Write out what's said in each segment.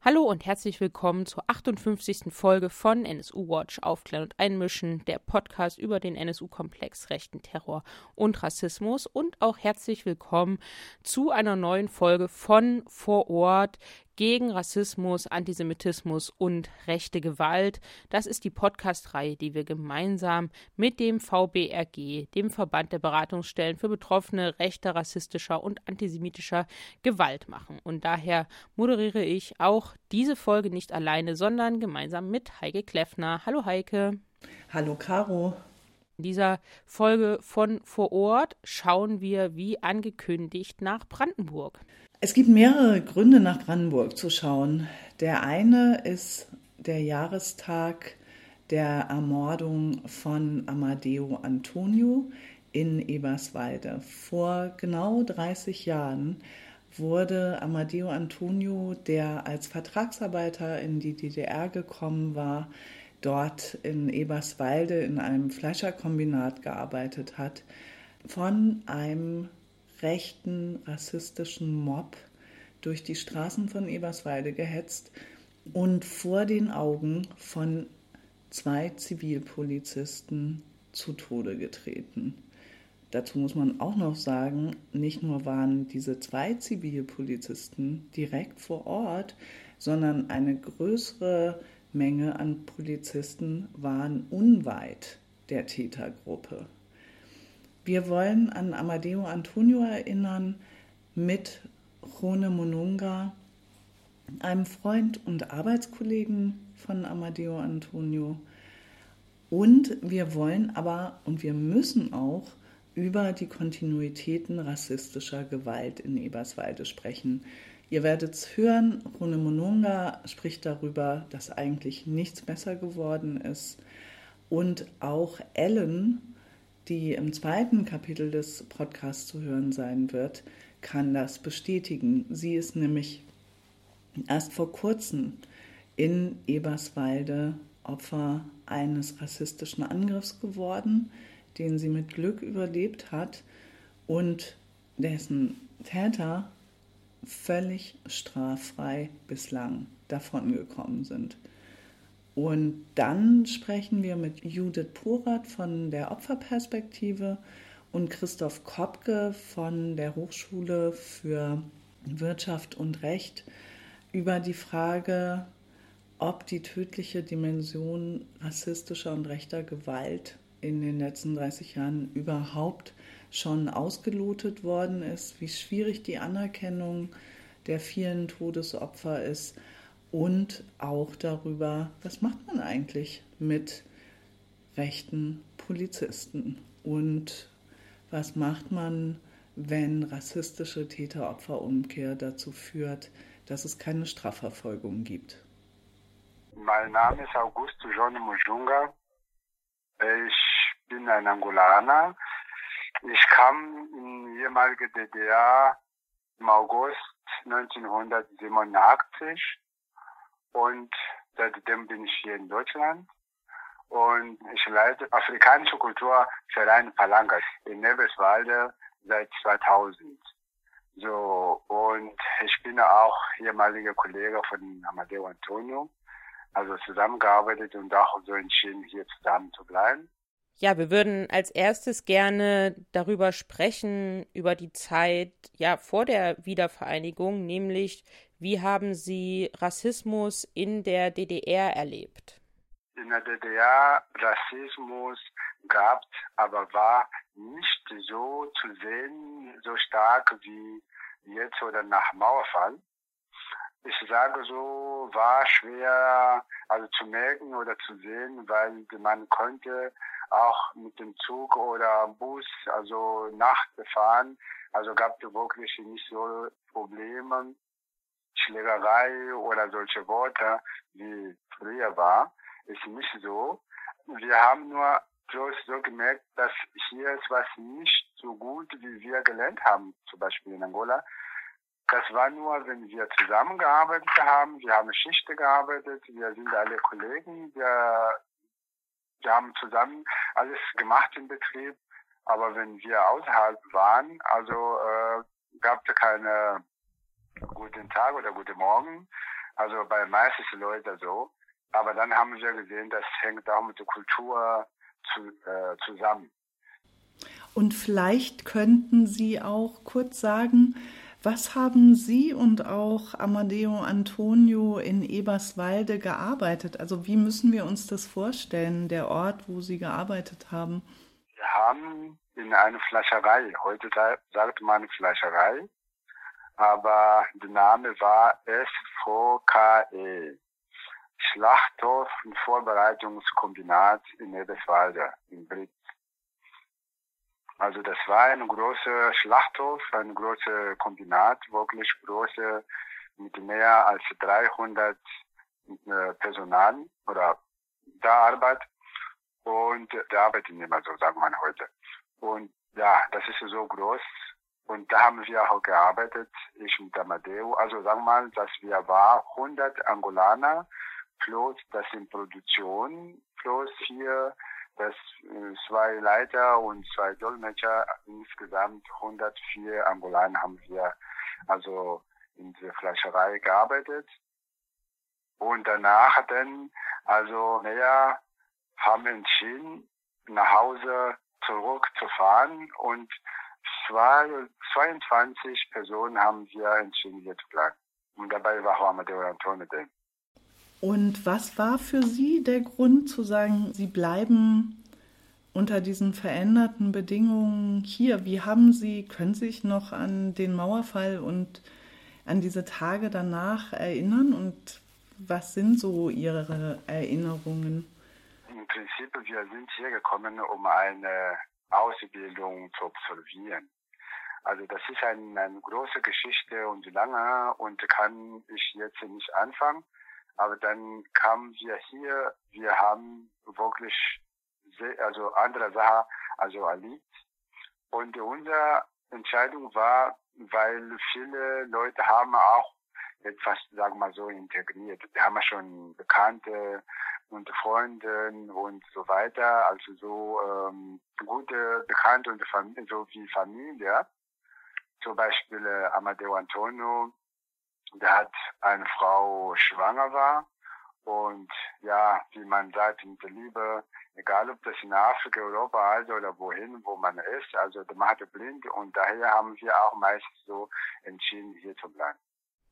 Hallo und herzlich willkommen zur 58. Folge von NSU Watch Aufklären und Einmischen, der Podcast über den NSU-Komplex Rechten Terror und Rassismus und auch herzlich willkommen zu einer neuen Folge von Vor Ort gegen Rassismus, Antisemitismus und rechte Gewalt. Das ist die Podcast-Reihe, die wir gemeinsam mit dem VBRG, dem Verband der Beratungsstellen für Betroffene rechter, rassistischer und antisemitischer Gewalt machen. Und daher moderiere ich auch diese Folge nicht alleine, sondern gemeinsam mit Heike Kleffner. Hallo Heike. Hallo Caro. In dieser Folge von Vor Ort schauen wir, wie angekündigt, nach Brandenburg. Es gibt mehrere Gründe, nach Brandenburg zu schauen. Der eine ist der Jahrestag der Ermordung von Amadeo Antonio in Eberswalde. Vor genau 30 Jahren wurde Amadeo Antonio, der als Vertragsarbeiter in die DDR gekommen war, dort in Eberswalde in einem Fleischerkombinat gearbeitet hat, von einem rechten, rassistischen Mob durch die Straßen von Eberswalde gehetzt und vor den Augen von zwei Zivilpolizisten zu Tode getreten. Dazu muss man auch noch sagen, nicht nur waren diese zwei Zivilpolizisten direkt vor Ort, sondern eine größere Menge an Polizisten waren unweit der Tätergruppe. Wir wollen an Amadeo Antonio erinnern mit Rone Monunga, einem Freund und Arbeitskollegen von Amadeo Antonio. Und wir wollen aber und wir müssen auch über die Kontinuitäten rassistischer Gewalt in Eberswalde sprechen. Ihr werdet es hören, Rune Monunga spricht darüber, dass eigentlich nichts besser geworden ist. Und auch Ellen die im zweiten Kapitel des Podcasts zu hören sein wird, kann das bestätigen. Sie ist nämlich erst vor kurzem in Eberswalde Opfer eines rassistischen Angriffs geworden, den sie mit Glück überlebt hat und dessen Täter völlig straffrei bislang davongekommen sind. Und dann sprechen wir mit Judith Porath von der Opferperspektive und Christoph Kopke von der Hochschule für Wirtschaft und Recht über die Frage, ob die tödliche Dimension rassistischer und rechter Gewalt in den letzten 30 Jahren überhaupt schon ausgelotet worden ist, wie schwierig die Anerkennung der vielen Todesopfer ist und auch darüber, was macht man eigentlich mit rechten Polizisten und was macht man, wenn rassistische Täteropferumkehr dazu führt, dass es keine Strafverfolgung gibt. Mein Name ist Augusto John Mujunga. Ich bin ein Angolaner. Ich kam in die ehemalige DDR im August 1987 und seitdem bin ich hier in Deutschland. Und ich leite afrikanische Kulturverein Palanga in Nebelswalde seit 2000. So, und ich bin auch ehemaliger Kollege von Amadeo Antonio. Also zusammengearbeitet und auch so entschieden, hier zusammen zu bleiben. Ja, wir würden als erstes gerne darüber sprechen, über die Zeit ja vor der Wiedervereinigung, nämlich wie haben Sie Rassismus in der DDR erlebt? In der DDR Rassismus gab, aber war nicht so zu sehen, so stark wie jetzt oder nach Mauerfall. Ich sage so, war schwer also zu merken oder zu sehen, weil man konnte auch mit dem Zug oder Bus also Nacht fahren. Also gab es wirklich nicht so Probleme Schlägerei oder solche Worte wie früher war, ist nicht so. Wir haben nur so, so gemerkt, dass hier ist was nicht so gut, wie wir gelernt haben, zum Beispiel in Angola. Das war nur, wenn wir zusammengearbeitet haben, wir haben Schichten gearbeitet, wir sind alle Kollegen, wir, wir haben zusammen alles gemacht im Betrieb, aber wenn wir außerhalb waren, also äh, gab es keine guten Tag oder guten Morgen. Also bei meisten Leuten so. Aber dann haben wir gesehen, das hängt auch mit der Kultur zu, äh, zusammen. Und vielleicht könnten Sie auch kurz sagen, was haben Sie und auch Amadeo Antonio in Eberswalde gearbeitet? Also wie müssen wir uns das vorstellen, der Ort, wo Sie gearbeitet haben? Wir haben in einer Fleischerei, heute sagt man Fleischerei, aber der Name war SVKE, Schlachthof- und Vorbereitungskombinat in Eberswalde, in Britz. Also das war ein großer Schlachthof, ein großer Kombinat, wirklich große, mit mehr als 300 äh, Personal oder da Arbeit und der Arbeitnehmer, so sagen wir heute. Und ja, das ist so groß. Und da haben wir auch gearbeitet, ich mit Amadeo. Also sagen wir mal, dass wir war 100 Angolaner plus das in Produktion plus hier das äh, zwei Leiter und zwei Dolmetscher, insgesamt 104 Angolanen haben wir also in der Fleischerei gearbeitet. Und danach dann, also naja, haben entschieden, nach Hause zurückzufahren und zwei, 22 Personen haben wir entschieden, hier zu bleiben. Und dabei war auch Amadeo Antonio drin. Und was war für Sie der Grund zu sagen, Sie bleiben unter diesen veränderten Bedingungen hier? Wie haben Sie, können Sie sich noch an den Mauerfall und an diese Tage danach erinnern? Und was sind so Ihre Erinnerungen? Im Prinzip, wir sind hier gekommen, um eine Ausbildung zu absolvieren. Also das ist ein, eine große Geschichte und lange und kann ich jetzt nicht anfangen. Aber dann kamen wir hier, wir haben wirklich sehr, also andere Sachen also erlebt. Und unsere Entscheidung war, weil viele Leute haben auch etwas, sagen wir mal so, integriert. Wir haben schon Bekannte und Freunde und so weiter, also so ähm, gute Bekannte und Familie, so wie Familie. Zum Beispiel äh, Amadeo Antonio, der hat eine Frau schwanger war und ja, wie man sagt, mit der Liebe, egal ob das in Afrika, Europa, also oder wohin, wo man ist, also der Mann blind und daher haben wir auch meistens so entschieden, hier zu bleiben.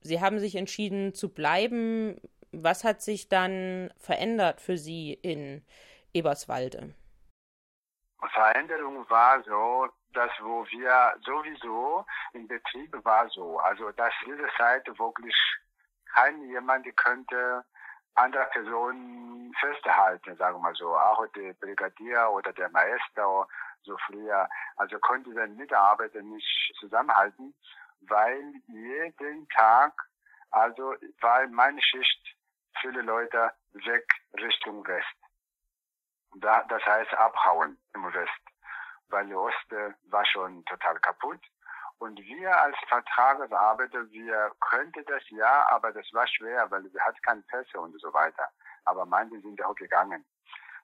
Sie haben sich entschieden zu bleiben. Was hat sich dann verändert für Sie in Eberswalde? Veränderung war so, dass wo wir sowieso im Betrieb war so, also dass diese Zeit wirklich kein jemand könnte andere Personen festhalten, sagen wir mal so, auch der Brigadier oder der Meister so früher, also konnte den Mitarbeiter nicht zusammenhalten, weil jeden Tag, also war meine Schicht viele Leute weg Richtung West. das heißt abhauen im West weil der Osten war schon total kaputt. Und wir als Vertragsarbeiter, wir könnten das ja, aber das war schwer, weil wir hatten keine Pässe und so weiter. Aber manche sind auch gegangen.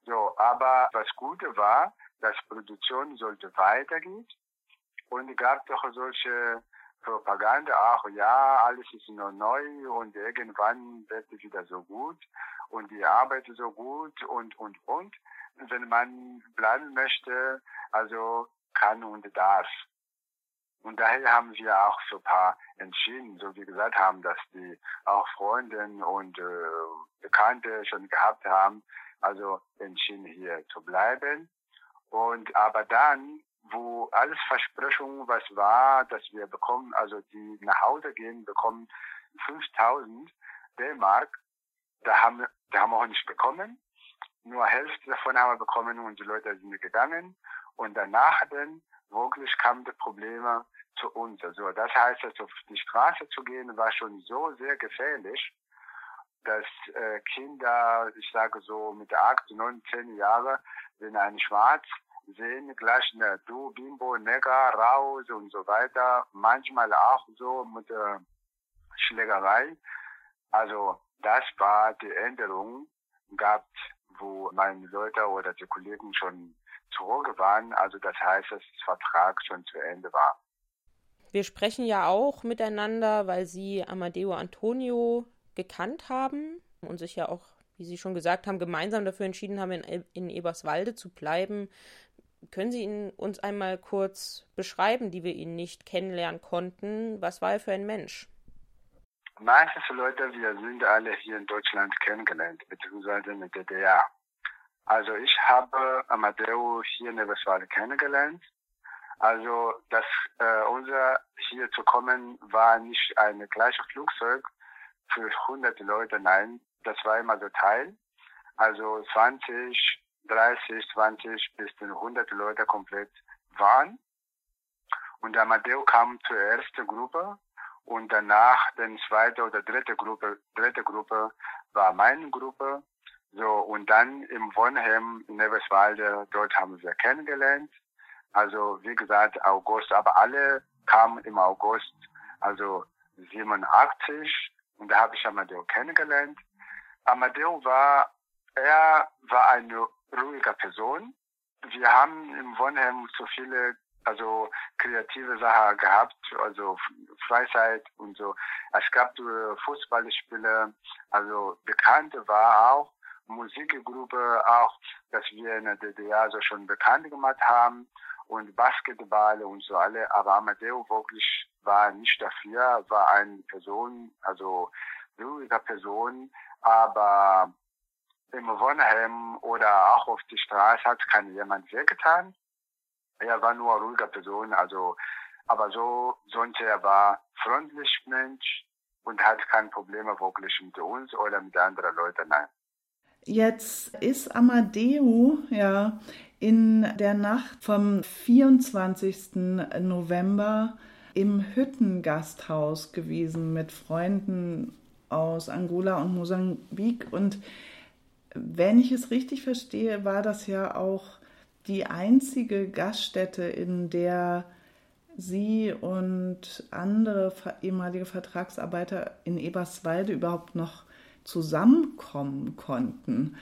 So, aber was Gute war, dass Produktion sollte weitergehen. Und es gab doch solche Propaganda auch, ja, alles ist nur neu und irgendwann wird es wieder so gut und die Arbeit so gut und, und, und wenn man bleiben möchte, also kann und darf. Und daher haben wir auch so ein paar entschieden, so wie gesagt haben, dass die auch Freundinnen und äh, Bekannte schon gehabt haben, also entschieden hier zu bleiben. Und aber dann, wo alles Versprechungen was war, dass wir bekommen, also die nach Hause gehen, bekommen 5000 D-Mark, da haben, da haben wir auch nicht bekommen nur Hälfte davon haben wir bekommen und die Leute sind gegangen. Und danach dann wirklich kamen die Probleme zu uns. Also das heißt, also auf die Straße zu gehen war schon so sehr gefährlich, dass äh, Kinder, ich sage so mit acht, neun, zehn Jahren, wenn ein Schwarz sehen, gleich ne, du, Bimbo, Neger, raus und so weiter. Manchmal auch so mit äh, Schlägerei. Also das war die Änderung, gab wo meine Leute oder die Kollegen schon zurück waren. Also das heißt, dass der Vertrag schon zu Ende war. Wir sprechen ja auch miteinander, weil Sie Amadeo Antonio gekannt haben und sich ja auch, wie Sie schon gesagt haben, gemeinsam dafür entschieden haben, in, in Eberswalde zu bleiben. Können Sie ihn uns einmal kurz beschreiben, die wir ihn nicht kennenlernen konnten? Was war er für ein Mensch? Meistens Leute, wir sind alle hier in Deutschland kennengelernt, beziehungsweise in der DDR. Also ich habe Amadeo hier in Eberswalde kennengelernt. Also das äh, unser hier zu kommen war nicht ein gleiches Flugzeug für hunderte Leute, nein, das war immer so Teil. Also 20, 30, 20 bis 100 Leute komplett waren. Und Amadeo kam zur ersten Gruppe und danach die zweite oder dritte Gruppe, dritte Gruppe war meine Gruppe. So, und dann im Wonheim in Neverswalde, dort haben wir kennengelernt. Also, wie gesagt, August, aber alle kamen im August, also 87. Und da habe ich Amadeo kennengelernt. Amadeo war, er war eine ruhige Person. Wir haben im Wonheim so viele also kreative Sachen gehabt, also Freizeit und so. Es gab Fußballspiele, also Bekannte war auch, Musikgruppe auch, dass wir in der DDR so schon bekannt gemacht haben und Basketball und so alle, aber Amadeo wirklich war nicht dafür, war eine Person, also ruhige Person, aber im Wohnheim oder auch auf die Straße hat kein jemand wehgetan. Er war nur eine ruhige Person, also, aber so, sonst er war freundlich Mensch und hat keine Probleme wirklich mit uns oder mit anderen Leuten, nein. Jetzt ist Amadeo ja in der Nacht vom 24. November im Hüttengasthaus gewesen mit Freunden aus Angola und Mosambik. Und wenn ich es richtig verstehe, war das ja auch die einzige Gaststätte, in der Sie und andere ehemalige Vertragsarbeiter in Eberswalde überhaupt noch zusammenkommen konnten.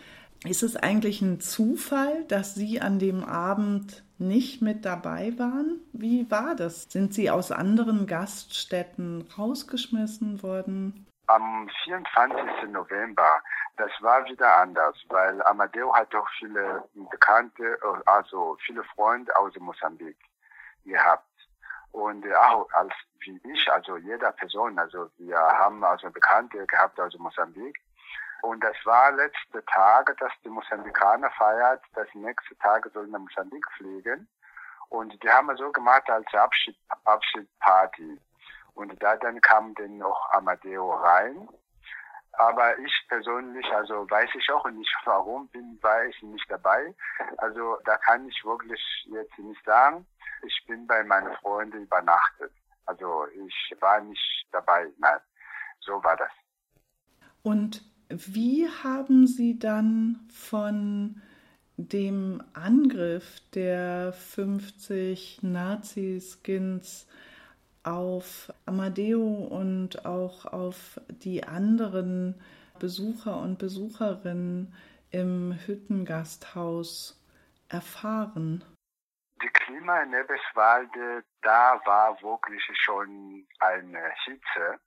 Ist es eigentlich ein Zufall, dass Sie an dem Abend nicht mit dabei waren? Wie war das? Sind Sie aus anderen Gaststätten rausgeschmissen worden? Am 24. November, das war wieder anders, weil Amadeo hat doch viele Bekannte, also viele Freunde aus Mosambik gehabt. Und auch als wie ich, also jeder Person, also wir haben also Bekannte gehabt aus Mosambik. Und das war letzte Tage, dass die Mosambikaner feiert, das nächste Tag sollen nach Mosambik fliegen. Und die haben so gemacht als Abschied, Abschiedsparty. Und da dann kam dann noch Amadeo rein. Aber ich persönlich, also weiß ich auch nicht, warum bin, war ich nicht dabei. Also da kann ich wirklich jetzt nicht sagen. Ich bin bei meinen Freunden übernachtet. Also ich war nicht dabei. Nein, so war das. Und wie haben Sie dann von dem Angriff der 50 Nazi-Skins auf Amadeo und auch auf die anderen Besucher und Besucherinnen im Hüttengasthaus erfahren? Die Klima in Eberswalde, da war wirklich schon eine Hitze.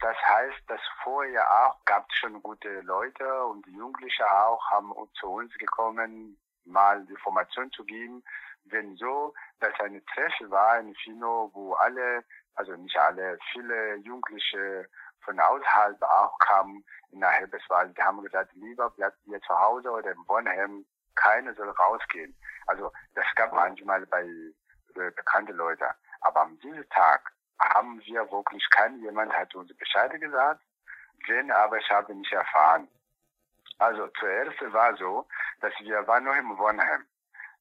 Das heißt, dass vorher auch gab es schon gute Leute und die Jugendlichen auch haben zu uns gekommen, mal Informationen zu geben, wenn so, dass eine Treffen war in Fino, wo alle, also nicht alle, viele Jugendliche von außerhalb auch kamen in der Helbeswahl. Die haben gesagt, lieber bleibt ihr zu Hause oder im Bonheim, keiner soll rausgehen. Also das gab manchmal bei äh, bekannten Leuten. Aber am diesem Tag haben wir wirklich kein jemand hat uns Bescheid gesagt. Wenn aber ich habe nicht erfahren. Also zuerst war so, dass wir waren noch im Wohnheim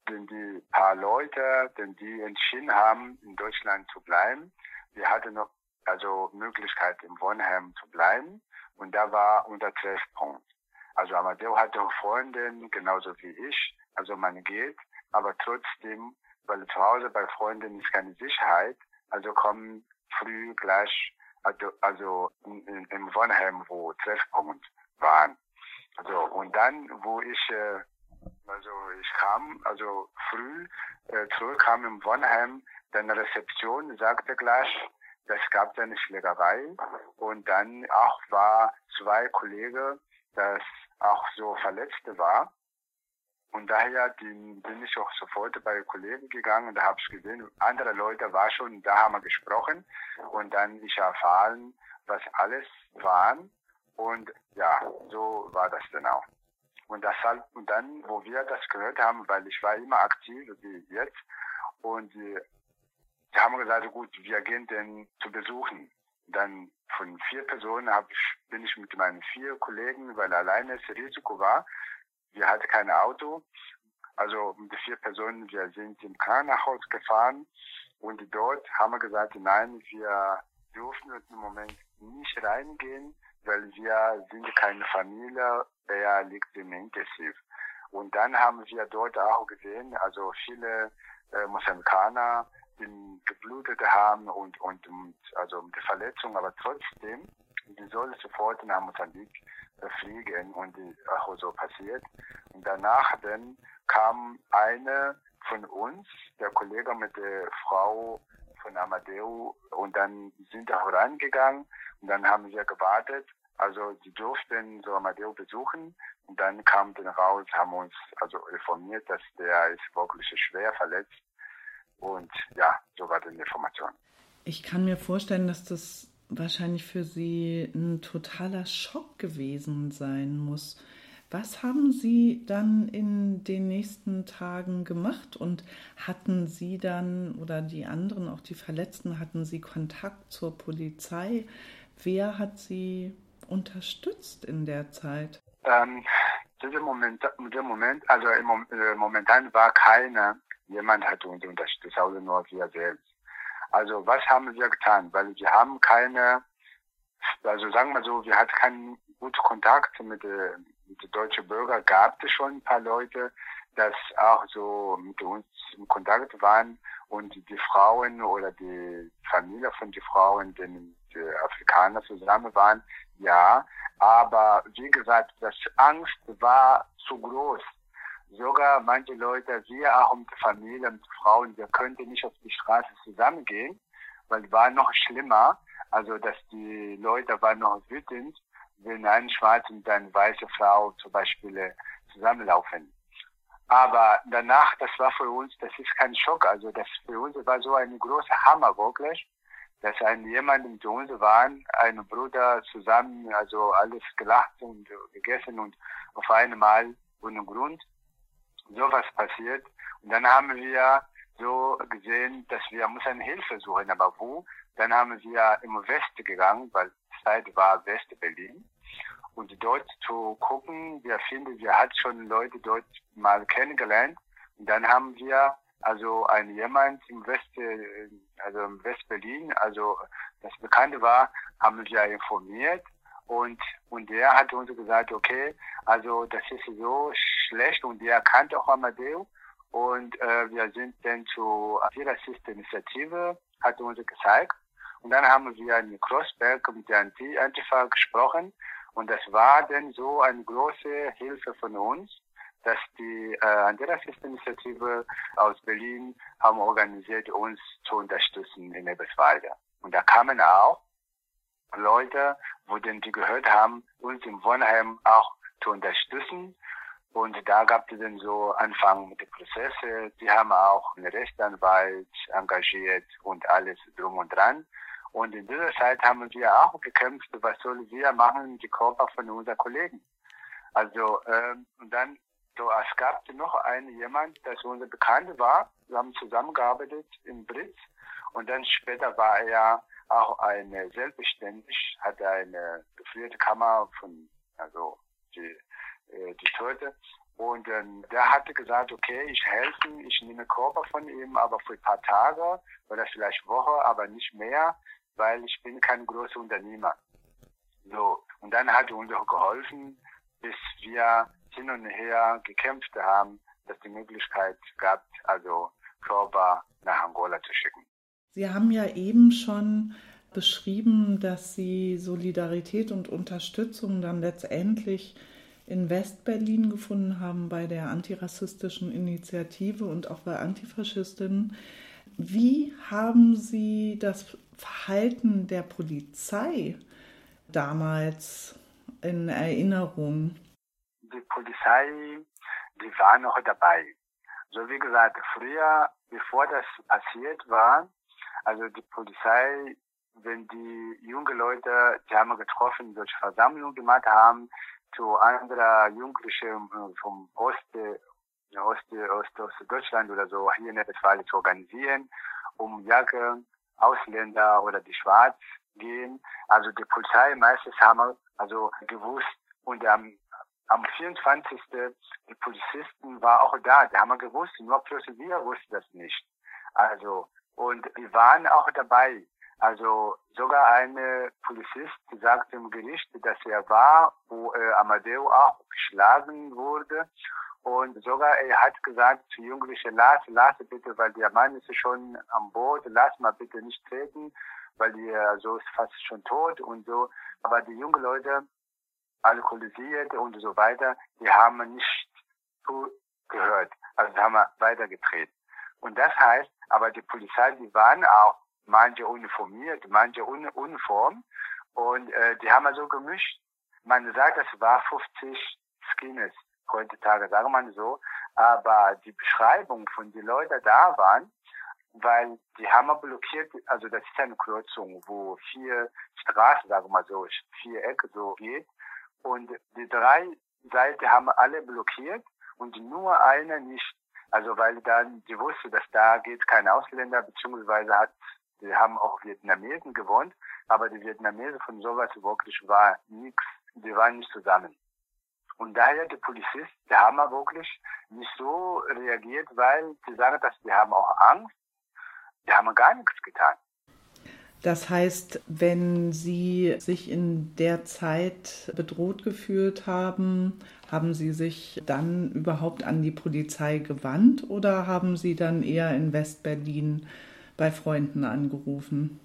denn die paar Leute, denn die entschieden haben, in Deutschland zu bleiben, wir hatten noch also Möglichkeit im Wohnheim zu bleiben. Und da war unser Treffpunkt. Also Amadeo hatte auch Freundin, genauso wie ich, also man geht, aber trotzdem, weil zu Hause bei Freunden ist keine Sicherheit, also kommen früh gleich, also, also im Wohnheim, wo Treffpunkt waren. Also und dann, wo ich äh, also ich kam, also früh äh, zurück, kam im Wonheim, dann Rezeption sagte gleich, das gab eine Schlägerei und dann auch war zwei Kollegen, das auch so Verletzte war. Und daher bin ich auch sofort bei Kollegen gegangen, da habe ich gesehen, andere Leute waren schon, da haben wir gesprochen und dann ich erfahren, was alles waren und ja, so war das dann auch. Und deshalb, und dann, wo wir das gehört haben, weil ich war immer aktiv wie jetzt und die, die haben gesagt, gut, wir gehen den zu besuchen. Dann von vier Personen hab ich, bin ich mit meinen vier Kollegen, weil alleine das Risiko war, wir hatten kein Auto. Also mit vier Personen, wir sind im Krankenhaus gefahren und dort haben wir gesagt, nein, wir dürfen im Moment nicht reingehen, weil wir sind keine Familie, er liegt im Intensiv. Und dann haben wir dort auch gesehen, also viele äh, Mosambikaner, die geblutet haben und, und, und also mit Verletzung, aber trotzdem, die sollen sofort nach Mosambik äh, fliegen und die auch so passiert. Und danach dann kam eine von uns, der Kollege mit der Frau von Amadeo und dann sind wir vorangegangen und dann haben wir gewartet. Also die durften so Amadeo besuchen und dann kam dann raus, haben uns also informiert, dass der ist wirklich schwer verletzt und ja, so war die Information. Ich kann mir vorstellen, dass das wahrscheinlich für Sie ein totaler Schock gewesen sein muss. Was haben Sie dann in den nächsten Tagen gemacht und hatten Sie dann oder die anderen, auch die Verletzten, hatten Sie Kontakt zur Polizei? Wer hat Sie unterstützt in der Zeit? Ähm, dieser Moment, dieser Moment, also im, äh, momentan war keiner, jemand hat uns unterstützt, also nur wir selbst. Also was haben wir getan? Weil wir haben keine, also sagen wir so, wir hatten keinen guten Kontakt mit, äh, mit den deutschen Bürgern. Gab es schon ein paar Leute, das auch so mit uns in Kontakt waren und die Frauen oder die Familie von den Frauen, die, die Afrikaner zusammen waren, ja. Aber wie gesagt, das Angst war zu groß. Sogar manche Leute, wir auch mit Familie, mit Frauen, wir könnten nicht auf die Straße zusammengehen, weil war noch schlimmer. Also, dass die Leute waren noch wütend, wenn ein schwarze und eine weiße Frau zum Beispiel zusammenlaufen. Aber danach, das war für uns, das ist kein Schock. Also, das für uns war so ein großer Hammer wirklich, dass ein jemand mit uns waren, ein Bruder zusammen, also alles gelacht und gegessen und auf einmal ohne Grund sowas passiert. Und dann haben wir so gesehen, dass wir müssen Hilfe suchen. Aber wo? Dann haben wir im Westen gegangen, weil Zeit war West-Berlin. Und dort zu gucken, wir finden, wir hat schon Leute dort mal kennengelernt. Und dann haben wir also ein jemand im West, also im West-Berlin, also das Bekannte war, haben wir informiert und, und der hat uns gesagt, okay, also das ist so schlecht und der kannte auch Amadeo. Und äh, wir sind dann zur Antirassist-Initiative, hat uns gezeigt. Und dann haben wir in Crossberg mit der Antifa gesprochen. Und das war dann so eine große Hilfe von uns, dass die äh, Antirassist-Initiative aus Berlin haben organisiert, uns zu unterstützen in Eberswalde. Und da kamen auch Leute, wo denn die gehört haben, uns im Wohnheim auch zu unterstützen. Und da gab es dann so Anfang mit den Prozessen. Die haben auch einen Rechtsanwalt engagiert und alles drum und dran. Und in dieser Zeit haben wir auch gekämpft, was sollen wir machen, die Körper von unseren Kollegen. Also, ähm, und dann, so, es gab noch einen jemand, der unser Bekannter war. Wir haben zusammengearbeitet im Britz. Und dann später war er auch eine selbstständig, hat eine geführte Kammer von, also die, äh, die Tote. Und ähm, der hatte gesagt, okay, ich helfe, ich nehme Körper von ihm, aber für ein paar Tage oder vielleicht Woche, aber nicht mehr, weil ich bin kein großer Unternehmer. So, und dann hat er uns auch geholfen, bis wir hin und her gekämpft haben, dass die Möglichkeit gab, also Körper nach Angola zu schicken. Sie haben ja eben schon beschrieben, dass Sie Solidarität und Unterstützung dann letztendlich in Westberlin gefunden haben bei der antirassistischen Initiative und auch bei Antifaschistinnen. Wie haben Sie das Verhalten der Polizei damals in Erinnerung? Die Polizei, die war noch dabei. So wie gesagt, früher, bevor das passiert war, also die Polizei, wenn die junge Leute, die haben getroffen, solche Versammlungen gemacht haben, zu anderen Jugendlichen vom Osten, Ost, Ost, Ostdeutschland oder so hier in Westfalen zu organisieren, um Jacke, Ausländer oder die Schwarz gehen. Also die Polizei meistens haben also gewusst und am, am 24. die Polizisten war auch da, die haben gewusst, nur plötzlich wir wussten das nicht. Also und wir waren auch dabei. Also sogar eine Polizist sagte im Gericht, dass er war, wo äh, Amadeo auch geschlagen wurde. Und sogar er hat gesagt zu Jugendlichen, lass, lass bitte, weil der Mann ist schon am Boot, lass mal bitte nicht treten, weil der so ist fast schon tot und so. Aber die jungen Leute, alkoholisiert und so weiter, die haben nicht gehört. Also haben weitergetreten. Und das heißt, aber die Polizei, die waren auch manche uniformiert, manche ohne Uniform. Und äh, die haben also gemischt. Man sagt, es war 50 Skinnes heutzutage, sagen wir so. Aber die Beschreibung von den Leuten da waren, weil die haben blockiert, also das ist eine Kreuzung, wo vier Straßen, sagen wir mal so, vier Ecke so geht. Und die drei Seiten haben alle blockiert und nur eine nicht. Also weil dann die wusste, dass da geht kein Ausländer, beziehungsweise hat die haben auch Vietnamesen gewohnt, aber die Vietnamesen von sowas wirklich war nichts, die waren nicht zusammen. Und daher die Polizisten, die haben wirklich nicht so reagiert, weil die sagen, dass die haben auch Angst, die haben gar nichts getan. Das heißt, wenn Sie sich in der Zeit bedroht gefühlt haben, haben Sie sich dann überhaupt an die Polizei gewandt oder haben Sie dann eher in Westberlin bei Freunden angerufen?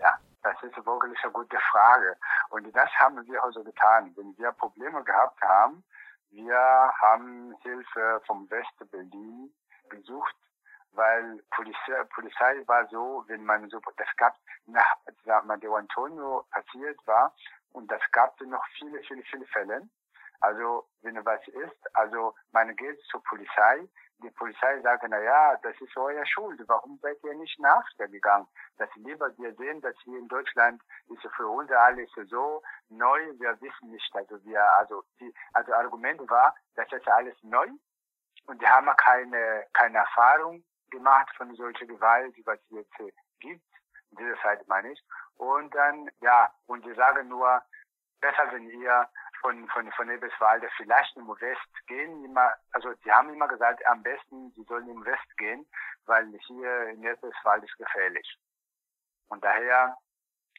Ja, das ist wirklich eine gute Frage. Und das haben wir also getan. Wenn wir Probleme gehabt haben, wir haben Hilfe vom Westberlin besucht, weil Polizei, Polizei war so, wenn man so, das gab, nach Madeo Antonio passiert war, und das gab noch viele, viele, viele Fälle. Also, wenn was ist, also man geht zur Polizei, die Polizei sagt, na ja, das ist euer Schuld. Warum seid ihr nicht nachgegangen? Dass lieber wir sehen, dass hier in Deutschland ist für uns alles so neu, wir wissen nicht. Also wir, also die, also Argument war, das ist alles neu und die haben keine, keine Erfahrung gemacht von solcher Gewalt, die was jetzt gibt. In dieser Zeit meine ich. Und dann, ja, und die sagen nur, besser, wenn ihr von, von, von Eberswalde vielleicht im West gehen. Immer, also die haben immer gesagt, am besten, sie sollen im West gehen, weil hier in Eberswalde ist gefährlich. Und daher,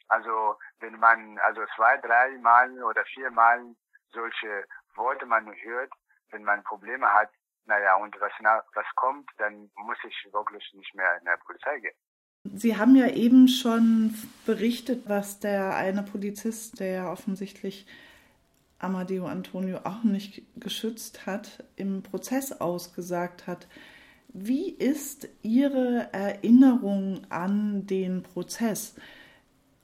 also wenn man also zwei, drei Mal oder vier Mal solche Worte man hört, wenn man Probleme hat, naja, und was, was kommt, dann muss ich wirklich nicht mehr in der Polizei gehen. Sie haben ja eben schon berichtet, was der eine Polizist, der ja offensichtlich Amadeo Antonio auch nicht geschützt hat, im Prozess ausgesagt hat. Wie ist Ihre Erinnerung an den Prozess?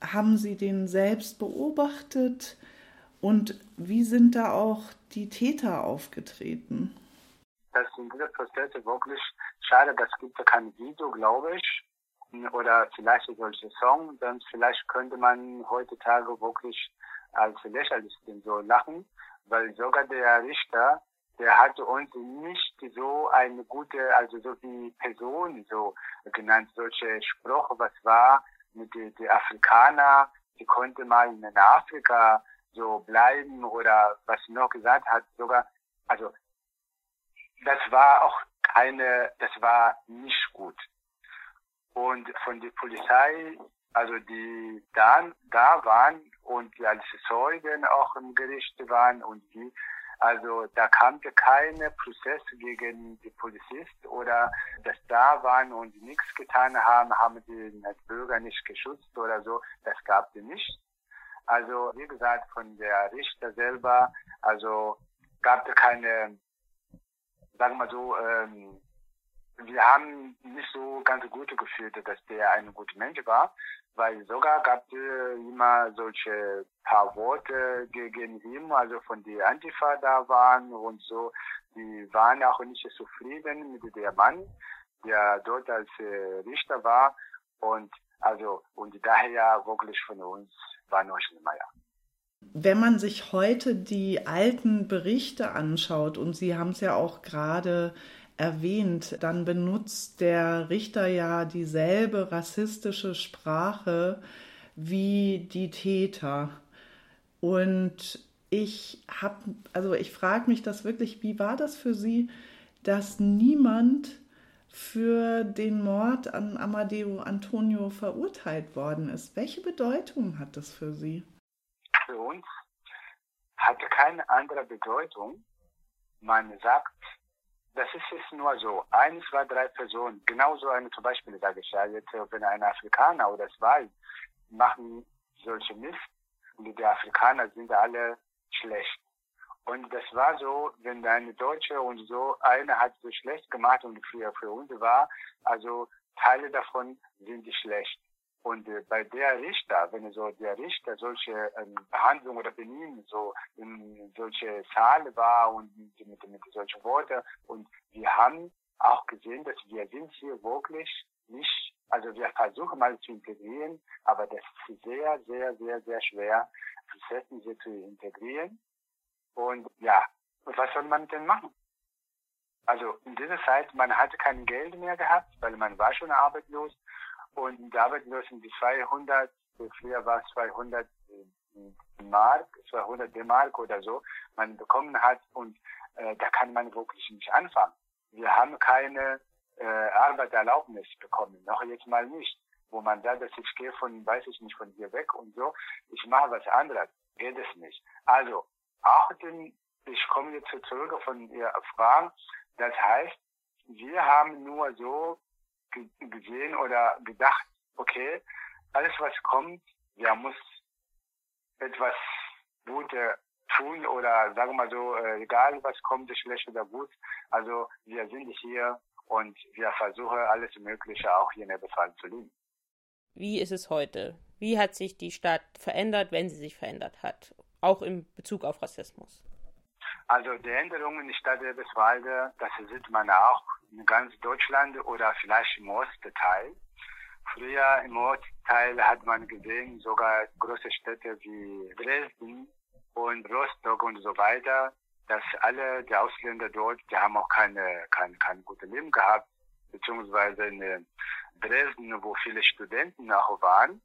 Haben Sie den selbst beobachtet und wie sind da auch die Täter aufgetreten? Das sind diese Prozesse wirklich schade, das gibt ja kein Video, glaube ich, oder vielleicht solche Song, dann vielleicht könnte man heutzutage wirklich als lächerlich so lachen, weil sogar der Richter, der hat uns nicht so eine gute, also so wie Person so genannt, solche Spruch, was war mit den die Afrikaner, die konnte mal in Afrika so bleiben oder was noch gesagt hat, sogar, also das war auch keine, das war nicht gut. Und von der Polizei also die dann da waren und die als Zeugen auch im Gericht waren und die, also da kam keine Prozess gegen die Polizist oder dass da waren und nichts getan haben, haben die Bürger nicht geschützt oder so, das gab es nicht. Also wie gesagt, von der Richter selber, also gab es keine, sagen wir so, ähm, wir haben nicht so ganz gut gefühlt, dass der ein guter Mensch war, weil sogar gab es immer solche paar Worte gegen ihn, also von die Antifa da waren und so. Die waren auch nicht zufrieden mit dem Mann, der dort als Richter war und also und daher wirklich von uns war ja. Wenn man sich heute die alten Berichte anschaut, und Sie haben es ja auch gerade erwähnt, dann benutzt der Richter ja dieselbe rassistische Sprache wie die Täter. Und ich habe, also ich frage mich das wirklich, wie war das für Sie, dass niemand für den Mord an Amadeo Antonio verurteilt worden ist? Welche Bedeutung hat das für Sie? Für uns hatte keine andere Bedeutung. Man sagt, das ist es nur so. Ein, zwei, drei Personen, genauso eine zum Beispiel, sage ich ja jetzt, wenn ein Afrikaner oder zwei machen solche Mist und die Afrikaner sind alle schlecht. Und das war so, wenn eine Deutsche und so, eine hat so schlecht gemacht und für, für uns war, also Teile davon sind die schlecht. Und äh, bei der Richter, wenn so der Richter solche ähm, Behandlung oder Benehmen so in solche Saal war und mit, mit, solchen Worten und wir haben auch gesehen, dass wir sind hier wirklich nicht, also wir versuchen mal zu integrieren, aber das ist sehr, sehr, sehr, sehr schwer, Prozessen hier zu integrieren. Und ja, was soll man denn machen? Also in dieser Zeit, man hatte kein Geld mehr gehabt, weil man war schon arbeitslos und Arbeitslosen die 200, früher war es 200 Mark, 200 D-Mark oder so, man bekommen hat und äh, da kann man wirklich nicht anfangen. Wir haben keine äh, Arbeitserlaubnis bekommen, noch jetzt mal nicht, wo man sagt, dass ich gehe von, weiß ich nicht, von hier weg und so, ich mache was anderes, geht es nicht. Also, auch den, ich komme jetzt zurück von Ihrer Frage, das heißt, wir haben nur so gesehen oder gedacht, okay, alles was kommt, ja muss etwas Gutes tun oder sagen wir mal so, äh, egal was kommt, schlecht oder gut. Also wir sind hier und wir versuchen alles Mögliche auch hier in Nebelfall zu leben. Wie ist es heute? Wie hat sich die Stadt verändert, wenn sie sich verändert hat? Auch in Bezug auf Rassismus? Also die Änderungen in der Stadt Eberswalde, das sieht man auch in ganz Deutschland oder vielleicht im Ostteil. Früher im Ostteil hat man gesehen, sogar große Städte wie Dresden und Rostock und so weiter, dass alle die Ausländer dort, die haben auch keine, kein, kein gutes Leben gehabt, beziehungsweise in Dresden, wo viele Studenten auch waren,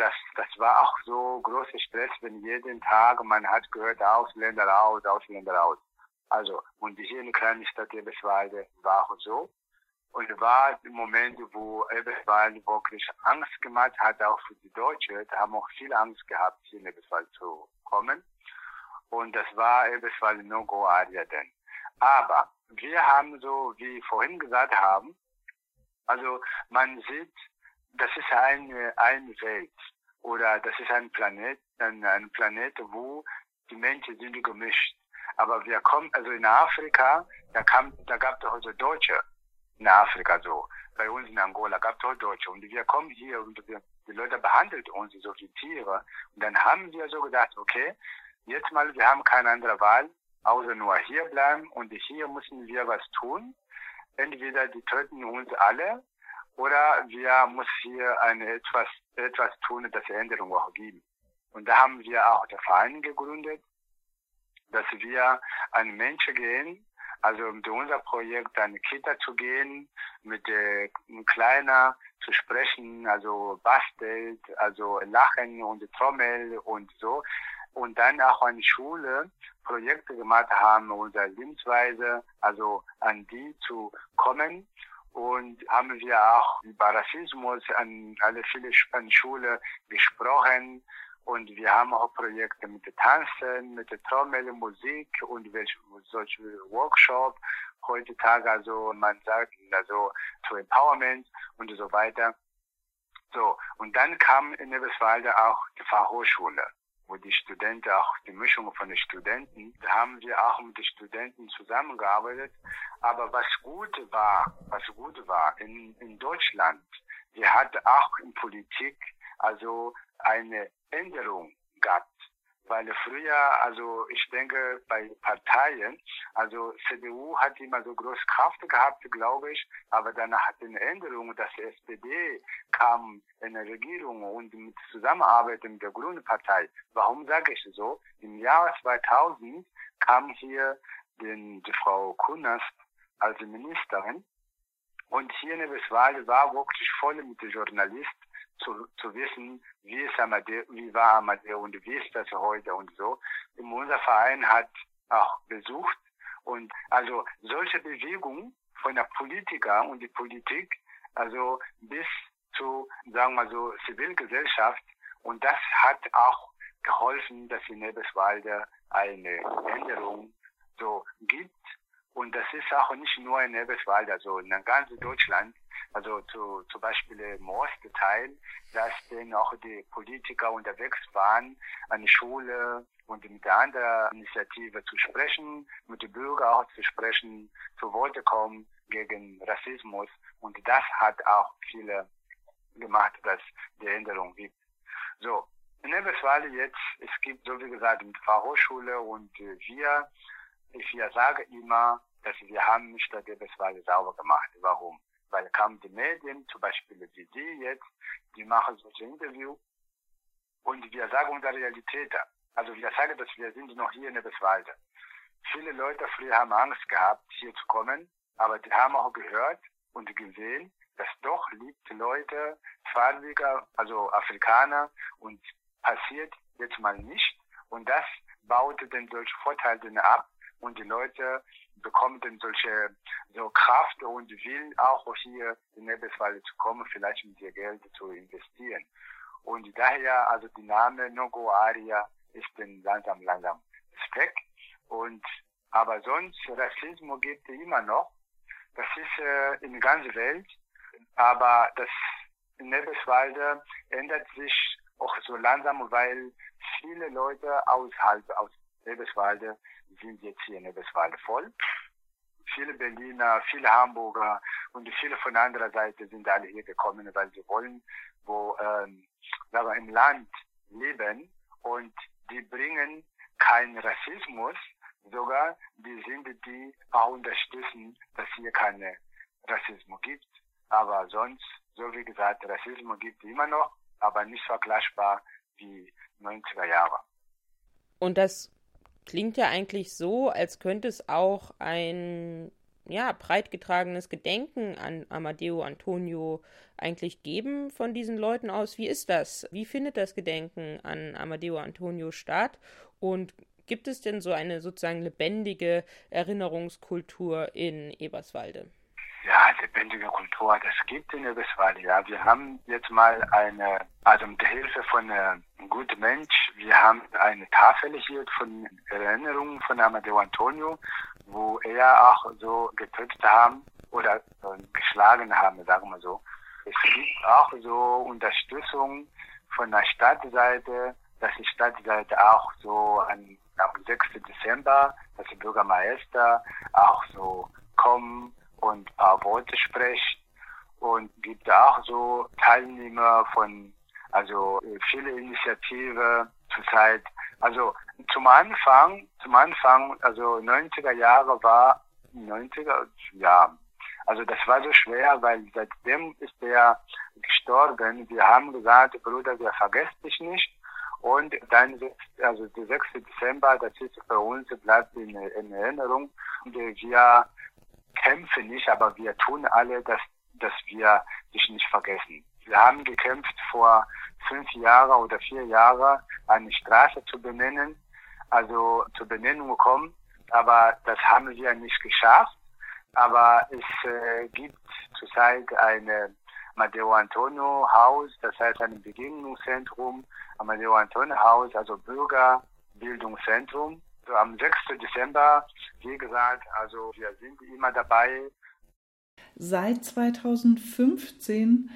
das, das war auch so großer Stress, wenn jeden Tag man hat gehört, Ausländer raus, Ausländer raus. Also, und hier in der kleinen Stadt Eberswalde war auch so. Und war im Moment, wo Eberswalde wirklich Angst gemacht hat, auch für die Deutschen, da haben auch viel Angst gehabt, hier in Eberswalde zu kommen. Und das war Eberswalde No-Go-Area denn. Aber wir haben so, wie vorhin gesagt haben, also man sieht, das ist eine, eine Welt oder das ist ein Planet, ein, ein Planet, wo die Menschen sind gemischt. Aber wir kommen, also in Afrika, da kam, da gab es also Deutsche in Afrika so. Bei uns in Angola gab es auch Deutsche. Und wir kommen hier und wir, die Leute behandeln uns so wie Tiere. Und dann haben wir so gedacht, okay, jetzt mal, wir haben keine andere Wahl, außer nur hier bleiben und hier müssen wir was tun. Entweder die töten uns alle oder wir müssen hier eine etwas, etwas tun, dass Änderungen auch geben. Und da haben wir auch der Verein gegründet, dass wir an Menschen gehen, also mit unser Projekt an Kita zu gehen, mit äh, kleiner zu sprechen, also bastelt, also lachen und Trommel und so. Und dann auch an Schule Projekte gemacht haben, unsere Lebensweise, also an die zu kommen. Und haben wir auch über Rassismus an alle viele an Schule gesprochen und wir haben auch Projekte mit Tanzen, mit Trommel, Musik und solche Workshop heutzutage, also man sagt, also zu Empowerment und so weiter. So, und dann kam in Eberswalde auch die Fachhochschule. Wo die Studenten auch die Mischung von den Studenten, da haben wir auch mit den Studenten zusammengearbeitet. Aber was gut war, was gut war in, in Deutschland, wir hatten auch in Politik also eine Änderung gehabt weil früher, also ich denke bei Parteien, also CDU hat immer so groß Kraft gehabt, glaube ich, aber danach hat eine Änderung, dass die SPD kam in der Regierung und mit Zusammenarbeit mit der Grünen Partei. Warum sage ich so? Im Jahr 2000 kam hier den, die Frau Kunast als Ministerin und hier in Westfalen war wirklich voll mit Journalisten zu, zu wissen, wie ist Amadeo, wie war Amadeo und wie ist das heute und so. Und unser Verein hat auch besucht. Und also solche Bewegungen von der Politiker und die Politik, also bis zu, sagen wir so, Zivilgesellschaft. Und das hat auch geholfen, dass in Nebeswalde eine Änderung so gibt und das ist auch nicht nur in Eberswalde, also in ganz Deutschland, also zu, zum Beispiel im Ostteil, dass dann auch die Politiker unterwegs waren, an die Schule und mit der anderen Initiative zu sprechen, mit den Bürgern auch zu sprechen, zu Wort kommen gegen Rassismus. Und das hat auch viele gemacht, dass die Änderung gibt. So, in Eberswalde jetzt, es gibt, so wie gesagt, eine Fachhochschule und wir ich ja sage immer, dass wir haben nicht Gebetsweise sauber gemacht. Warum? Weil kamen die Medien, zum Beispiel wie Sie jetzt, die machen solche Interview und wir sagen unsere Realität. Also wir sagen, dass wir sind noch hier in der Beswalde. Viele Leute früher haben Angst gehabt, hier zu kommen, aber die haben auch gehört und gesehen, dass doch liegt Leute, Farbiger, also Afrikaner und passiert jetzt mal nicht. Und das baute dann solche Vorteile ab, und die Leute bekommen dann solche so Kraft und Willen auch hier in Nebelswalde zu kommen, vielleicht mit ihr Geld zu investieren. Und daher, also die Name Nogo Aria ist dann langsam, langsam weg. Und, aber sonst, Rassismus gibt es immer noch. Das ist äh, in der ganzen Welt. Aber das in Nebelswalde ändert sich auch so langsam, weil viele Leute außerhalb aus Nebelswalde sind jetzt hier in Eberswalde voll. Viele Berliner, viele Hamburger und viele von anderer Seite sind alle hier gekommen, weil sie wollen, wo ähm, sagen im Land leben und die bringen keinen Rassismus, sogar die sind die auch unterstützen, dass hier keine Rassismus gibt. Aber sonst, so wie gesagt, Rassismus gibt immer noch, aber nicht vergleichbar wie 90er Jahre. Und das klingt ja eigentlich so, als könnte es auch ein ja, breit getragenes Gedenken an Amadeo Antonio eigentlich geben von diesen Leuten aus. Wie ist das? Wie findet das Gedenken an Amadeo Antonio statt? Und gibt es denn so eine sozusagen lebendige Erinnerungskultur in Eberswalde? Ja, lebendige Kultur, das gibt in Eberswalde, ja. Wir haben jetzt mal eine, also mit der Hilfe von einem guten Mensch, wir haben eine Tafel hier von Erinnerungen von Amadeo Antonio, wo er auch so getötet haben oder äh, geschlagen haben, sagen wir so. Es gibt auch so Unterstützung von der Stadtseite, dass die Stadtseite auch so am 6. Dezember, dass die Bürgermeister auch so kommen und paar Worte spricht und gibt auch so Teilnehmer von, also viele Initiativen zurzeit. Also zum Anfang, zum Anfang, also 90er Jahre war 90er, ja, also das war so schwer, weil seitdem ist er gestorben. Wir haben gesagt, Bruder, wir vergessen dich nicht. Und dann, also der 6. Dezember, das ist für uns, bleibt in, in Erinnerung. Und wir kämpfen nicht, aber wir tun alle, dass, dass wir dich nicht vergessen. Wir haben gekämpft vor fünf Jahren oder vier Jahren, eine Straße zu benennen, also zur Benennung gekommen, aber das haben wir nicht geschafft. Aber es äh, gibt zurzeit eine Amadeo Antonio Haus, das heißt ein Begegnungszentrum, Amadeo Antonio Haus, also Bürgerbildungszentrum am 6. Dezember, wie gesagt, also wir sind immer dabei. Seit 2015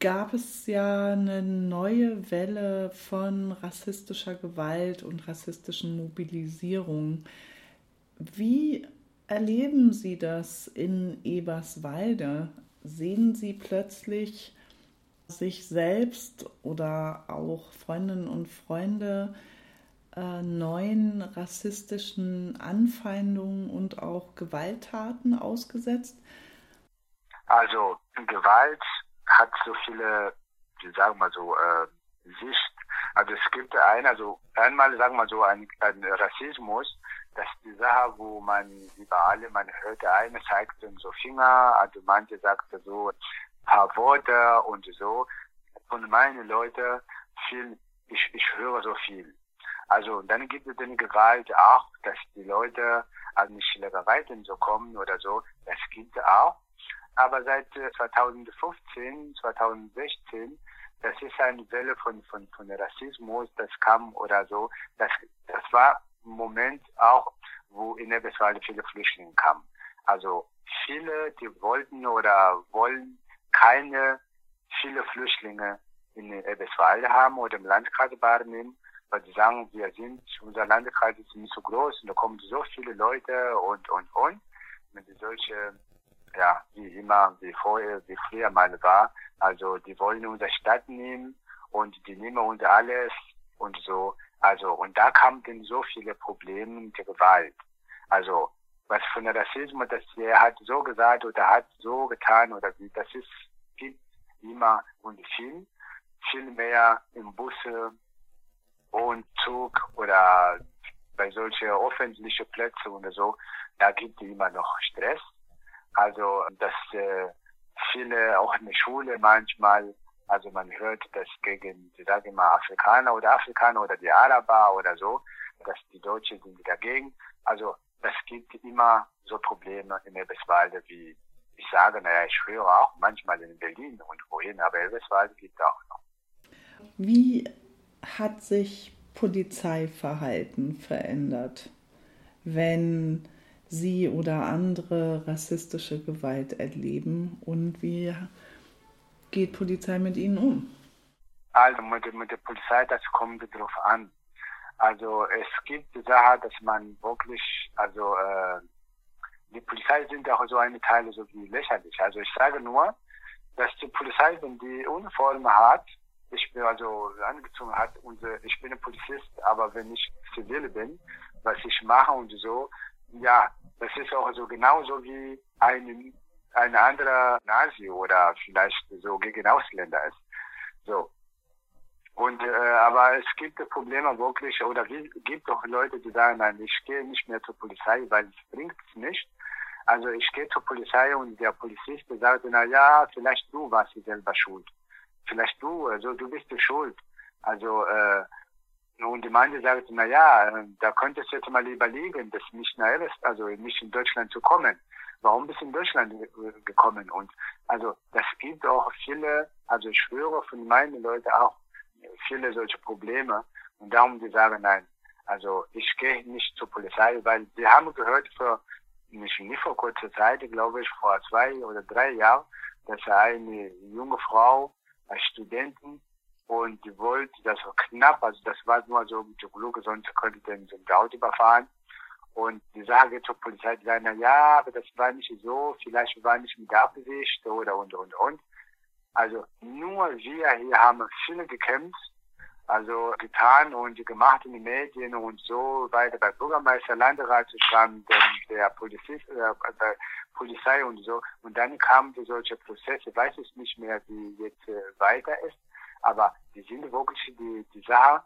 gab es ja eine neue Welle von rassistischer Gewalt und rassistischen Mobilisierung. Wie erleben Sie das in Eberswalde? Sehen Sie plötzlich sich selbst oder auch Freundinnen und Freunde äh, neuen rassistischen Anfeindungen und auch Gewalttaten ausgesetzt? Also Gewalt hat so viele, sagen wir so, äh, Sicht. Also es gibt ein, also einmal sagen wir so ein, ein Rassismus, das ist die Sache, wo man überall, man hört, der eine zeigt so Finger, also manche sagt so ein paar Worte und so. Und meine Leute, viel, ich, ich höre so viel. Also dann gibt es eine Gewalt auch, dass die Leute an also Schlägereien so kommen oder so. Das gibt es auch. Aber seit 2015, äh, 2016, das ist eine Welle von, von, von Rassismus, das kam oder so. Das, das war ein Moment auch, wo in Eberswalde viele Flüchtlinge kamen. Also viele, die wollten oder wollen keine viele Flüchtlinge in Eberswalde haben oder im Landkreis Barnim, weil sie sagen, wir sind, unser Landkreis ist nicht so groß und da kommen so viele Leute und, und, und. Mit solche ja, wie immer, wie vorher, wie früher mal war. Also die wollen unsere Stadt nehmen und die nehmen uns alles und so. Also und da kamen dann so viele Probleme mit der Gewalt. Also was von der Rassismus, das er hat so gesagt oder hat so getan oder wie, das ist gibt immer und viel, viel mehr im Busse und Zug oder bei solchen öffentlichen Plätzen oder so, da gibt es immer noch Stress. Also, dass äh, viele auch in der Schule manchmal, also man hört das gegen, ich sage immer Afrikaner oder Afrikaner oder die Araber oder so, dass die Deutschen sind dagegen. Also, das gibt immer so Probleme in Eberswalde wie, ich sage, naja, ich höre auch manchmal in Berlin und wohin, aber Eberswalde gibt es auch noch. Wie hat sich Polizeiverhalten verändert, wenn sie oder andere rassistische Gewalt erleben und wie geht Polizei mit ihnen um? Also mit, mit der Polizei, das kommt darauf an. Also es gibt die Sache, dass man wirklich, also äh, die Polizei sind auch so eine Teile so wie lächerlich. Also ich sage nur, dass die Polizei, wenn die Uniform hat, ich bin also angezogen hat und ich bin ein Polizist, aber wenn ich zivil bin, was ich mache und so, ja, das ist auch so genauso wie ein, ein anderer Nazi oder vielleicht so gegen Ausländer ist. So. Und äh, aber es gibt Probleme wirklich oder es gibt auch Leute, die sagen, nein, ich gehe nicht mehr zur Polizei, weil es bringt es nicht. Also ich gehe zur Polizei und der Polizist sagt, na ja, vielleicht du warst selber schuld. Vielleicht du, also du bist schuld. Also äh, und die Gemeinde sagt, na ja, da könntest du jetzt mal überlegen, das nicht nach also nicht in Deutschland zu kommen. Warum bist du in Deutschland gekommen? Und also das gibt auch viele, also ich höre von meinen Leuten auch viele solche Probleme. Und darum die sagen, nein, also ich gehe nicht zur Polizei, weil sie haben gehört vor nicht, nicht vor kurzer Zeit, glaube ich, vor zwei oder drei Jahren, dass eine junge Frau als Studentin und die wollte das war knapp, also das war nur so mit der Glocke, sonst könnte so ein Auto überfahren. Und die geht zur Polizei, die sagen, na ja, aber das war nicht so, vielleicht war nicht mit Absicht oder und und und. Also nur wir hier haben viele gekämpft, also getan und gemacht in den Medien und so weiter bei Bürgermeister, Landrat, dann der Polizist, äh, der Polizei und so. Und dann kamen solche Prozesse, weiß ich nicht mehr, wie jetzt äh, weiter ist. Aber die sind wirklich die, die Sache,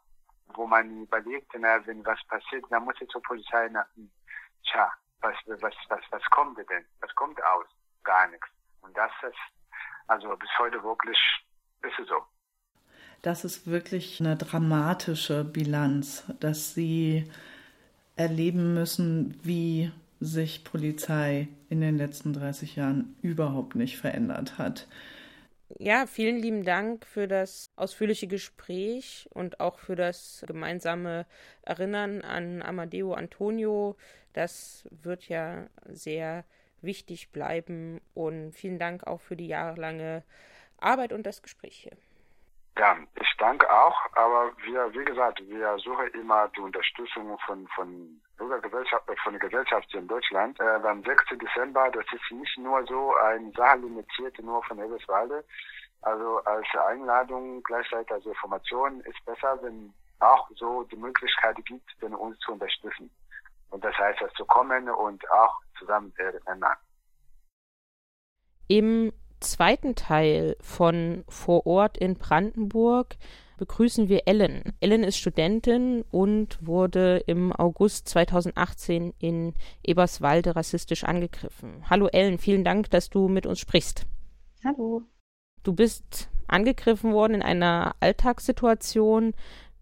wo man überlegt, na, wenn was passiert, dann muss ich zur Polizei nach, tja, was, was, was, was kommt denn? Was kommt aus? Gar nichts. Und das ist, also bis heute wirklich, ist es so. Das ist wirklich eine dramatische Bilanz, dass Sie erleben müssen, wie sich Polizei in den letzten 30 Jahren überhaupt nicht verändert hat ja, vielen lieben Dank für das ausführliche Gespräch und auch für das gemeinsame Erinnern an Amadeo Antonio. Das wird ja sehr wichtig bleiben und vielen Dank auch für die jahrelange Arbeit und das Gespräch hier. Ja, ich danke auch, aber wir, wie gesagt, wir suchen immer die Unterstützung von, von Bürgergesellschaft, von der Gesellschaft hier in Deutschland. Äh, beim 6. Dezember, das ist nicht nur so ein Sache limitiert nur von Eberswalde. Also als Einladung gleichzeitig als Information ist besser, wenn auch so die Möglichkeit gibt, denn uns zu unterstützen. Und das heißt, zu kommen und auch zusammen ändern. Im zweiten Teil von Vor Ort in Brandenburg begrüßen wir Ellen. Ellen ist Studentin und wurde im August 2018 in Eberswalde rassistisch angegriffen. Hallo Ellen, vielen Dank, dass du mit uns sprichst. Hallo. Du bist angegriffen worden in einer Alltagssituation.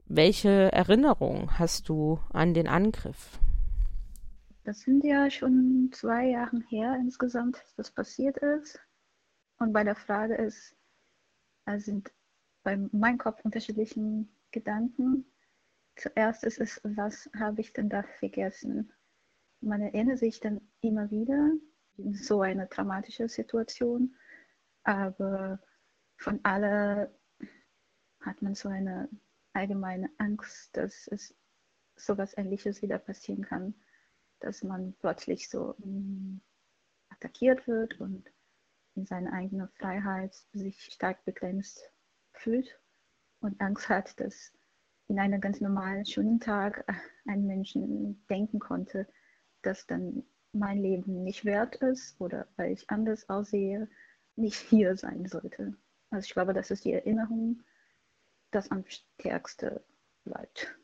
Welche Erinnerung hast du an den Angriff? Das sind ja schon zwei Jahre her insgesamt, dass das passiert ist. Und bei der Frage ist, sind bei meinem Kopf unterschiedlichen Gedanken. Zuerst ist es, was habe ich denn da vergessen? Man erinnert sich dann immer wieder in so eine dramatische Situation, aber von alle hat man so eine allgemeine Angst, dass es sowas Ähnliches wieder passieren kann, dass man plötzlich so mm, attackiert wird und in seiner eigenen Freiheit sich stark begrenzt fühlt und Angst hat, dass in einem ganz normalen, schönen Tag ein Menschen denken konnte, dass dann mein Leben nicht wert ist oder weil ich anders aussehe, nicht hier sein sollte. Also ich glaube, das ist die Erinnerung, das am stärksten bleibt.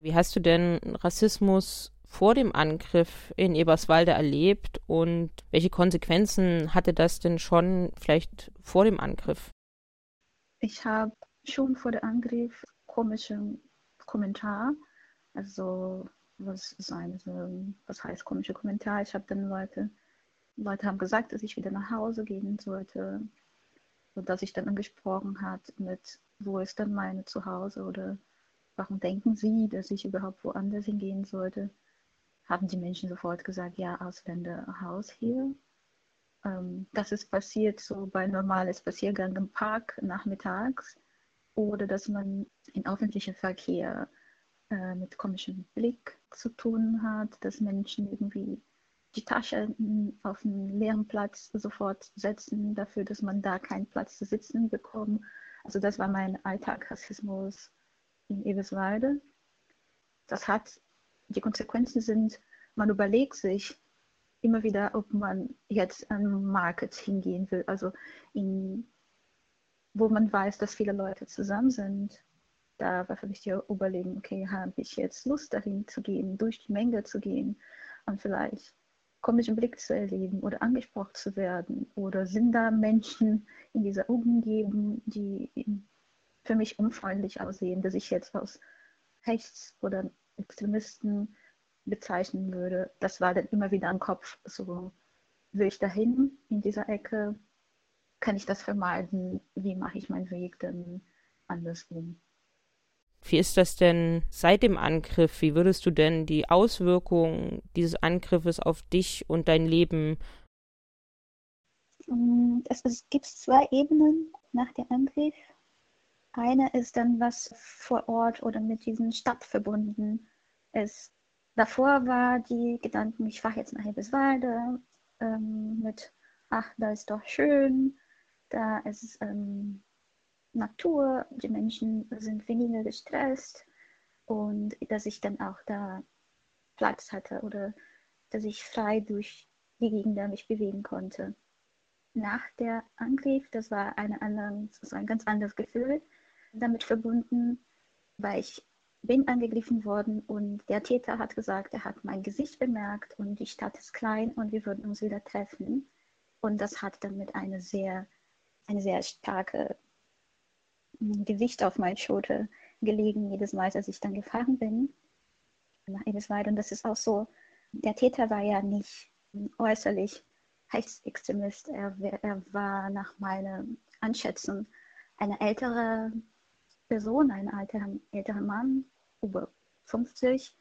Wie hast du denn Rassismus vor dem Angriff in Eberswalde erlebt und welche Konsequenzen hatte das denn schon vielleicht vor dem Angriff? Ich habe schon vor dem Angriff komischen Kommentar, also was sein, was heißt komische Kommentar? Ich habe dann Leute, Leute haben gesagt, dass ich wieder nach Hause gehen sollte und dass ich dann angesprochen hat mit, wo ist denn meine Zuhause oder warum denken Sie, dass ich überhaupt woanders hingehen sollte? Haben die Menschen sofort gesagt, ja, Ausländerhaus hier. Ähm, das ist passiert so bei normales Spaziergang im Park nachmittags oder dass man in öffentlichem Verkehr äh, mit komischem Blick zu tun hat, dass Menschen irgendwie die Tasche auf einen leeren Platz sofort setzen, dafür, dass man da keinen Platz zu sitzen bekommt. Also das war mein Alltag Rassismus in Eberswalde. Das hat die Konsequenzen sind, man überlegt sich immer wieder, ob man jetzt an Market hingehen will, also in, wo man weiß, dass viele Leute zusammen sind. Da war für mich die Überlegung, okay, habe ich jetzt Lust dahin zu gehen, durch die Menge zu gehen und vielleicht komischen Blick zu erleben oder angesprochen zu werden? Oder sind da Menschen in dieser Umgebung, die für mich unfreundlich aussehen, dass ich jetzt aus Rechts- oder Extremisten bezeichnen würde. Das war dann immer wieder im Kopf, so will ich dahin in dieser Ecke, kann ich das vermeiden, wie mache ich meinen Weg dann andersrum. Wie ist das denn seit dem Angriff? Wie würdest du denn die Auswirkungen dieses Angriffes auf dich und dein Leben? Es, es gibt zwei Ebenen nach dem Angriff. Eine ist dann, was vor Ort oder mit diesem Stadt verbunden ist. Davor war die Gedanken, ich fahre jetzt nach Eberswalde ähm, mit, ach, da ist doch schön, da ist ähm, Natur, die Menschen sind weniger gestresst und dass ich dann auch da Platz hatte oder dass ich frei durch die Gegend mich bewegen konnte. Nach der Angriff, das war eine andere, das war ein ganz anderes Gefühl damit verbunden, weil ich bin angegriffen worden und der Täter hat gesagt, er hat mein Gesicht bemerkt und die Stadt ist klein und wir würden uns wieder treffen. Und das hat dann mit einer sehr, eine sehr starke hm, Gewicht auf meine Schulter gelegen, jedes Mal, als ich dann gefahren bin. Und das ist auch so, der Täter war ja nicht äußerlich Rechtsextremist. Er, er war nach meiner Anschätzung eine ältere Person, ein älterer, älterer Mann, über 50,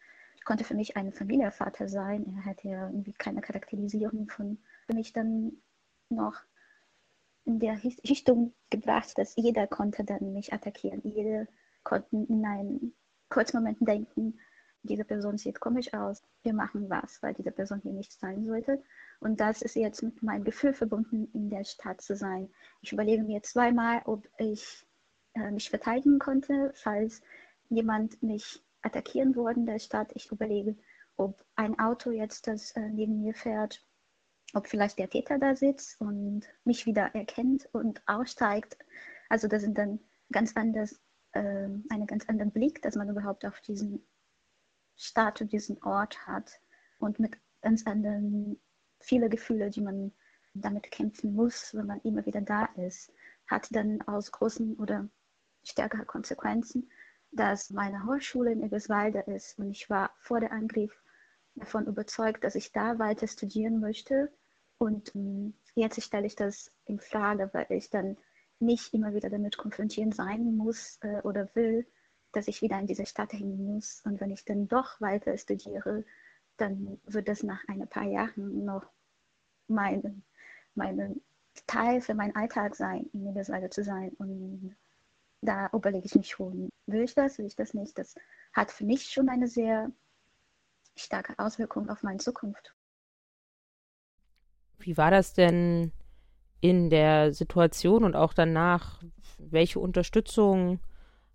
konnte für mich ein Familienvater sein. Er hatte ja irgendwie keine Charakterisierung von für mich dann noch. in der Richtung gebracht, dass jeder konnte dann mich attackieren. Jeder konnte in einen kurzen Moment denken, diese Person sieht komisch aus, wir machen was, weil diese Person hier nicht sein sollte. Und das ist jetzt mit meinem Gefühl verbunden, in der Stadt zu sein. Ich überlege mir zweimal, ob ich äh, mich verteidigen konnte, falls jemand mich attackieren würde in der Stadt. Ich überlege, ob ein Auto jetzt, das äh, neben mir fährt, ob vielleicht der Täter da sitzt und mich wieder erkennt und aussteigt. Also das sind dann ganz anders, äh, einen ganz anderen Blick, dass man überhaupt auf diesen Stadt, diesen Ort hat und mit ganz anderen, viele Gefühle, die man damit kämpfen muss, wenn man immer wieder da ist, hat dann aus großen oder stärkeren Konsequenzen, dass meine Hochschule in Eberswalde ist und ich war vor dem Angriff davon überzeugt, dass ich da weiter studieren möchte. Und ähm, jetzt stelle ich das in Frage, weil ich dann nicht immer wieder damit konfrontiert sein muss äh, oder will, dass ich wieder in diese Stadt hängen muss. Und wenn ich dann doch weiter studiere, dann wird das nach ein paar Jahren noch mein, mein Teil für meinen Alltag sein, in Niedersage zu sein. Und da überlege ich mich schon, will ich das, will ich das nicht. Das hat für mich schon eine sehr starke Auswirkung auf meine Zukunft. Wie war das denn in der Situation und auch danach? Welche Unterstützung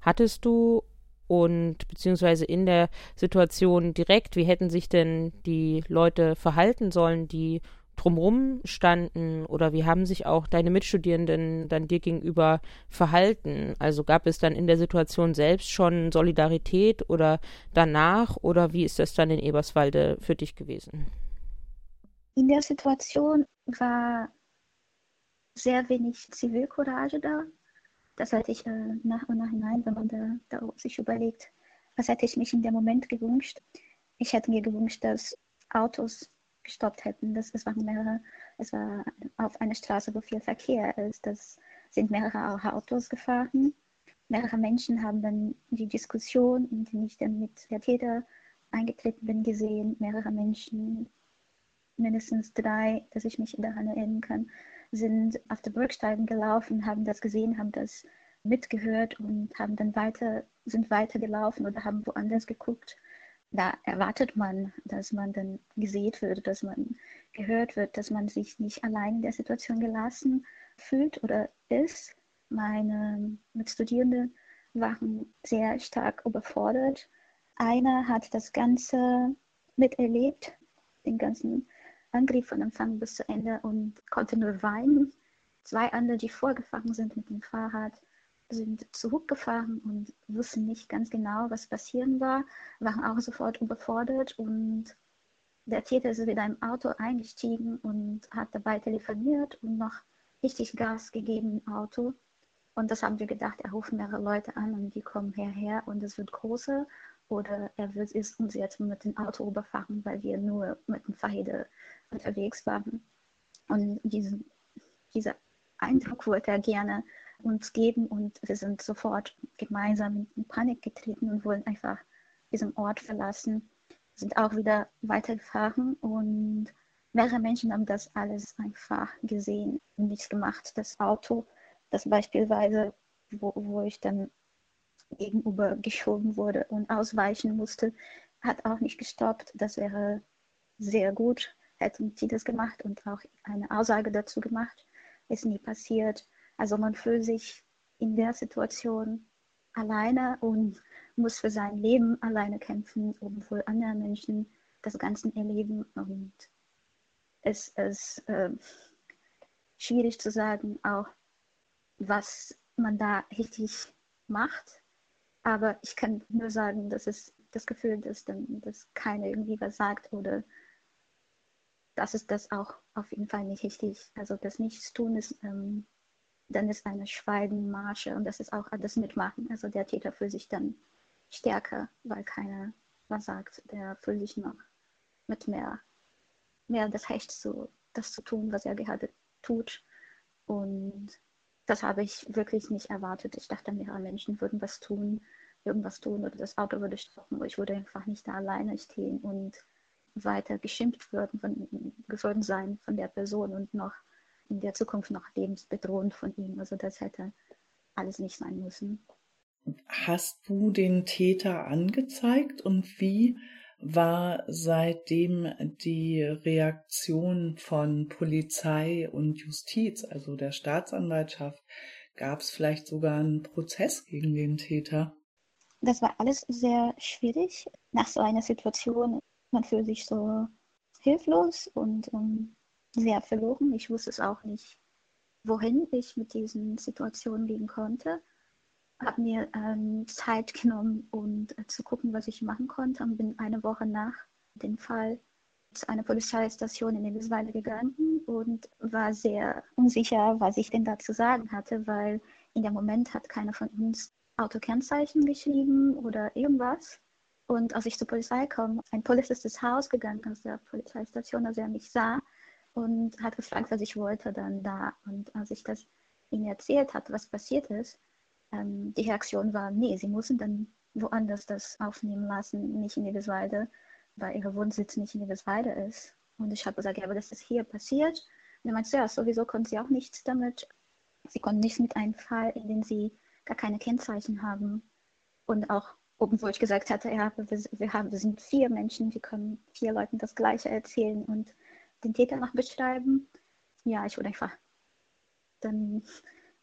hattest du und beziehungsweise in der Situation direkt, wie hätten sich denn die Leute verhalten sollen, die drumrum standen oder wie haben sich auch deine Mitstudierenden dann dir gegenüber verhalten? Also gab es dann in der Situation selbst schon Solidarität oder danach oder wie ist das dann in Eberswalde für dich gewesen? In der Situation war sehr wenig Zivilcourage da. Das hatte ich äh, nach und nachhinein, wenn man da, da sich überlegt, was hätte ich mich in dem Moment gewünscht. Ich hätte mir gewünscht, dass Autos gestoppt hätten. Das, es waren mehrere, es war auf einer Straße, wo viel Verkehr ist. Das sind mehrere Autos gefahren. Mehrere Menschen haben dann die Diskussion, in die ich dann mit der Täter eingetreten bin, gesehen. Mehrere Menschen, mindestens drei, dass ich mich daran erinnern kann, sind auf der Bürgsteigen gelaufen, haben das gesehen, haben das mitgehört und haben dann weiter, sind weitergelaufen oder haben woanders geguckt. Da erwartet man, dass man dann gesehen wird, dass man gehört wird, dass man sich nicht allein in der Situation gelassen fühlt oder ist. Meine Mitstudierenden waren sehr stark überfordert. Einer hat das Ganze miterlebt, den ganzen Angriff von Anfang bis zu Ende und konnte nur weinen. Zwei andere, die vorgefahren sind mit dem Fahrrad, sind zurückgefahren und wussten nicht ganz genau, was passieren war, waren auch sofort überfordert und der Täter ist wieder im Auto eingestiegen und hat dabei telefoniert und noch richtig Gas gegeben im Auto. Und das haben wir gedacht, er ruft mehrere Leute an und die kommen hierher und es wird größer oder er wird uns jetzt mit dem Auto überfahren, weil wir nur mit dem Fahrräder unterwegs waren. Und diesen, dieser Eindruck wollte er gerne uns geben und wir sind sofort gemeinsam in Panik getreten und wollen einfach diesen Ort verlassen, sind auch wieder weitergefahren und mehrere Menschen haben das alles einfach gesehen und nichts gemacht. Das Auto, das beispielsweise, wo, wo ich dann gegenüber geschoben wurde und ausweichen musste, hat auch nicht gestoppt. Das wäre sehr gut hätten sie das gemacht und auch eine Aussage dazu gemacht. Ist nie passiert. Also man fühlt sich in der Situation alleine und muss für sein Leben alleine kämpfen, obwohl andere Menschen das Ganze erleben. Und es ist äh, schwierig zu sagen, auch was man da richtig macht. Aber ich kann nur sagen, dass es das Gefühl, dass dann dass keiner irgendwie was sagt oder das ist das auch auf jeden Fall nicht richtig. Also das Nichtstun ist, ähm, dann ist eine Schweigenmarsche und das ist auch das Mitmachen. Also der Täter fühlt sich dann stärker, weil keiner was sagt. Der fühlt sich noch mit mehr, mehr das Recht zu, das zu tun, was er gerade tut. Und das habe ich wirklich nicht erwartet. Ich dachte, mehrere Menschen würden was tun, irgendwas tun oder das Auto würde stoppen. Ich würde einfach nicht da alleine stehen und weiter geschimpft würden von, worden sein von der Person und noch in der Zukunft noch lebensbedrohend von ihm. Also das hätte alles nicht sein müssen. Hast du den Täter angezeigt und wie war seitdem die Reaktion von Polizei und Justiz, also der Staatsanwaltschaft? Gab es vielleicht sogar einen Prozess gegen den Täter? Das war alles sehr schwierig. Nach so einer Situation, man fühlt sich so hilflos und ähm, sehr verloren. Ich wusste es auch nicht, wohin ich mit diesen Situationen gehen konnte habe mir ähm, Zeit genommen und äh, zu gucken, was ich machen konnte und bin eine Woche nach dem Fall zu einer Polizeistation in Ebelsweiler gegangen und war sehr unsicher, was ich denn da zu sagen hatte, weil in dem Moment hat keiner von uns Autokennzeichen geschrieben oder irgendwas. Und als ich zur Polizei kam, ein Polizist ist Haus gegangen aus der Polizeistation, als er mich sah und hat gefragt, was ich wollte dann da. Und als ich das ihm erzählt hatte, was passiert ist, ähm, die Reaktion war, nee, sie müssen dann woanders das aufnehmen lassen, nicht in Eberswalde, weil ihr Wohnsitz nicht in Eberswalde ist. Und ich habe gesagt, ja, aber das ist hier passiert. Und er meinte, ja, sowieso konnten sie auch nichts damit. Sie konnten nichts mit einem Fall, in dem sie gar keine Kennzeichen haben. Und auch oben, wo ich gesagt hatte, ja, wir, wir, haben, wir sind vier Menschen, wir können vier Leuten das Gleiche erzählen und den Täter noch beschreiben. Ja, ich wurde einfach dann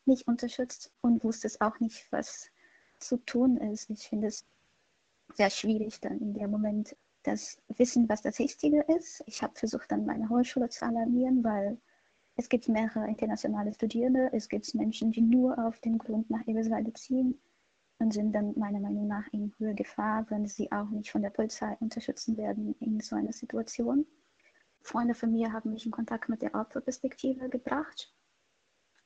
nicht unterstützt und wusste es auch nicht, was zu tun ist. Ich finde es sehr schwierig, dann in dem Moment das Wissen, was das Richtige ist. Ich habe versucht, dann meine Hochschule zu alarmieren, weil es gibt mehrere internationale Studierende, es gibt Menschen, die nur auf den Grund nach Eberswalde ziehen und sind dann meiner Meinung nach in hohe Gefahr, wenn sie auch nicht von der Polizei unterstützen werden in so einer Situation. Freunde von mir haben mich in Kontakt mit der Opferperspektive gebracht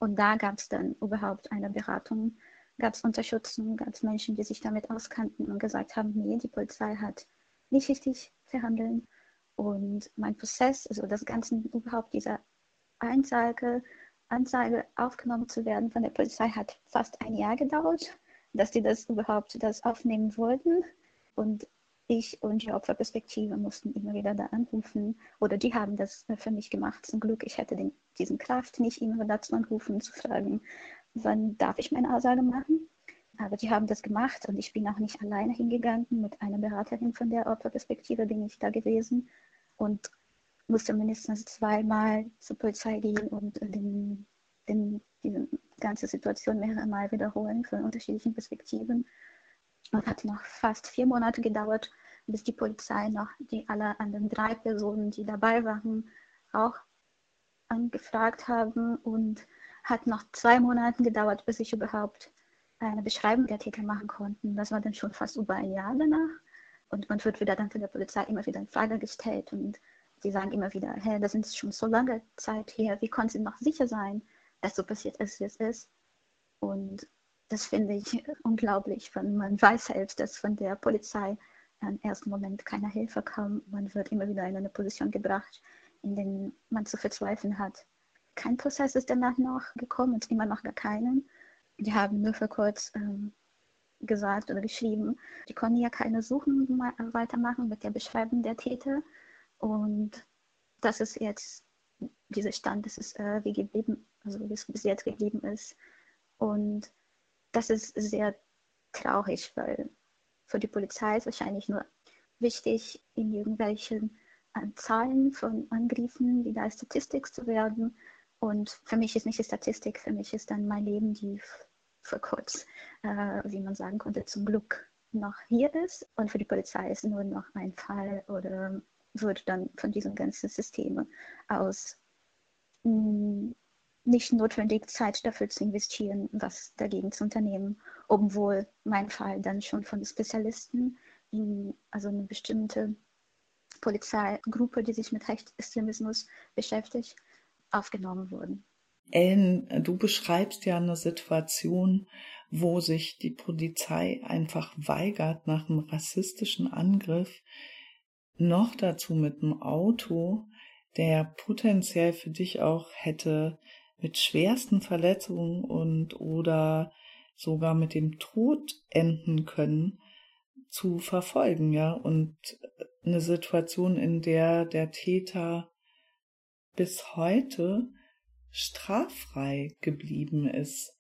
und da gab es dann überhaupt eine Beratung, gab es Unterstützung, gab es Menschen, die sich damit auskannten und gesagt haben, nee, die Polizei hat nicht richtig verhandeln. Und mein Prozess, also das Ganze überhaupt, diese Anzeige, Anzeige aufgenommen zu werden von der Polizei, hat fast ein Jahr gedauert, dass die das überhaupt das aufnehmen wollten. Und ich und die Opferperspektive mussten immer wieder da anrufen oder die haben das für mich gemacht. Zum Glück, ich hätte den, diesen Kraft nicht immer dazu anrufen, zu fragen, wann darf ich meine Aussage machen. Aber die haben das gemacht und ich bin auch nicht alleine hingegangen. Mit einer Beraterin von der Opferperspektive bin ich da gewesen und musste mindestens zweimal zur Polizei gehen und den, den, diese ganze Situation mehrere Mal wiederholen von unterschiedlichen Perspektiven. Und hat noch fast vier Monate gedauert, bis die Polizei noch die alle anderen drei Personen, die dabei waren, auch angefragt haben und hat noch zwei Monate gedauert, bis ich überhaupt eine Beschreibung der Täter machen konnte. Das war dann schon fast über ein Jahr danach. Und man wird wieder dann von der Polizei immer wieder in Frage gestellt und die sagen immer wieder, hey, das ist schon so lange Zeit her, wie konnten sie noch sicher sein, dass so passiert ist, wie es ist? Und das finde ich unglaublich, wenn man weiß selbst, dass von der Polizei im ersten Moment keine Hilfe kam. Man wird immer wieder in eine Position gebracht, in der man zu verzweifeln hat. Kein Prozess ist danach noch gekommen, und immer noch gar keinen. Die haben nur für kurz ähm, gesagt oder geschrieben, die konnten ja keine Suchen weitermachen mit der Beschreibung der Täter. Und das ist jetzt dieser Stand, das ist äh, wie geblieben, also wie es bis jetzt geblieben ist. Und das ist sehr traurig, weil für die Polizei ist wahrscheinlich nur wichtig, in irgendwelchen äh, Zahlen von Angriffen wieder als Statistik zu werden. Und für mich ist nicht die Statistik, für mich ist dann mein Leben, die für kurz, äh, wie man sagen konnte, zum Glück noch hier ist. Und für die Polizei ist nur noch ein Fall oder wird dann von diesen ganzen Systemen aus mm, nicht notwendig Zeit dafür zu investieren, was dagegen zu unternehmen, obwohl mein Fall dann schon von Spezialisten in also eine bestimmte Polizeigruppe, die sich mit Rechtsextremismus beschäftigt, aufgenommen wurden. Ellen, du beschreibst ja eine Situation, wo sich die Polizei einfach weigert nach einem rassistischen Angriff, noch dazu mit einem Auto, der potenziell für dich auch hätte mit schwersten Verletzungen und oder sogar mit dem Tod enden können, zu verfolgen, ja. Und eine Situation, in der der Täter bis heute straffrei geblieben ist.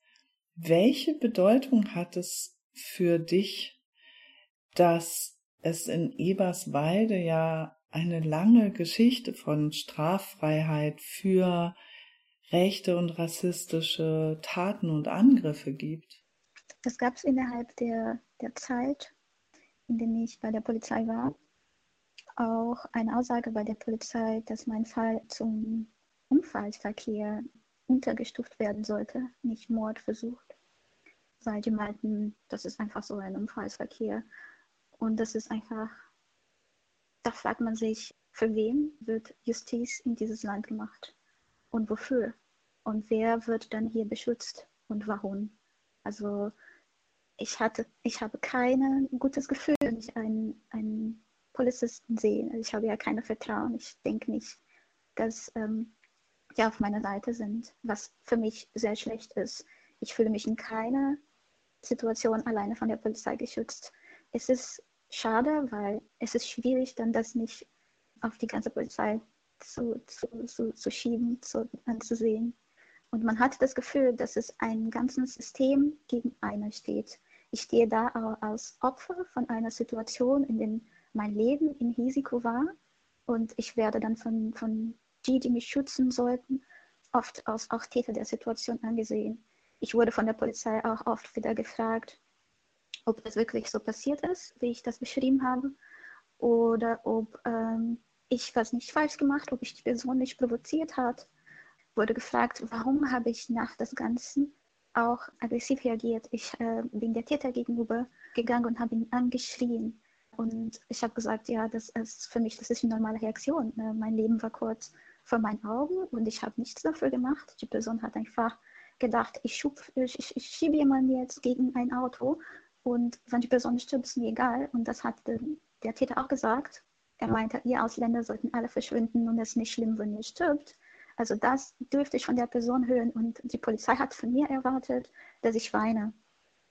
Welche Bedeutung hat es für dich, dass es in Eberswalde ja eine lange Geschichte von Straffreiheit für rechte und rassistische Taten und Angriffe gibt? Das gab es innerhalb der, der Zeit, in der ich bei der Polizei war, auch eine Aussage bei der Polizei, dass mein Fall zum Unfallverkehr untergestuft werden sollte, nicht Mord versucht. Weil die meinten, das ist einfach so ein Unfallsverkehr. Und das ist einfach, da fragt man sich, für wen wird Justiz in dieses Land gemacht? Und wofür? Und wer wird dann hier beschützt und warum? Also ich hatte, ich habe kein gutes Gefühl, wenn ich einen, einen Polizisten sehe. Also ich habe ja keine Vertrauen. Ich denke nicht, dass ähm, die auf meiner Seite sind, was für mich sehr schlecht ist. Ich fühle mich in keiner Situation alleine von der Polizei geschützt. Es ist schade, weil es ist schwierig, dann das nicht auf die ganze Polizei zu, zu, zu, zu schieben, zu, anzusehen. Und man hat das Gefühl, dass es ein ganzes System gegen einen steht. Ich stehe da als Opfer von einer Situation, in der mein Leben im Risiko war und ich werde dann von, von die, die mich schützen sollten, oft als auch Täter der Situation angesehen. Ich wurde von der Polizei auch oft wieder gefragt, ob das wirklich so passiert ist, wie ich das beschrieben habe, oder ob ähm, ich was nicht falsch gemacht, ob ich die Person nicht provoziert hat. Wurde gefragt, warum habe ich nach das Ganze auch aggressiv reagiert. Ich äh, bin der Täter gegenüber gegangen und habe ihn angeschrien. Und ich habe gesagt, ja, das ist für mich, das ist eine normale Reaktion. Äh, mein Leben war kurz vor meinen Augen und ich habe nichts dafür gemacht. Die Person hat einfach gedacht, ich, schub, ich, ich, ich schiebe jemanden jetzt gegen ein Auto und wenn die Person stirbt, ist mir egal. Und das hat der Täter auch gesagt. Er meinte, ihr Ausländer sollten alle verschwinden und es ist nicht schlimm, wenn ihr stirbt. Also das dürfte ich von der Person hören und die Polizei hat von mir erwartet, dass ich weine.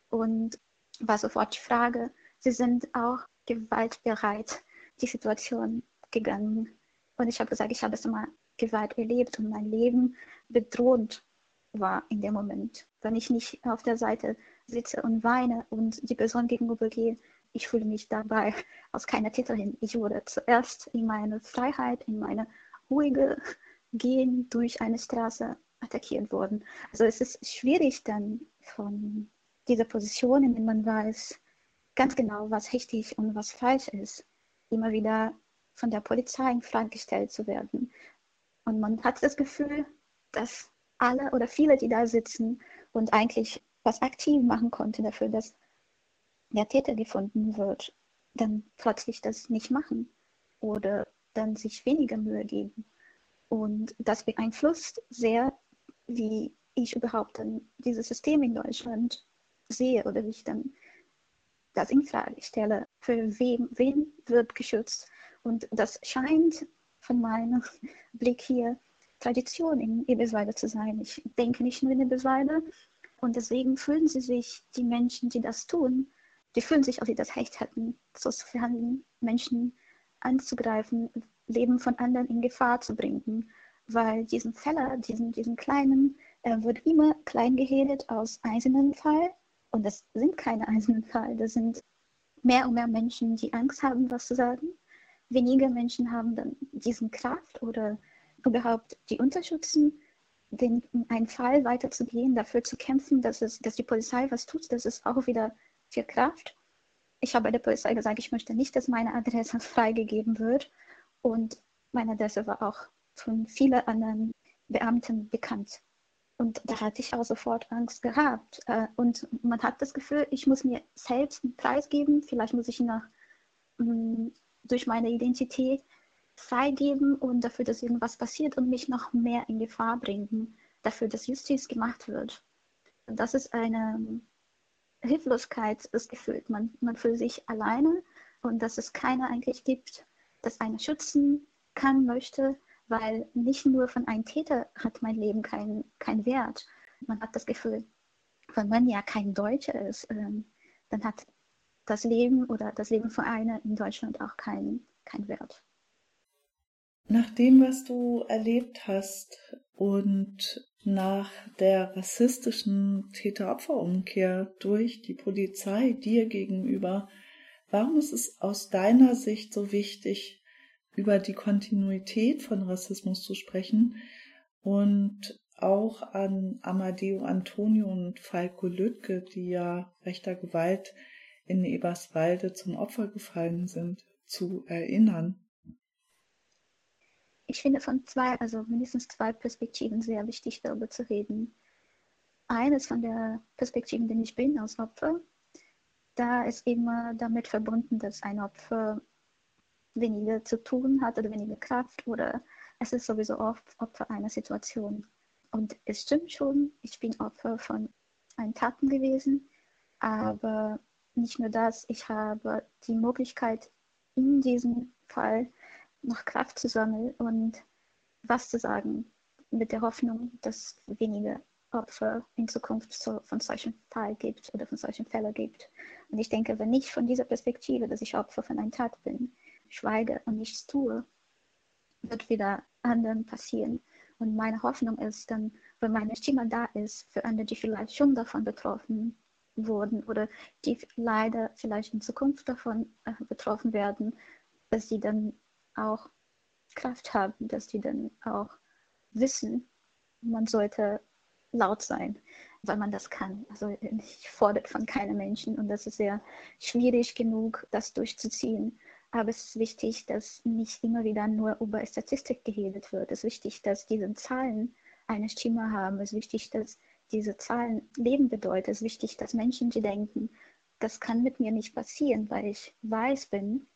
Und war sofort die Frage, sie sind auch gewaltbereit die Situation gegangen. Und ich habe gesagt, ich habe es immer Gewalt erlebt und mein Leben bedroht war in dem Moment. Wenn ich nicht auf der Seite sitze und weine und die Person gegenüber gehe, ich fühle mich dabei als keine Täterin. Ich wurde zuerst in meine Freiheit, in meine ruhige Gehen durch eine Straße attackiert worden. Also es ist schwierig dann von dieser Position, in der man weiß ganz genau, was richtig und was falsch ist, immer wieder von der Polizei in Frage gestellt zu werden. Und man hat das Gefühl, dass alle oder viele, die da sitzen und eigentlich was aktiv machen konnten dafür, dass der Täter gefunden wird, dann plötzlich das nicht machen oder dann sich weniger Mühe geben. Und das beeinflusst sehr, wie ich überhaupt dann dieses System in Deutschland sehe oder wie ich dann das in Frage stelle. Für wen, wen wird geschützt? Und das scheint von meinem Blick hier Tradition in Eberswalde zu sein. Ich denke nicht nur in Eberswalde. Und deswegen fühlen sie sich, die Menschen, die das tun, die fühlen sich, als sie das Recht hätten, so zu verhandeln, Menschen anzugreifen, Leben von anderen in Gefahr zu bringen. Weil diesen Feller, diesen, diesen kleinen, äh, wird immer klein geredet aus einzelnen Fall. Und das sind keine einzelnen Fall. Das sind mehr und mehr Menschen, die Angst haben, was zu sagen. Weniger Menschen haben dann diesen Kraft oder überhaupt die Unterstützen, den, einen Fall weiterzugehen, dafür zu kämpfen, dass, es, dass die Polizei was tut. Das ist auch wieder viel Kraft. Ich habe bei der Polizei gesagt, ich möchte nicht, dass meine Adresse freigegeben wird. Und meine Adresse war auch von vielen anderen Beamten bekannt. Und da hatte ich auch sofort Angst gehabt. Äh, und man hat das Gefühl, ich muss mir selbst einen Preis geben. Vielleicht muss ich nach, mm, durch meine Identität freigeben und dafür, dass irgendwas passiert und mich noch mehr in Gefahr bringen, dafür, dass Justiz gemacht wird. Und das ist eine Hilflosigkeit, das Gefühl. Man, man fühlt sich alleine und dass es keiner eigentlich gibt, das einen schützen kann, möchte, weil nicht nur von einem Täter hat mein Leben keinen kein Wert. Man hat das Gefühl, wenn man ja kein Deutscher ist, ähm, dann hat das Leben oder das Leben von einer in Deutschland auch keinen kein Wert. Nach dem, was du erlebt hast und nach der rassistischen Täter-Opfer-Umkehr durch die Polizei dir gegenüber, warum ist es aus deiner Sicht so wichtig, über die Kontinuität von Rassismus zu sprechen und auch an Amadeo Antonio und Falco Lüttke, die ja rechter Gewalt in Eberswalde zum Opfer gefallen sind, zu erinnern? Ich finde von zwei, also mindestens zwei Perspektiven sehr wichtig, darüber zu reden. Eines von der Perspektive, in der ich bin als Opfer, da ist immer damit verbunden, dass ein Opfer weniger zu tun hat oder weniger Kraft oder es ist sowieso oft Opfer einer Situation. Und es stimmt schon, ich bin Opfer von einem Taten gewesen, aber nicht nur das, ich habe die Möglichkeit, in diesem Fall noch Kraft zu sammeln und was zu sagen, mit der Hoffnung, dass weniger Opfer in Zukunft so von solchen Fall gibt oder von solchen Fällen gibt. Und ich denke, wenn ich von dieser Perspektive, dass ich Opfer von einer Tat bin, schweige und nichts tue, wird wieder anderen passieren. Und meine Hoffnung ist dann, wenn meine Stimme da ist, für andere, die vielleicht schon davon betroffen wurden oder die leider vielleicht in Zukunft davon äh, betroffen werden, dass sie dann auch Kraft haben, dass die dann auch wissen, man sollte laut sein, weil man das kann. Also ich fordere von keinem Menschen und das ist sehr schwierig genug, das durchzuziehen. Aber es ist wichtig, dass nicht immer wieder nur über Statistik geredet wird. Es ist wichtig, dass diese Zahlen eine Stimme haben. Es ist wichtig, dass diese Zahlen Leben bedeuten. Es ist wichtig, dass Menschen, die denken, das kann mit mir nicht passieren, weil ich weiß bin,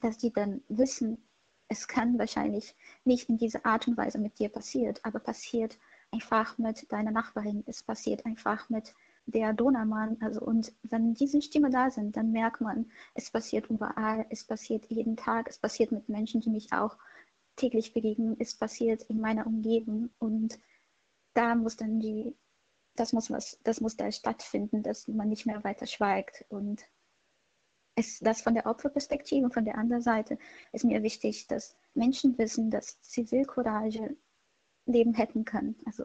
dass die dann wissen, es kann wahrscheinlich nicht in dieser Art und Weise mit dir passiert, aber passiert einfach mit deiner Nachbarin, es passiert einfach mit der Donaumann. Also und wenn diese Stimmen da sind, dann merkt man, es passiert überall, es passiert jeden Tag, es passiert mit Menschen, die mich auch täglich begegnen, es passiert in meiner Umgebung. Und da muss dann die, das muss was, das muss da stattfinden, dass man nicht mehr weiter schweigt. Und es, das von der Opferperspektive und von der anderen Seite ist mir wichtig, dass Menschen wissen, dass Zivilcourage Leben hätten können. Also,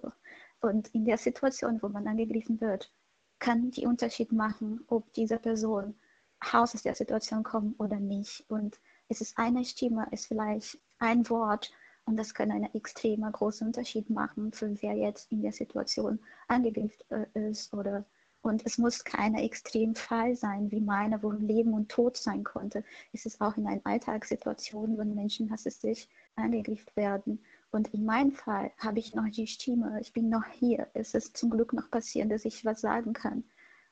und in der Situation, wo man angegriffen wird, kann die Unterschied machen, ob diese Person aus der Situation kommt oder nicht. Und es ist eine Stimme, es ist vielleicht ein Wort und das kann einen extrem großen Unterschied machen, für wer jetzt in der Situation angegriffen äh, ist oder und es muss keine Extremfall sein, wie meine, wo Leben und Tod sein konnte. Es ist auch in einer Alltagssituation, wenn Menschen rassistisch angegriffen werden. Und in meinem Fall habe ich noch die Stimme, ich bin noch hier. Es ist zum Glück noch passiert, dass ich was sagen kann.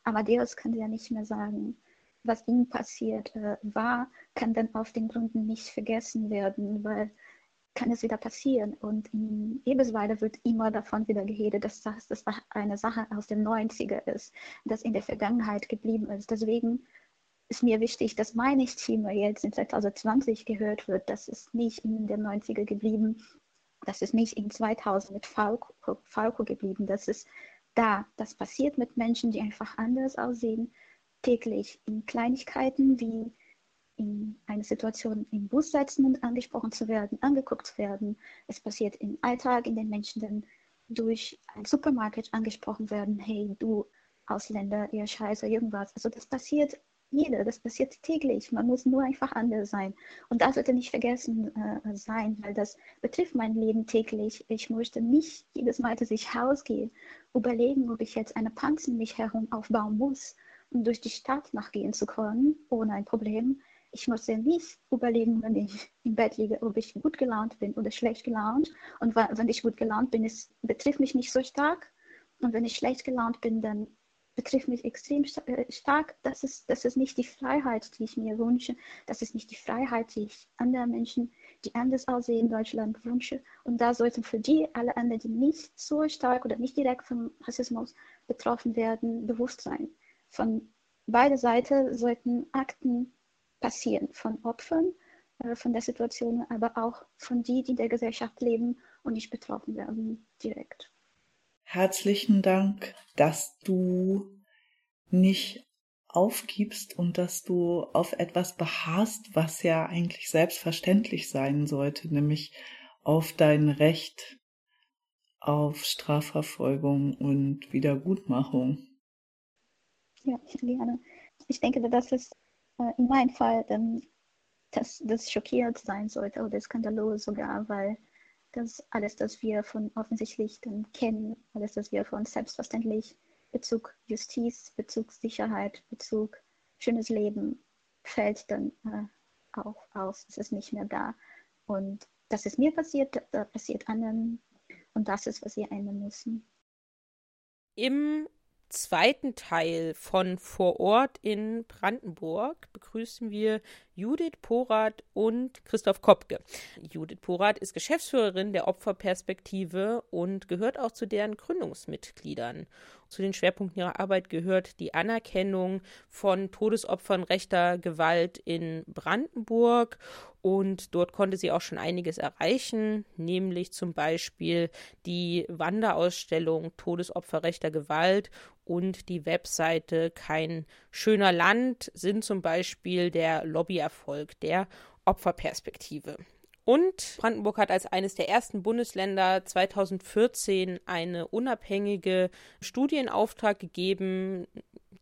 Amadeus kann ja nicht mehr sagen. Was ihm passiert äh, war, kann dann auf den Gründen nicht vergessen werden, weil kann es wieder passieren. Und in Eberswalde wird immer davon wieder geredet, dass das, das eine Sache aus den 90er ist, das in der Vergangenheit geblieben ist. Deswegen ist mir wichtig, dass meine Stimme jetzt in 2020 gehört wird. Das ist nicht in den 90er geblieben. Das ist nicht in 2000 mit Falco, Falco geblieben. Das ist da. Das passiert mit Menschen, die einfach anders aussehen, täglich in Kleinigkeiten wie in einer Situation im Bus setzen und angesprochen zu werden, angeguckt zu werden. Es passiert im Alltag, in den Menschen dann durch einen Supermarkt angesprochen werden, hey, du Ausländer, ihr Scheiße, irgendwas. Also das passiert jeder, das passiert täglich. Man muss nur einfach anders sein. Und das sollte nicht vergessen äh, sein, weil das betrifft mein Leben täglich. Ich möchte nicht jedes Mal, dass ich rausgehe, überlegen, ob ich jetzt eine Panzer mich herum aufbauen muss, um durch die Stadt nachgehen zu können, ohne ein Problem ich muss ja nicht überlegen, wenn ich im Bett liege, ob ich gut gelaunt bin oder schlecht gelaunt. Und wenn ich gut gelaunt bin, es betrifft mich nicht so stark. Und wenn ich schlecht gelaunt bin, dann betrifft mich extrem äh, stark. Das ist, das ist nicht die Freiheit, die ich mir wünsche. Das ist nicht die Freiheit, die ich anderen Menschen, die anders aussehen in Deutschland wünsche. Und da sollten für die alle anderen, die nicht so stark oder nicht direkt vom Rassismus betroffen werden, bewusst sein. Von beider Seiten sollten Akten passieren von Opfern äh, von der Situation, aber auch von die, die in der Gesellschaft leben und nicht betroffen werden direkt. Herzlichen Dank, dass du nicht aufgibst und dass du auf etwas beharrst, was ja eigentlich selbstverständlich sein sollte, nämlich auf dein Recht auf Strafverfolgung und Wiedergutmachung. Ja, gerne. Ich denke, das ist äh, in meinem Fall, ähm, dass das schockiert sein sollte oder skandalös sogar, weil das alles, das wir von offensichtlich kennen, alles, das wir von selbstverständlich Bezug Justiz, Bezug Sicherheit, Bezug schönes Leben fällt dann äh, auch aus. Es ist nicht mehr da. Und das ist mir passiert, das passiert anderen. Und das ist, was wir ändern müssen. Im zweiten Teil von Vor Ort in Brandenburg begrüßen wir Judith Porath und Christoph Kopke. Judith Porath ist Geschäftsführerin der Opferperspektive und gehört auch zu deren Gründungsmitgliedern. Zu den Schwerpunkten ihrer Arbeit gehört die Anerkennung von Todesopfern rechter Gewalt in Brandenburg und dort konnte sie auch schon einiges erreichen, nämlich zum Beispiel die Wanderausstellung Todesopfer rechter Gewalt und die Webseite Kein schöner Land sind zum Beispiel der Lobbyerfolg der Opferperspektive. Und Brandenburg hat als eines der ersten Bundesländer 2014 eine unabhängige Studie in Auftrag gegeben,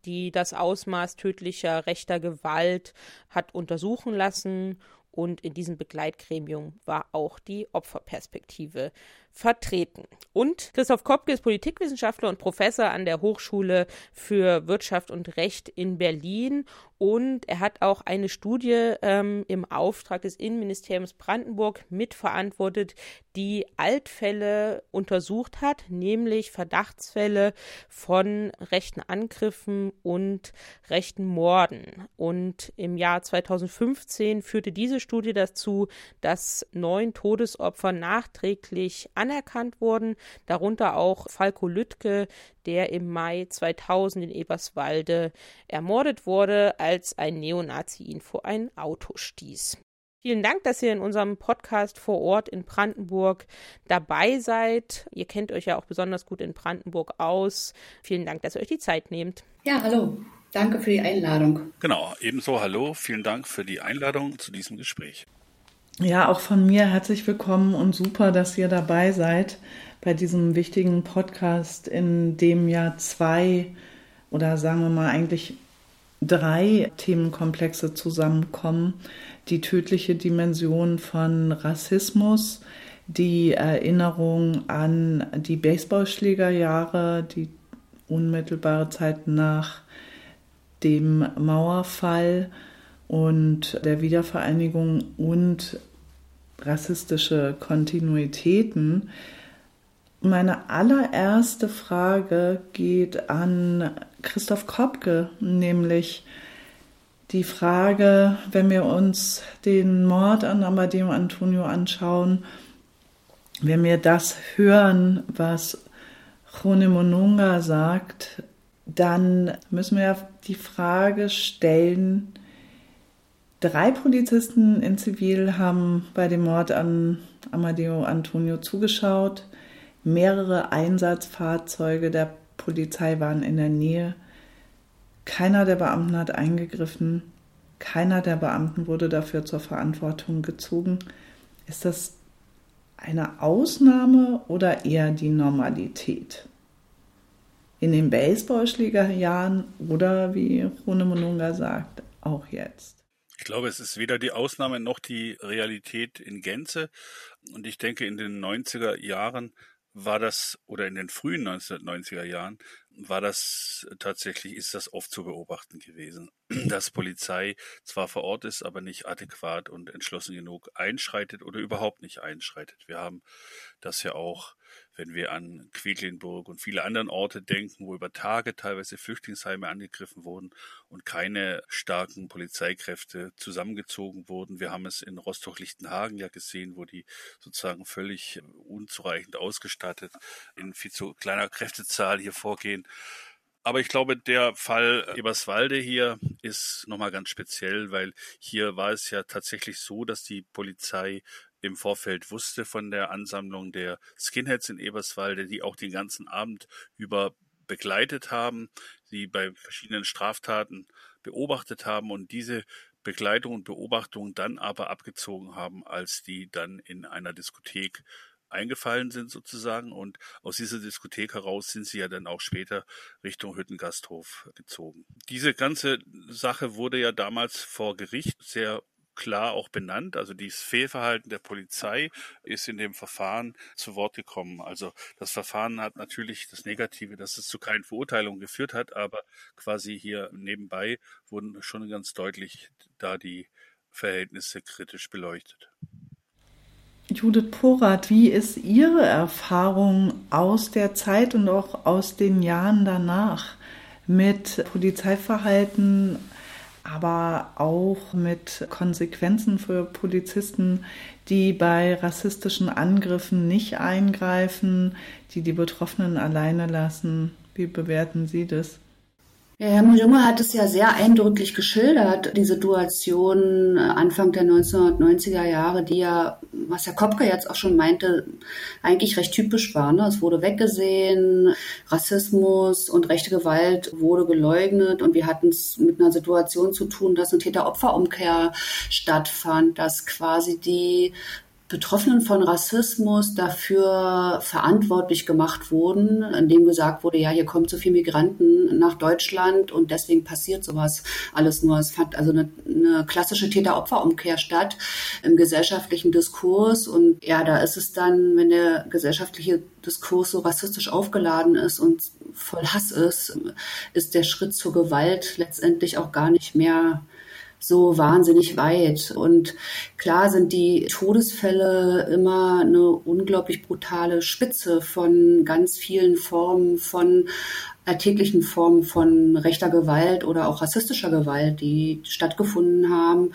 die das Ausmaß tödlicher rechter Gewalt hat untersuchen lassen. Und in diesem Begleitgremium war auch die Opferperspektive vertreten. Und Christoph Kopke ist Politikwissenschaftler und Professor an der Hochschule für Wirtschaft und Recht in Berlin und er hat auch eine Studie ähm, im Auftrag des Innenministeriums Brandenburg mitverantwortet, die Altfälle untersucht hat, nämlich Verdachtsfälle von rechten Angriffen und rechten Morden. Und im Jahr 2015 führte diese Studie dazu, dass neun Todesopfer nachträglich anerkannt wurden, darunter auch Falko Lüttke, der im Mai 2000 in Eberswalde ermordet wurde, als ein Neonazi ihn vor ein Auto stieß. Vielen Dank, dass ihr in unserem Podcast vor Ort in Brandenburg dabei seid. Ihr kennt euch ja auch besonders gut in Brandenburg aus. Vielen Dank, dass ihr euch die Zeit nehmt. Ja, hallo. Danke für die Einladung. Genau, ebenso hallo. Vielen Dank für die Einladung zu diesem Gespräch. Ja, auch von mir herzlich willkommen und super, dass ihr dabei seid bei diesem wichtigen Podcast, in dem ja zwei oder sagen wir mal eigentlich drei Themenkomplexe zusammenkommen. Die tödliche Dimension von Rassismus, die Erinnerung an die Baseballschlägerjahre, die unmittelbare Zeit nach dem Mauerfall und der Wiedervereinigung und rassistische Kontinuitäten. Meine allererste Frage geht an Christoph Kopke, nämlich die Frage, wenn wir uns den Mord an Amadeo Antonio anschauen, wenn wir das hören, was Rone Monunga sagt, dann müssen wir die Frage stellen, drei Polizisten in Zivil haben bei dem Mord an Amadeo Antonio zugeschaut. Mehrere Einsatzfahrzeuge der Polizei waren in der Nähe. Keiner der Beamten hat eingegriffen. Keiner der Beamten wurde dafür zur Verantwortung gezogen. Ist das eine Ausnahme oder eher die Normalität? In den Baseballschlägerjahren oder wie Rune Monunga sagt, auch jetzt. Ich glaube, es ist weder die Ausnahme noch die Realität in Gänze. Und ich denke, in den 90er Jahren war das, oder in den frühen 1990er Jahren, war das tatsächlich, ist das oft zu beobachten gewesen, dass Polizei zwar vor Ort ist, aber nicht adäquat und entschlossen genug einschreitet oder überhaupt nicht einschreitet. Wir haben das ja auch wenn wir an Quedlinburg und viele andere Orte denken, wo über Tage teilweise Flüchtlingsheime angegriffen wurden und keine starken Polizeikräfte zusammengezogen wurden. Wir haben es in Rostock-Lichtenhagen ja gesehen, wo die sozusagen völlig unzureichend ausgestattet in viel zu kleiner Kräftezahl hier vorgehen. Aber ich glaube, der Fall Eberswalde hier ist nochmal ganz speziell, weil hier war es ja tatsächlich so, dass die Polizei im Vorfeld wusste von der Ansammlung der Skinheads in Eberswalde, die auch den ganzen Abend über begleitet haben, die bei verschiedenen Straftaten beobachtet haben und diese Begleitung und Beobachtung dann aber abgezogen haben, als die dann in einer Diskothek eingefallen sind sozusagen. Und aus dieser Diskothek heraus sind sie ja dann auch später Richtung Hüttengasthof gezogen. Diese ganze Sache wurde ja damals vor Gericht sehr klar auch benannt. Also dieses Fehlverhalten der Polizei ist in dem Verfahren zu Wort gekommen. Also das Verfahren hat natürlich das Negative, dass es zu keinen Verurteilungen geführt hat, aber quasi hier nebenbei wurden schon ganz deutlich da die Verhältnisse kritisch beleuchtet. Judith Porath, wie ist Ihre Erfahrung aus der Zeit und auch aus den Jahren danach mit Polizeiverhalten aber auch mit Konsequenzen für Polizisten, die bei rassistischen Angriffen nicht eingreifen, die die Betroffenen alleine lassen. Wie bewerten Sie das? Ja, Herr Junge hat es ja sehr eindrücklich geschildert, die Situation Anfang der 1990er Jahre, die ja, was Herr Kopke jetzt auch schon meinte, eigentlich recht typisch war. Ne? Es wurde weggesehen, Rassismus und rechte Gewalt wurde geleugnet und wir hatten es mit einer Situation zu tun, dass eine Täter-Opfer-Umkehr stattfand, dass quasi die Betroffenen von Rassismus dafür verantwortlich gemacht wurden, indem gesagt wurde, ja, hier kommen zu viele Migranten nach Deutschland und deswegen passiert sowas alles nur. Es fand also eine, eine klassische Täter-Opfer-Umkehr statt im gesellschaftlichen Diskurs und ja, da ist es dann, wenn der gesellschaftliche Diskurs so rassistisch aufgeladen ist und voll Hass ist, ist der Schritt zur Gewalt letztendlich auch gar nicht mehr so wahnsinnig weit. Und klar sind die Todesfälle immer eine unglaublich brutale Spitze von ganz vielen Formen von alltäglichen Formen von rechter Gewalt oder auch rassistischer Gewalt, die stattgefunden haben.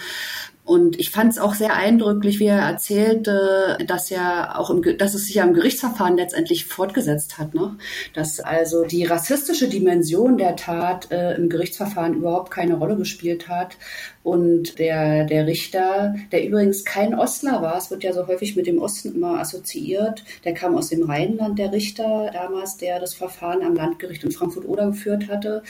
Und ich fand es auch sehr eindrücklich, wie er erzählte, dass ja auch im, dass es sich ja im Gerichtsverfahren letztendlich fortgesetzt hat, ne? Dass also die rassistische Dimension der Tat äh, im Gerichtsverfahren überhaupt keine Rolle gespielt hat und der der Richter, der übrigens kein Ostler war, es wird ja so häufig mit dem Osten immer assoziiert, der kam aus dem Rheinland, der Richter damals, der das Verfahren am Landgericht in Frankfurt-Oder geführt hatte,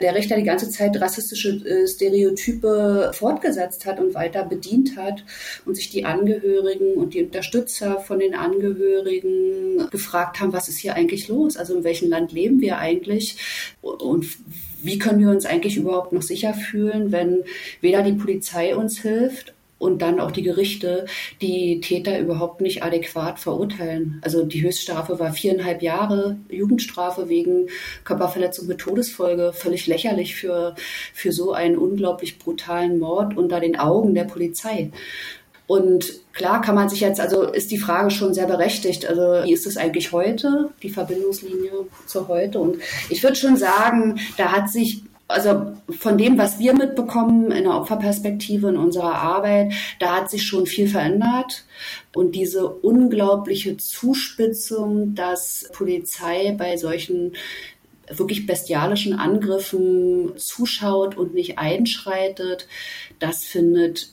der Richter die ganze Zeit rassistische äh, Stereotype fortgesetzt hat und weiter bedient hat und sich die Angehörigen und die Unterstützer von den Angehörigen gefragt haben, was ist hier eigentlich los? Also in welchem Land leben wir eigentlich? Und wie können wir uns eigentlich überhaupt noch sicher fühlen, wenn weder die Polizei uns hilft und dann auch die Gerichte die Täter überhaupt nicht adäquat verurteilen. Also die Höchststrafe war viereinhalb Jahre Jugendstrafe wegen Körperverletzung mit Todesfolge. Völlig lächerlich für, für so einen unglaublich brutalen Mord unter den Augen der Polizei. Und klar kann man sich jetzt, also ist die Frage schon sehr berechtigt. Also wie ist es eigentlich heute, die Verbindungslinie zu heute? Und ich würde schon sagen, da hat sich also von dem, was wir mitbekommen in der Opferperspektive in unserer Arbeit, da hat sich schon viel verändert. Und diese unglaubliche Zuspitzung, dass Polizei bei solchen wirklich bestialischen Angriffen zuschaut und nicht einschreitet, das findet,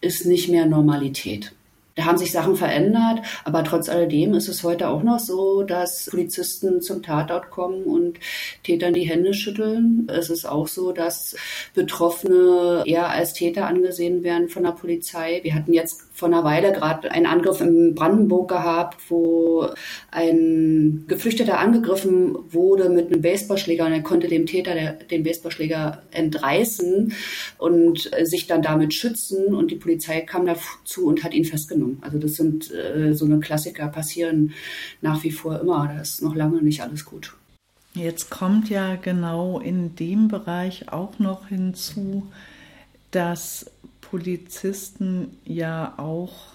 ist nicht mehr Normalität. Da haben sich Sachen verändert, aber trotz alledem ist es heute auch noch so, dass Polizisten zum Tatort kommen und Tätern die Hände schütteln. Es ist auch so, dass Betroffene eher als Täter angesehen werden von der Polizei. Wir hatten jetzt vor einer Weile gerade einen Angriff in Brandenburg gehabt, wo ein Geflüchteter angegriffen wurde mit einem Baseballschläger und er konnte dem Täter der, den Baseballschläger entreißen und sich dann damit schützen und die Polizei kam dazu und hat ihn festgenommen. Also das sind äh, so eine Klassiker passieren nach wie vor immer. Da ist noch lange nicht alles gut. Jetzt kommt ja genau in dem Bereich auch noch hinzu, dass Polizisten ja auch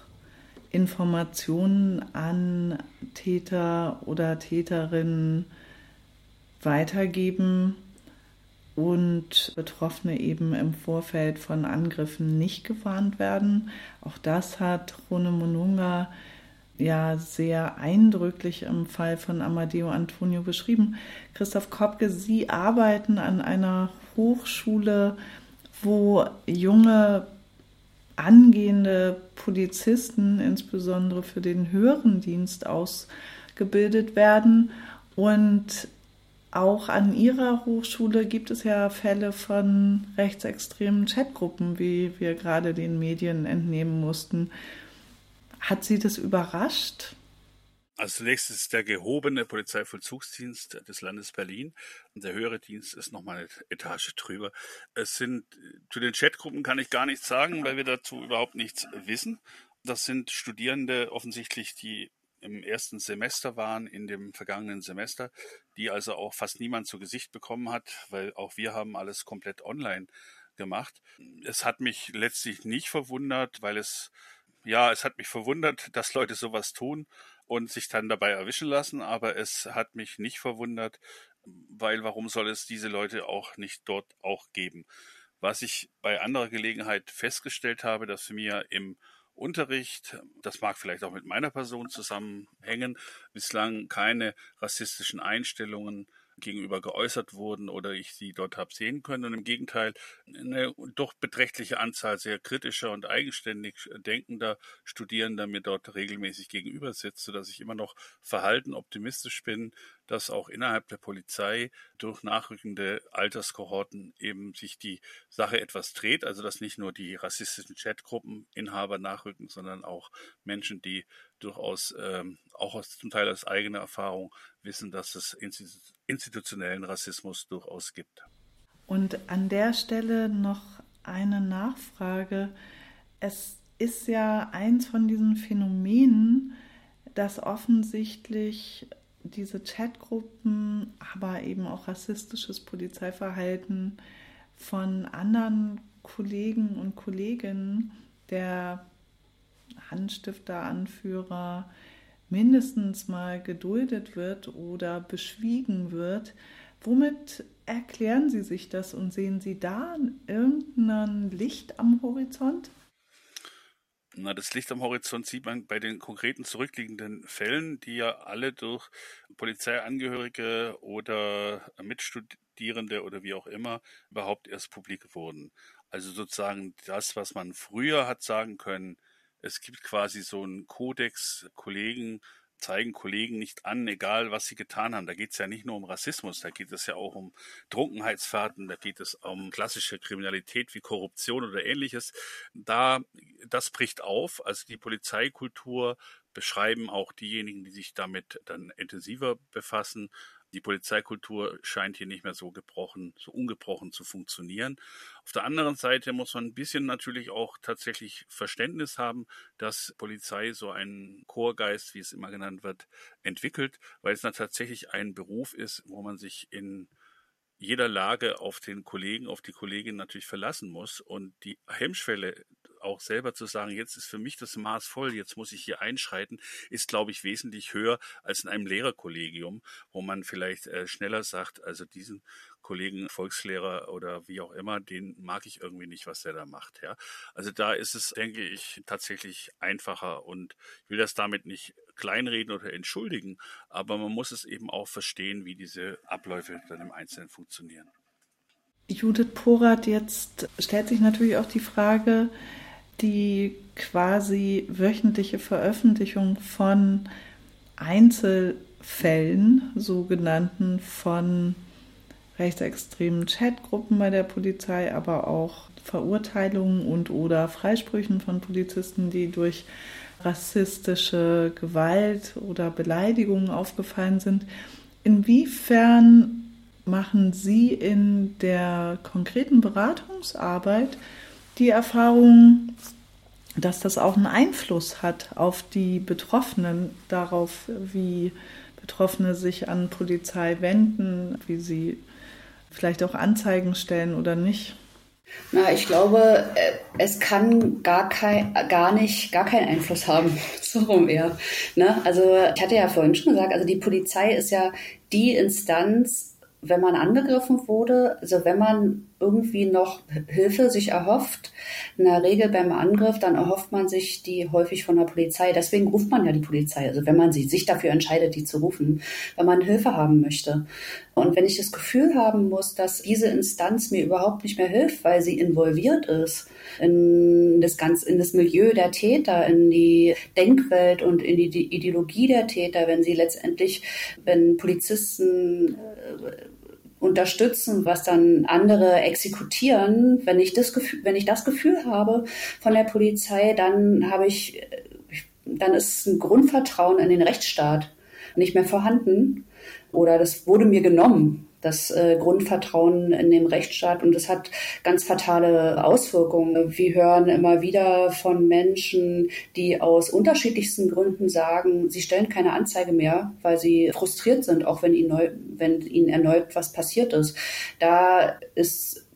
Informationen an Täter oder Täterinnen weitergeben und Betroffene eben im Vorfeld von Angriffen nicht gewarnt werden. Auch das hat Rune Monunga ja sehr eindrücklich im Fall von Amadeo Antonio beschrieben. Christoph Kopke, Sie arbeiten an einer Hochschule, wo junge angehende Polizisten, insbesondere für den höheren Dienst, ausgebildet werden. Und auch an Ihrer Hochschule gibt es ja Fälle von rechtsextremen Chatgruppen, wie wir gerade den Medien entnehmen mussten. Hat Sie das überrascht? Zunächst ist der gehobene Polizeivollzugsdienst des Landes Berlin. Und der höhere Dienst ist nochmal eine Etage drüber. Es sind, zu den Chatgruppen kann ich gar nichts sagen, weil wir dazu überhaupt nichts wissen. Das sind Studierende offensichtlich, die im ersten Semester waren, in dem vergangenen Semester, die also auch fast niemand zu Gesicht bekommen hat, weil auch wir haben alles komplett online gemacht. Es hat mich letztlich nicht verwundert, weil es, ja, es hat mich verwundert, dass Leute sowas tun und sich dann dabei erwischen lassen, aber es hat mich nicht verwundert, weil warum soll es diese Leute auch nicht dort auch geben? Was ich bei anderer Gelegenheit festgestellt habe, dass mir im Unterricht, das mag vielleicht auch mit meiner Person zusammenhängen, bislang keine rassistischen Einstellungen gegenüber geäußert wurden oder ich sie dort habe sehen können. Und im Gegenteil, eine doch beträchtliche Anzahl sehr kritischer und eigenständig denkender Studierender mir dort regelmäßig gegenüber sitzt, sodass ich immer noch verhalten optimistisch bin, dass auch innerhalb der Polizei durch nachrückende Alterskohorten eben sich die Sache etwas dreht, also dass nicht nur die rassistischen Chatgruppeninhaber nachrücken, sondern auch Menschen, die durchaus ähm, auch aus, zum Teil aus eigener Erfahrung wissen, dass es institutionellen Rassismus durchaus gibt. Und an der Stelle noch eine Nachfrage. Es ist ja eins von diesen Phänomenen, dass offensichtlich diese Chatgruppen, aber eben auch rassistisches Polizeiverhalten von anderen Kollegen und Kolleginnen der Anstifter, Anführer mindestens mal geduldet wird oder beschwiegen wird. Womit erklären Sie sich das und sehen Sie da irgendein Licht am Horizont? Na, das Licht am Horizont sieht man bei den konkreten zurückliegenden Fällen, die ja alle durch Polizeiangehörige oder Mitstudierende oder wie auch immer überhaupt erst publik wurden. Also sozusagen das, was man früher hat sagen können, es gibt quasi so einen Kodex, Kollegen zeigen Kollegen nicht an, egal was sie getan haben. Da geht es ja nicht nur um Rassismus, da geht es ja auch um Trunkenheitsfahrten, da geht es um klassische Kriminalität wie Korruption oder ähnliches. Da, das bricht auf. Also die Polizeikultur beschreiben auch diejenigen, die sich damit dann intensiver befassen, die Polizeikultur scheint hier nicht mehr so gebrochen, so ungebrochen zu funktionieren. Auf der anderen Seite muss man ein bisschen natürlich auch tatsächlich Verständnis haben, dass Polizei so einen Chorgeist, wie es immer genannt wird, entwickelt, weil es dann tatsächlich ein Beruf ist, wo man sich in jeder Lage auf den Kollegen, auf die Kollegin natürlich verlassen muss und die Hemmschwelle auch selber zu sagen, jetzt ist für mich das Maß voll, jetzt muss ich hier einschreiten, ist, glaube ich, wesentlich höher als in einem Lehrerkollegium, wo man vielleicht äh, schneller sagt, also diesen Kollegen Volkslehrer oder wie auch immer, den mag ich irgendwie nicht, was der da macht. Ja, also da ist es, denke ich, tatsächlich einfacher und ich will das damit nicht kleinreden oder entschuldigen, aber man muss es eben auch verstehen, wie diese Abläufe dann im Einzelnen funktionieren. Judith Porath, jetzt stellt sich natürlich auch die Frage, die quasi wöchentliche Veröffentlichung von Einzelfällen, sogenannten von rechtsextremen Chatgruppen bei der Polizei, aber auch Verurteilungen und oder Freisprüchen von Polizisten, die durch rassistische Gewalt oder Beleidigungen aufgefallen sind. Inwiefern machen Sie in der konkreten Beratungsarbeit die Erfahrung, dass das auch einen Einfluss hat auf die Betroffenen, darauf, wie Betroffene sich an Polizei wenden, wie sie vielleicht auch Anzeigen stellen oder nicht? Na, ich glaube, äh, es kann gar kein, gar nicht, gar keinen Einfluss haben. So rum eher. Ne? Also, ich hatte ja vorhin schon gesagt, also die Polizei ist ja die Instanz, wenn man angegriffen wurde, also wenn man irgendwie noch Hilfe sich erhofft, in der Regel beim Angriff, dann erhofft man sich die häufig von der Polizei. Deswegen ruft man ja die Polizei. Also wenn man sich dafür entscheidet, die zu rufen, wenn man Hilfe haben möchte. Und wenn ich das Gefühl haben muss, dass diese Instanz mir überhaupt nicht mehr hilft, weil sie involviert ist in das ganz, in das Milieu der Täter, in die Denkwelt und in die Ideologie der Täter, wenn sie letztendlich, wenn Polizisten äh, unterstützen, was dann andere exekutieren. Wenn ich das Gefühl, wenn ich das Gefühl habe von der Polizei, dann habe ich dann ist ein Grundvertrauen in den Rechtsstaat nicht mehr vorhanden oder das wurde mir genommen das äh, Grundvertrauen in den Rechtsstaat und das hat ganz fatale Auswirkungen. Wir hören immer wieder von Menschen, die aus unterschiedlichsten Gründen sagen, sie stellen keine Anzeige mehr, weil sie frustriert sind, auch wenn ihnen, neu, wenn ihnen erneut was passiert ist. Da ist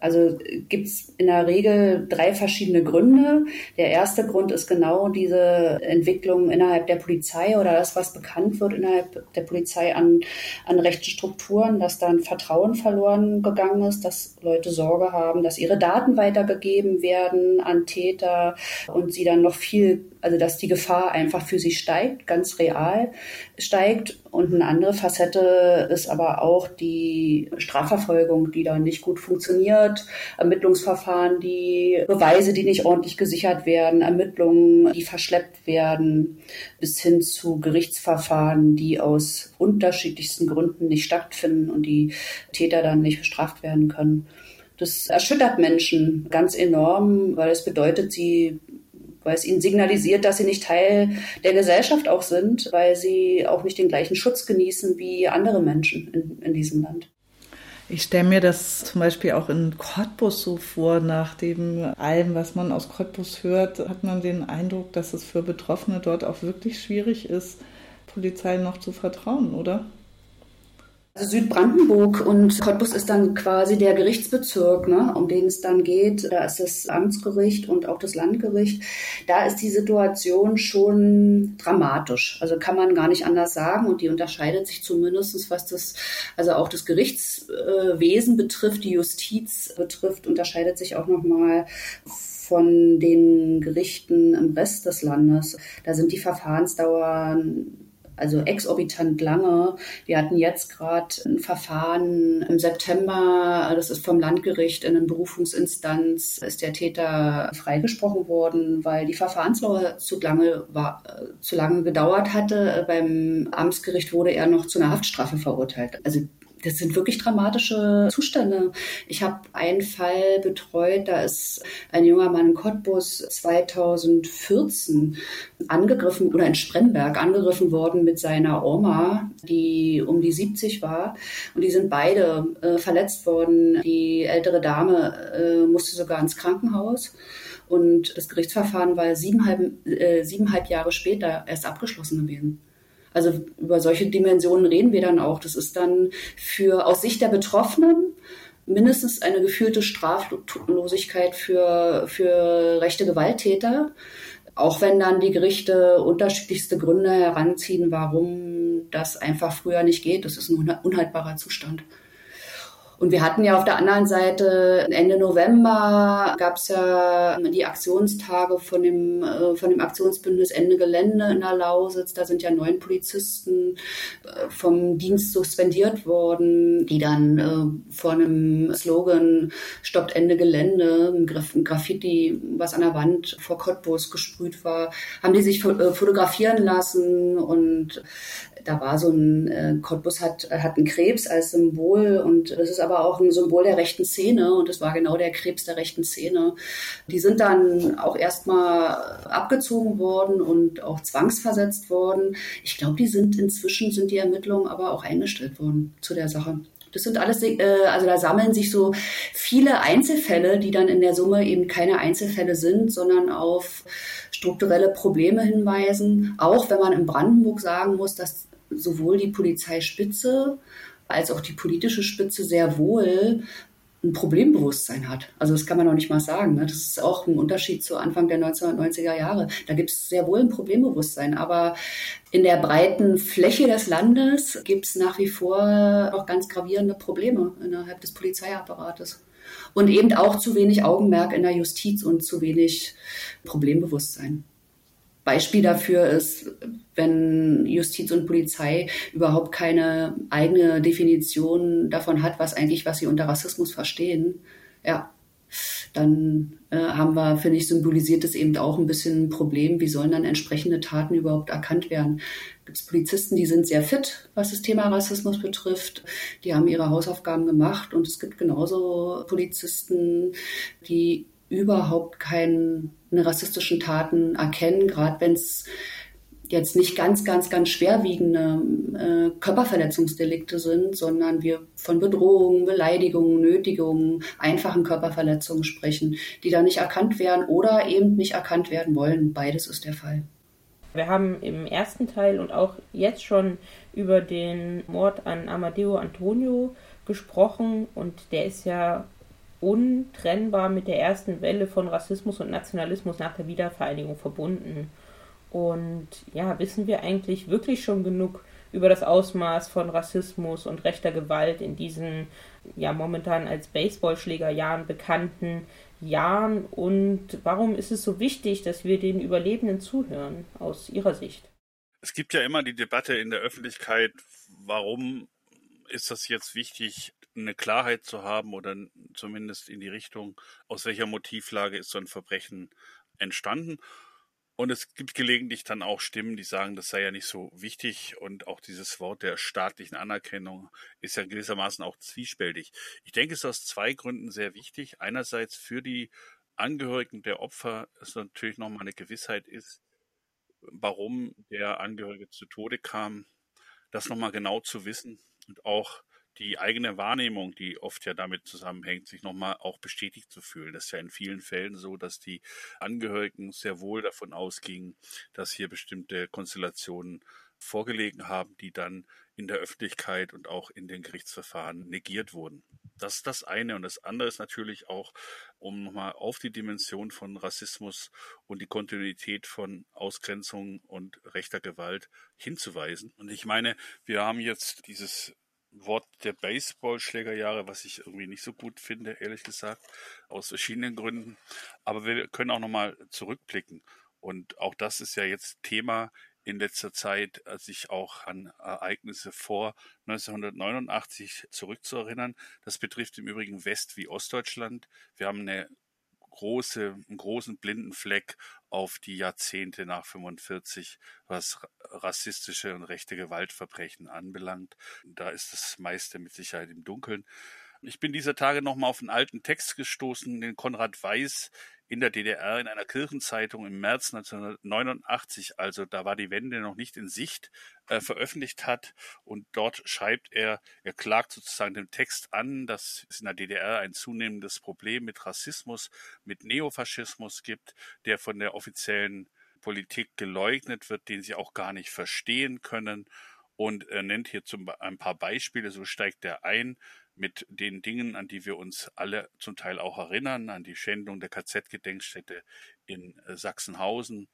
also gibt es in der Regel drei verschiedene Gründe. Der erste Grund ist genau diese Entwicklung innerhalb der Polizei oder das, was bekannt wird innerhalb der Polizei an, an rechten Strukturen, dass dann Vertrauen verloren gegangen ist, dass Leute Sorge haben, dass ihre Daten weitergegeben werden an Täter und sie dann noch viel also dass die Gefahr einfach für sie steigt, ganz real steigt. Und eine andere Facette ist aber auch die Strafverfolgung, die da nicht gut funktioniert, Ermittlungsverfahren, die Beweise, die nicht ordentlich gesichert werden, Ermittlungen, die verschleppt werden, bis hin zu Gerichtsverfahren, die aus unterschiedlichsten Gründen nicht stattfinden und die Täter dann nicht bestraft werden können. Das erschüttert Menschen ganz enorm, weil es bedeutet, sie weil es ihnen signalisiert, dass sie nicht Teil der Gesellschaft auch sind, weil sie auch nicht den gleichen Schutz genießen wie andere Menschen in, in diesem Land. Ich stelle mir das zum Beispiel auch in Cottbus so vor, nach dem allem, was man aus Cottbus hört, hat man den Eindruck, dass es für Betroffene dort auch wirklich schwierig ist, Polizei noch zu vertrauen, oder? Südbrandenburg und Cottbus ist dann quasi der Gerichtsbezirk, ne, um den es dann geht. Da ist das Amtsgericht und auch das Landgericht. Da ist die Situation schon dramatisch. Also kann man gar nicht anders sagen. Und die unterscheidet sich zumindest, was das, also auch das Gerichtswesen betrifft, die Justiz betrifft, unterscheidet sich auch nochmal von den Gerichten im Rest des Landes. Da sind die Verfahrensdauern also exorbitant lange. Wir hatten jetzt gerade ein Verfahren im September, das ist vom Landgericht in einer Berufungsinstanz, ist der Täter freigesprochen worden, weil die Verfahrensdauer zu lange, war, äh, zu lange gedauert hatte. Beim Amtsgericht wurde er noch zu einer Haftstrafe verurteilt. Also das sind wirklich dramatische Zustände. Ich habe einen Fall betreut, da ist ein junger Mann in Cottbus 2014 angegriffen oder in Spremberg angegriffen worden mit seiner Oma, die um die 70 war. Und die sind beide äh, verletzt worden. Die ältere Dame äh, musste sogar ins Krankenhaus. Und das Gerichtsverfahren war siebeneinhalb, äh, siebeneinhalb Jahre später erst abgeschlossen gewesen. Also über solche Dimensionen reden wir dann auch. Das ist dann für aus Sicht der Betroffenen mindestens eine gefühlte Straflosigkeit für, für rechte Gewalttäter. Auch wenn dann die Gerichte unterschiedlichste Gründe heranziehen, warum das einfach früher nicht geht. Das ist ein unhaltbarer Zustand. Und wir hatten ja auf der anderen Seite Ende November gab es ja die Aktionstage von dem, äh, von dem Aktionsbündnis Ende Gelände in der Lausitz. Da sind ja neun Polizisten äh, vom Dienst suspendiert worden, die dann äh, vor einem Slogan Stoppt Ende Gelände, ein Graffiti, was an der Wand vor Cottbus gesprüht war, haben die sich fotografieren lassen und da war so ein, äh, Cottbus hat, hat einen Krebs als Symbol und das ist aber auch ein Symbol der rechten Szene und das war genau der Krebs der rechten Szene. Die sind dann auch erstmal abgezogen worden und auch zwangsversetzt worden. Ich glaube, die sind inzwischen sind die Ermittlungen aber auch eingestellt worden zu der Sache. Das sind alles, äh, also da sammeln sich so viele Einzelfälle, die dann in der Summe eben keine Einzelfälle sind, sondern auf strukturelle Probleme hinweisen. Auch wenn man in Brandenburg sagen muss, dass sowohl die Polizeispitze als auch die politische Spitze sehr wohl ein Problembewusstsein hat. Also das kann man auch nicht mal sagen. Ne? Das ist auch ein Unterschied zu Anfang der 1990er Jahre. Da gibt es sehr wohl ein Problembewusstsein. Aber in der breiten Fläche des Landes gibt es nach wie vor noch ganz gravierende Probleme innerhalb des Polizeiapparates. Und eben auch zu wenig Augenmerk in der Justiz und zu wenig Problembewusstsein. Beispiel dafür ist, wenn Justiz und Polizei überhaupt keine eigene Definition davon hat, was eigentlich, was sie unter Rassismus verstehen, ja, dann äh, haben wir, finde ich, symbolisiert es eben auch ein bisschen ein Problem. Wie sollen dann entsprechende Taten überhaupt erkannt werden? Gibt es Polizisten, die sind sehr fit, was das Thema Rassismus betrifft. Die haben ihre Hausaufgaben gemacht und es gibt genauso Polizisten, die überhaupt keinen eine rassistischen Taten erkennen, gerade wenn es jetzt nicht ganz, ganz, ganz schwerwiegende äh, Körperverletzungsdelikte sind, sondern wir von Bedrohungen, Beleidigungen, Nötigungen, einfachen Körperverletzungen sprechen, die da nicht erkannt werden oder eben nicht erkannt werden wollen. Beides ist der Fall. Wir haben im ersten Teil und auch jetzt schon über den Mord an Amadeo Antonio gesprochen und der ist ja untrennbar mit der ersten Welle von Rassismus und Nationalismus nach der Wiedervereinigung verbunden. Und ja, wissen wir eigentlich wirklich schon genug über das Ausmaß von Rassismus und rechter Gewalt in diesen ja momentan als Baseballschlägerjahren bekannten Jahren und warum ist es so wichtig, dass wir den Überlebenden zuhören aus Ihrer Sicht? Es gibt ja immer die Debatte in der Öffentlichkeit, warum ist das jetzt wichtig, eine Klarheit zu haben oder zumindest in die Richtung, aus welcher Motivlage ist so ein Verbrechen entstanden. Und es gibt gelegentlich dann auch Stimmen, die sagen, das sei ja nicht so wichtig. Und auch dieses Wort der staatlichen Anerkennung ist ja gewissermaßen auch zwiespältig. Ich denke, es ist aus zwei Gründen sehr wichtig. Einerseits für die Angehörigen der Opfer es natürlich nochmal eine Gewissheit ist, warum der Angehörige zu Tode kam, das nochmal genau zu wissen und auch die eigene Wahrnehmung, die oft ja damit zusammenhängt, sich nochmal auch bestätigt zu fühlen. Das ist ja in vielen Fällen so, dass die Angehörigen sehr wohl davon ausgingen, dass hier bestimmte Konstellationen vorgelegen haben, die dann in der Öffentlichkeit und auch in den Gerichtsverfahren negiert wurden. Das ist das eine. Und das andere ist natürlich auch, um nochmal auf die Dimension von Rassismus und die Kontinuität von Ausgrenzung und rechter Gewalt hinzuweisen. Und ich meine, wir haben jetzt dieses Wort der Baseballschlägerjahre, was ich irgendwie nicht so gut finde, ehrlich gesagt, aus verschiedenen Gründen. Aber wir können auch nochmal zurückblicken. Und auch das ist ja jetzt Thema in letzter Zeit, sich auch an Ereignisse vor 1989 zurückzuerinnern. Das betrifft im Übrigen West- wie Ostdeutschland. Wir haben eine große, einen großen blinden Fleck auf die Jahrzehnte nach 45, was rassistische und rechte Gewaltverbrechen anbelangt. Da ist das meiste mit Sicherheit im Dunkeln. Ich bin dieser Tage nochmal auf einen alten Text gestoßen, den Konrad Weiß in der DDR in einer Kirchenzeitung im März 1989, also da war die Wende noch nicht in Sicht, äh, veröffentlicht hat. Und dort schreibt er, er klagt sozusagen den Text an, dass es in der DDR ein zunehmendes Problem mit Rassismus, mit Neofaschismus gibt, der von der offiziellen Politik geleugnet wird, den sie auch gar nicht verstehen können. Und er nennt hier zum, ein paar Beispiele, so steigt er ein mit den Dingen, an die wir uns alle zum Teil auch erinnern, an die Schändung der KZ-Gedenkstätte in äh, Sachsenhausen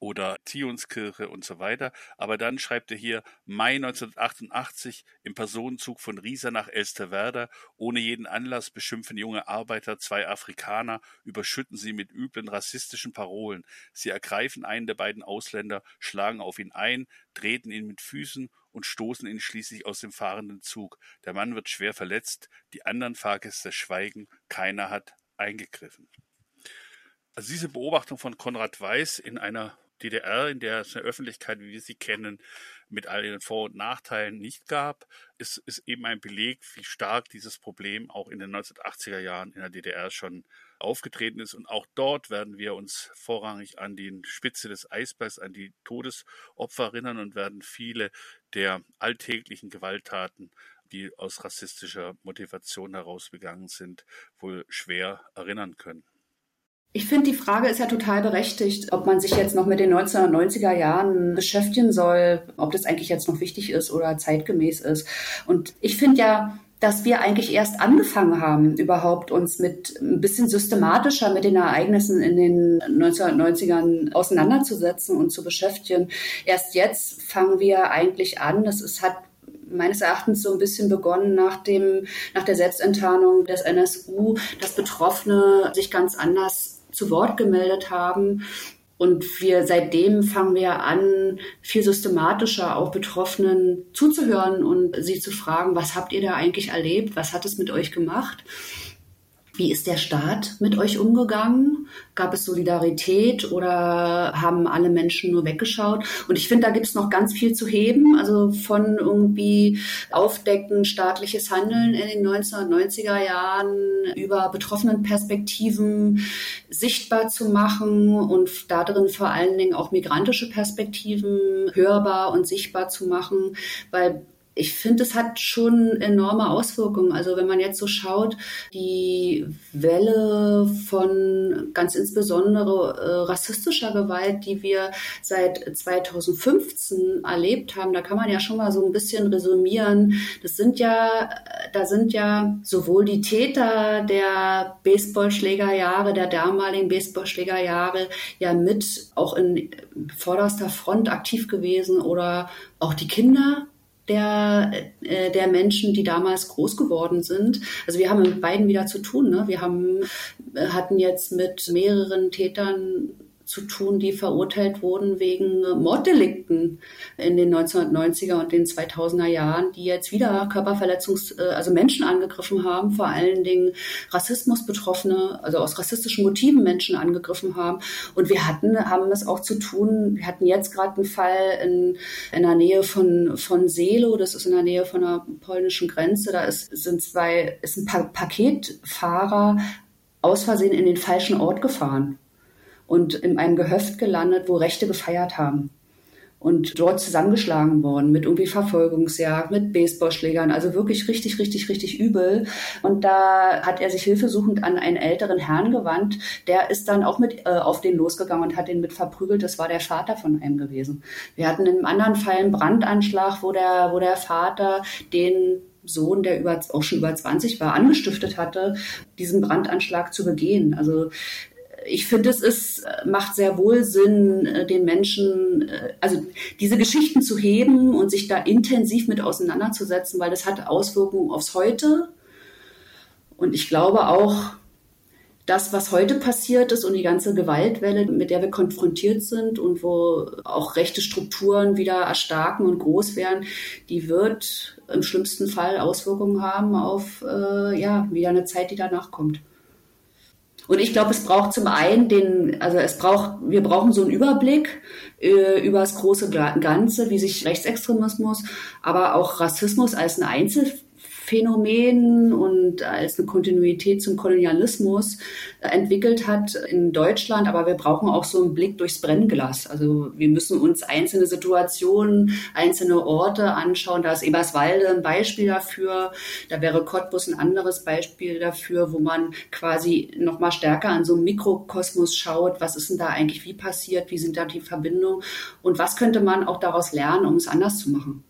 oder Zionskirche und so weiter. Aber dann schreibt er hier Mai 1988 im Personenzug von Riesa nach Elsterwerda. Ohne jeden Anlass beschimpfen junge Arbeiter zwei Afrikaner, überschütten sie mit üblen rassistischen Parolen. Sie ergreifen einen der beiden Ausländer, schlagen auf ihn ein, treten ihn mit Füßen und stoßen ihn schließlich aus dem fahrenden Zug. Der Mann wird schwer verletzt, die anderen Fahrgäste schweigen, keiner hat eingegriffen. Also diese Beobachtung von Konrad Weiß in einer DDR, in der es eine Öffentlichkeit, wie wir sie kennen, mit all ihren Vor- und Nachteilen nicht gab, ist, ist eben ein Beleg, wie stark dieses Problem auch in den 1980er Jahren in der DDR schon aufgetreten ist. Und auch dort werden wir uns vorrangig an die Spitze des Eisbergs, an die Todesopfer erinnern und werden viele der alltäglichen Gewalttaten, die aus rassistischer Motivation heraus begangen sind, wohl schwer erinnern können. Ich finde, die Frage ist ja total berechtigt, ob man sich jetzt noch mit den 1990er Jahren beschäftigen soll, ob das eigentlich jetzt noch wichtig ist oder zeitgemäß ist. Und ich finde ja, dass wir eigentlich erst angefangen haben, überhaupt uns mit ein bisschen systematischer mit den Ereignissen in den 1990ern auseinanderzusetzen und zu beschäftigen. Erst jetzt fangen wir eigentlich an. Das ist, hat meines Erachtens so ein bisschen begonnen nach dem, nach der Selbstenttarnung des NSU, dass Betroffene sich ganz anders zu Wort gemeldet haben und wir seitdem fangen wir an, viel systematischer auch Betroffenen zuzuhören und sie zu fragen, was habt ihr da eigentlich erlebt? Was hat es mit euch gemacht? Wie ist der Staat mit euch umgegangen? Gab es Solidarität oder haben alle Menschen nur weggeschaut? Und ich finde, da gibt es noch ganz viel zu heben. Also von irgendwie Aufdecken staatliches Handeln in den 1990er Jahren über betroffenen Perspektiven sichtbar zu machen und darin vor allen Dingen auch migrantische Perspektiven hörbar und sichtbar zu machen, weil ich finde, es hat schon enorme Auswirkungen. Also wenn man jetzt so schaut, die Welle von ganz insbesondere äh, rassistischer Gewalt, die wir seit 2015 erlebt haben, da kann man ja schon mal so ein bisschen resümieren. Das sind ja, da sind ja sowohl die Täter der Baseballschlägerjahre, der damaligen Baseballschlägerjahre ja mit auch in vorderster Front aktiv gewesen oder auch die Kinder der, äh, der Menschen, die damals groß geworden sind. Also wir haben mit beiden wieder zu tun. Ne? Wir haben, äh, hatten jetzt mit mehreren Tätern zu tun, die verurteilt wurden wegen Morddelikten in den 1990er und den 2000er Jahren, die jetzt wieder Körperverletzungs-, äh, also Menschen angegriffen haben, vor allen Dingen Rassismus-Betroffene, also aus rassistischen Motiven Menschen angegriffen haben. Und wir hatten, haben es auch zu tun, wir hatten jetzt gerade einen Fall in, in der Nähe von, von Selo, das ist in der Nähe von der polnischen Grenze, da ist, sind zwei, ist ein pa Paketfahrer aus Versehen in den falschen Ort gefahren und in einem Gehöft gelandet, wo Rechte gefeiert haben. Und dort zusammengeschlagen worden mit irgendwie Verfolgungsjagd, mit Baseballschlägern, also wirklich richtig, richtig, richtig übel. Und da hat er sich hilfesuchend an einen älteren Herrn gewandt. Der ist dann auch mit äh, auf den losgegangen und hat den mit verprügelt. Das war der Vater von einem gewesen. Wir hatten in einem anderen Fall einen Brandanschlag, wo der, wo der Vater den Sohn, der über, auch schon über 20 war, angestiftet hatte, diesen Brandanschlag zu begehen. Also ich finde, es ist, äh, macht sehr wohl Sinn, äh, den Menschen, äh, also diese Geschichten zu heben und sich da intensiv mit auseinanderzusetzen, weil das hat Auswirkungen aufs Heute. Und ich glaube auch, das, was heute passiert ist und die ganze Gewaltwelle, mit der wir konfrontiert sind und wo auch rechte Strukturen wieder erstarken und groß werden, die wird im schlimmsten Fall Auswirkungen haben auf äh, ja wieder eine Zeit, die danach kommt. Und ich glaube, es braucht zum einen den, also es braucht, wir brauchen so einen Überblick äh, über das große Ganze, wie sich Rechtsextremismus, aber auch Rassismus als ein Einzel Phänomen und als eine Kontinuität zum Kolonialismus entwickelt hat in Deutschland. Aber wir brauchen auch so einen Blick durchs Brennglas. Also wir müssen uns einzelne Situationen, einzelne Orte anschauen. Da ist Eberswalde ein Beispiel dafür. Da wäre Cottbus ein anderes Beispiel dafür, wo man quasi noch mal stärker an so einen Mikrokosmos schaut. Was ist denn da eigentlich wie passiert? Wie sind da die Verbindungen? Und was könnte man auch daraus lernen, um es anders zu machen?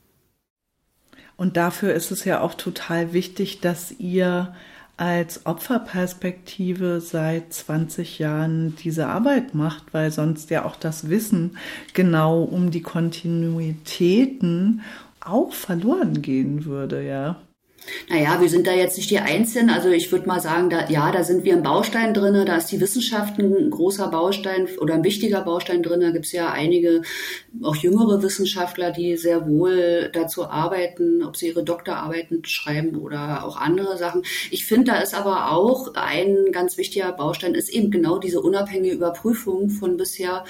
Und dafür ist es ja auch total wichtig, dass ihr als Opferperspektive seit 20 Jahren diese Arbeit macht, weil sonst ja auch das Wissen genau um die Kontinuitäten auch verloren gehen würde, ja. Naja, wir sind da jetzt nicht die Einzigen. Also ich würde mal sagen, da, ja, da sind wir ein Baustein drin, da ist die Wissenschaft ein großer Baustein oder ein wichtiger Baustein drin. Da gibt es ja einige, auch jüngere Wissenschaftler, die sehr wohl dazu arbeiten, ob sie ihre Doktorarbeiten schreiben oder auch andere Sachen. Ich finde, da ist aber auch ein ganz wichtiger Baustein, ist eben genau diese unabhängige Überprüfung von bisher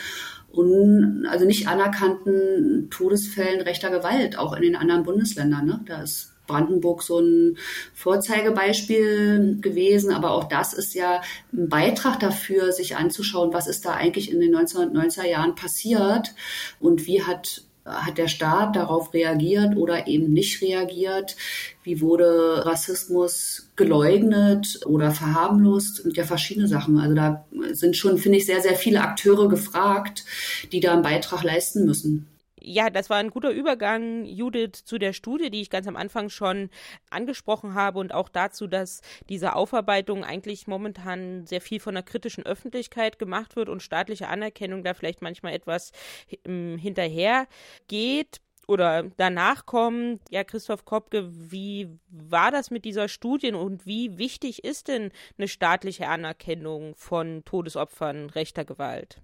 un, also nicht anerkannten Todesfällen rechter Gewalt, auch in den anderen Bundesländern. Ne? Da ist Brandenburg so ein Vorzeigebeispiel gewesen. Aber auch das ist ja ein Beitrag dafür, sich anzuschauen, was ist da eigentlich in den 1990er Jahren passiert und wie hat hat der Staat darauf reagiert oder eben nicht reagiert? Wie wurde Rassismus geleugnet oder verharmlost? Und ja, verschiedene Sachen. Also da sind schon, finde ich, sehr, sehr viele Akteure gefragt, die da einen Beitrag leisten müssen ja, das war ein guter Übergang, Judith, zu der Studie, die ich ganz am Anfang schon angesprochen habe und auch dazu, dass diese Aufarbeitung eigentlich momentan sehr viel von der kritischen Öffentlichkeit gemacht wird und staatliche Anerkennung da vielleicht manchmal etwas ähm, hinterher geht oder danach kommt. Ja, Christoph Kopke, wie war das mit dieser Studie und wie wichtig ist denn eine staatliche Anerkennung von Todesopfern rechter Gewalt?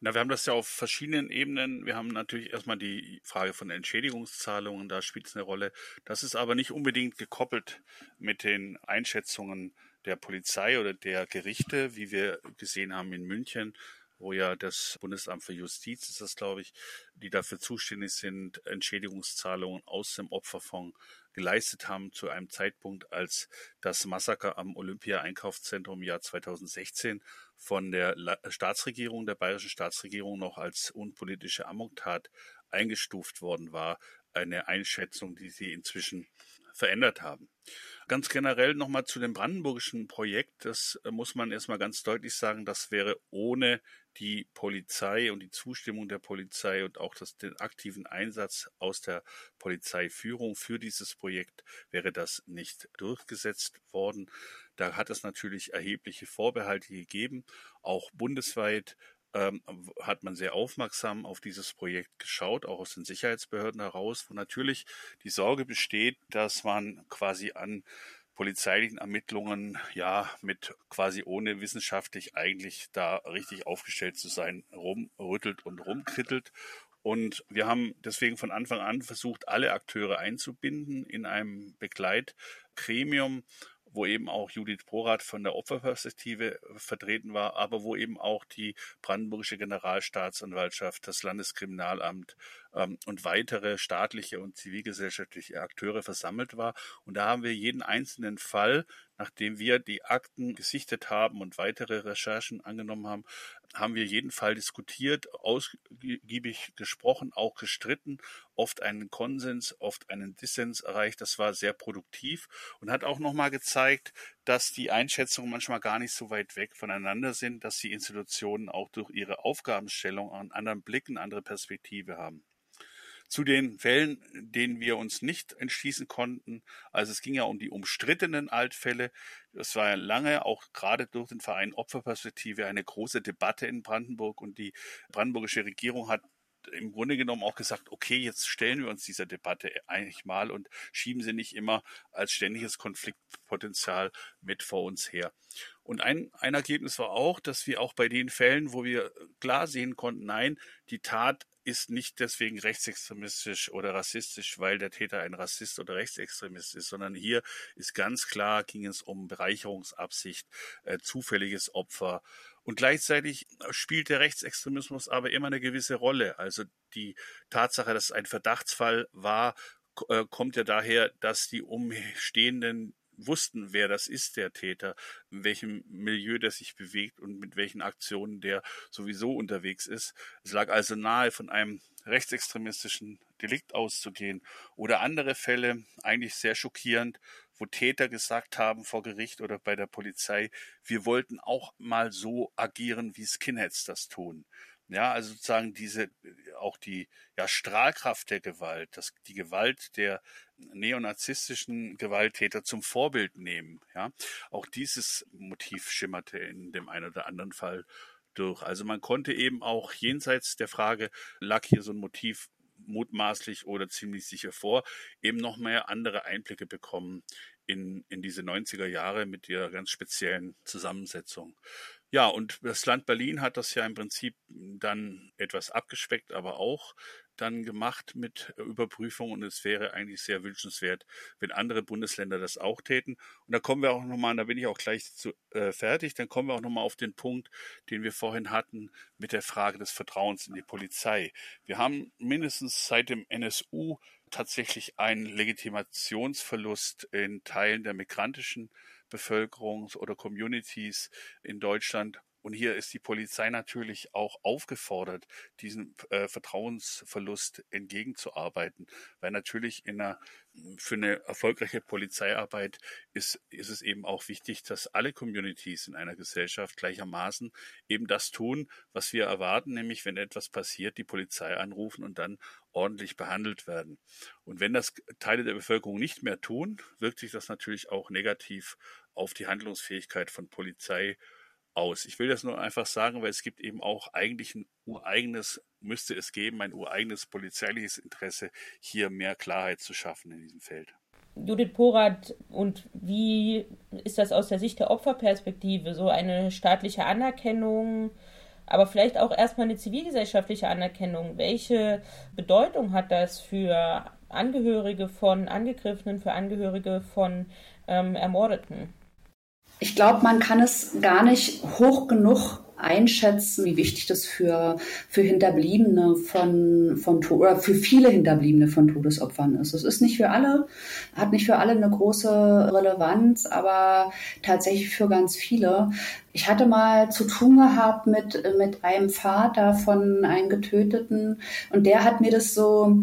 Na, wir haben das ja auf verschiedenen Ebenen. Wir haben natürlich erstmal die Frage von Entschädigungszahlungen, da spielt es eine Rolle. Das ist aber nicht unbedingt gekoppelt mit den Einschätzungen der Polizei oder der Gerichte, wie wir gesehen haben in München, wo ja das Bundesamt für Justiz ist das, glaube ich, die dafür zuständig sind, Entschädigungszahlungen aus dem Opferfonds geleistet haben zu einem Zeitpunkt, als das Massaker am Olympia-Einkaufszentrum im Jahr 2016 von der Staatsregierung, der bayerischen Staatsregierung noch als unpolitische Amoktat eingestuft worden war. Eine Einschätzung, die sie inzwischen verändert haben. Ganz generell nochmal zu dem brandenburgischen Projekt. Das äh, muss man erstmal ganz deutlich sagen, das wäre ohne die Polizei und die Zustimmung der Polizei und auch das, den aktiven Einsatz aus der Polizeiführung für dieses Projekt wäre das nicht durchgesetzt worden. Da hat es natürlich erhebliche Vorbehalte gegeben, auch bundesweit ähm, hat man sehr aufmerksam auf dieses Projekt geschaut, auch aus den Sicherheitsbehörden heraus, wo natürlich die Sorge besteht, dass man quasi an polizeilichen Ermittlungen ja mit quasi ohne wissenschaftlich eigentlich da richtig aufgestellt zu sein, rumrüttelt und rumkrittelt. Und wir haben deswegen von Anfang an versucht, alle Akteure einzubinden in einem Begleitgremium, wo eben auch Judith Porath von der Opferperspektive vertreten war, aber wo eben auch die Brandenburgische Generalstaatsanwaltschaft, das Landeskriminalamt ähm, und weitere staatliche und zivilgesellschaftliche Akteure versammelt war. Und da haben wir jeden einzelnen Fall, nachdem wir die Akten gesichtet haben und weitere Recherchen angenommen haben, haben wir jeden Fall diskutiert, ausgiebig gesprochen, auch gestritten, oft einen Konsens, oft einen Dissens erreicht. Das war sehr produktiv und hat auch nochmal gezeigt, dass die Einschätzungen manchmal gar nicht so weit weg voneinander sind, dass die Institutionen auch durch ihre Aufgabenstellung einen anderen Blick, eine andere Perspektive haben. Zu den Fällen, denen wir uns nicht entschließen konnten, also es ging ja um die umstrittenen Altfälle. Das war ja lange, auch gerade durch den Verein Opferperspektive, eine große Debatte in Brandenburg und die brandenburgische Regierung hat im Grunde genommen auch gesagt, okay, jetzt stellen wir uns dieser Debatte eigentlich mal und schieben sie nicht immer als ständiges Konfliktpotenzial mit vor uns her. Und ein, ein Ergebnis war auch, dass wir auch bei den Fällen, wo wir klar sehen konnten, nein, die Tat ist nicht deswegen rechtsextremistisch oder rassistisch, weil der Täter ein Rassist oder Rechtsextremist ist, sondern hier ist ganz klar, ging es um Bereicherungsabsicht, äh, zufälliges Opfer. Und gleichzeitig spielt der Rechtsextremismus aber immer eine gewisse Rolle. Also die Tatsache, dass es ein Verdachtsfall war, äh, kommt ja daher, dass die umstehenden wussten, wer das ist, der Täter, in welchem Milieu der sich bewegt und mit welchen Aktionen der sowieso unterwegs ist. Es lag also nahe, von einem rechtsextremistischen Delikt auszugehen. Oder andere Fälle, eigentlich sehr schockierend, wo Täter gesagt haben vor Gericht oder bei der Polizei, wir wollten auch mal so agieren, wie Skinheads das tun. Ja, also sozusagen diese, auch die ja, Strahlkraft der Gewalt, das, die Gewalt der neonazistischen Gewalttäter zum Vorbild nehmen. Ja, auch dieses Motiv schimmerte in dem einen oder anderen Fall durch. Also man konnte eben auch jenseits der Frage, lag hier so ein Motiv mutmaßlich oder ziemlich sicher vor, eben noch mehr andere Einblicke bekommen in, in diese 90er Jahre mit ihrer ganz speziellen Zusammensetzung. Ja, und das Land Berlin hat das ja im Prinzip dann etwas abgespeckt, aber auch dann gemacht mit Überprüfung und es wäre eigentlich sehr wünschenswert, wenn andere Bundesländer das auch täten. Und da kommen wir auch nochmal, da bin ich auch gleich zu, äh, fertig, dann kommen wir auch nochmal auf den Punkt, den wir vorhin hatten mit der Frage des Vertrauens in die Polizei. Wir haben mindestens seit dem NSU tatsächlich einen Legitimationsverlust in Teilen der migrantischen Bevölkerungs- oder Communities in Deutschland. Und hier ist die Polizei natürlich auch aufgefordert, diesen äh, Vertrauensverlust entgegenzuarbeiten, weil natürlich in einer, für eine erfolgreiche Polizeiarbeit ist, ist es eben auch wichtig, dass alle Communities in einer Gesellschaft gleichermaßen eben das tun, was wir erwarten, nämlich wenn etwas passiert, die Polizei anrufen und dann ordentlich behandelt werden. Und wenn das Teile der Bevölkerung nicht mehr tun, wirkt sich das natürlich auch negativ auf die Handlungsfähigkeit von Polizei aus. Ich will das nur einfach sagen, weil es gibt eben auch eigentlich ein ureigenes, müsste es geben, ein ureigenes polizeiliches Interesse, hier mehr Klarheit zu schaffen in diesem Feld. Judith Porath, und wie ist das aus der Sicht der Opferperspektive? So eine staatliche Anerkennung aber vielleicht auch erstmal eine zivilgesellschaftliche Anerkennung. Welche Bedeutung hat das für Angehörige von Angegriffenen, für Angehörige von ähm, Ermordeten? Ich glaube, man kann es gar nicht hoch genug einschätzen, wie wichtig das für, für Hinterbliebene von, von oder für viele Hinterbliebene von Todesopfern ist. Es ist nicht für alle, hat nicht für alle eine große Relevanz, aber tatsächlich für ganz viele. Ich hatte mal zu tun gehabt mit, mit einem Vater von einem Getöteten und der hat mir das so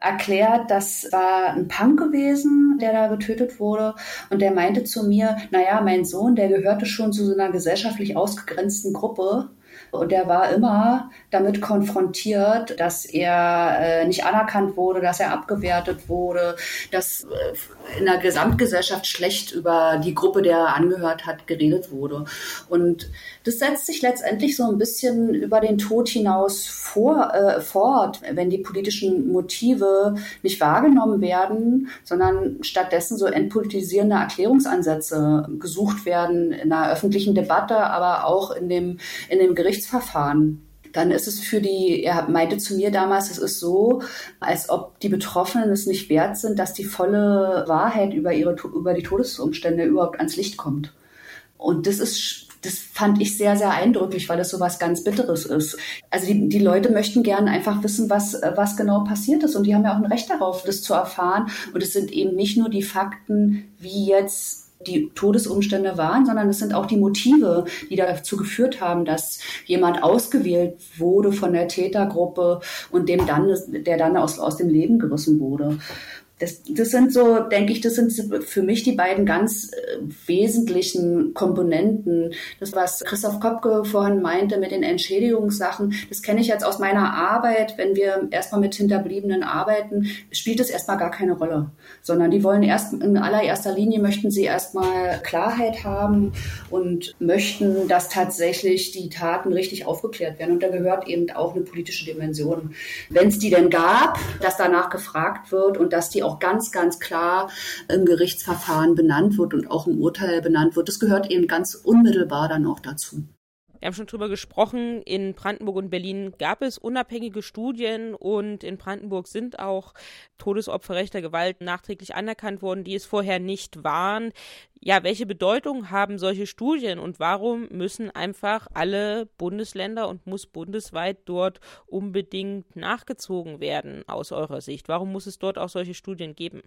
erklärt, das war ein Punk gewesen, der da getötet wurde. Und der meinte zu mir, naja, mein Sohn, der gehörte schon zu so einer gesellschaftlich ausgegrenzten Gruppe. Und er war immer damit konfrontiert, dass er äh, nicht anerkannt wurde, dass er abgewertet wurde, dass äh, in der Gesamtgesellschaft schlecht über die Gruppe, der er angehört hat, geredet wurde. Und das setzt sich letztendlich so ein bisschen über den Tod hinaus vor, äh, fort, wenn die politischen Motive nicht wahrgenommen werden, sondern stattdessen so entpolitisierende Erklärungsansätze gesucht werden in der öffentlichen Debatte, aber auch in dem, in dem Gerichtsverfahren dann ist es für die, er meinte zu mir damals, es ist so, als ob die Betroffenen es nicht wert sind, dass die volle Wahrheit über ihre, über die Todesumstände überhaupt ans Licht kommt. Und das ist das fand ich sehr, sehr eindrücklich, weil das so was ganz Bitteres ist. Also die, die Leute möchten gerne einfach wissen, was, was genau passiert ist. Und die haben ja auch ein Recht darauf, das zu erfahren. Und es sind eben nicht nur die Fakten, wie jetzt die Todesumstände waren, sondern es sind auch die Motive, die dazu geführt haben, dass jemand ausgewählt wurde von der Tätergruppe und dem dann, der dann aus, aus dem Leben gerissen wurde. Das, das sind so, denke ich, das sind für mich die beiden ganz äh, wesentlichen Komponenten. Das, was Christoph Kopke vorhin meinte mit den Entschädigungssachen, das kenne ich jetzt aus meiner Arbeit. Wenn wir erstmal mit Hinterbliebenen arbeiten, spielt es erstmal gar keine Rolle, sondern die wollen erst in allererster Linie möchten sie erstmal Klarheit haben und möchten, dass tatsächlich die Taten richtig aufgeklärt werden. Und da gehört eben auch eine politische Dimension. Wenn es die denn gab, dass danach gefragt wird und dass die auch ganz, ganz klar im Gerichtsverfahren benannt wird und auch im Urteil benannt wird. Das gehört eben ganz unmittelbar dann auch dazu. Wir haben schon drüber gesprochen, in Brandenburg und Berlin gab es unabhängige Studien und in Brandenburg sind auch Todesopfer rechter Gewalt nachträglich anerkannt worden, die es vorher nicht waren. Ja, welche Bedeutung haben solche Studien und warum müssen einfach alle Bundesländer und muss bundesweit dort unbedingt nachgezogen werden aus eurer Sicht? Warum muss es dort auch solche Studien geben?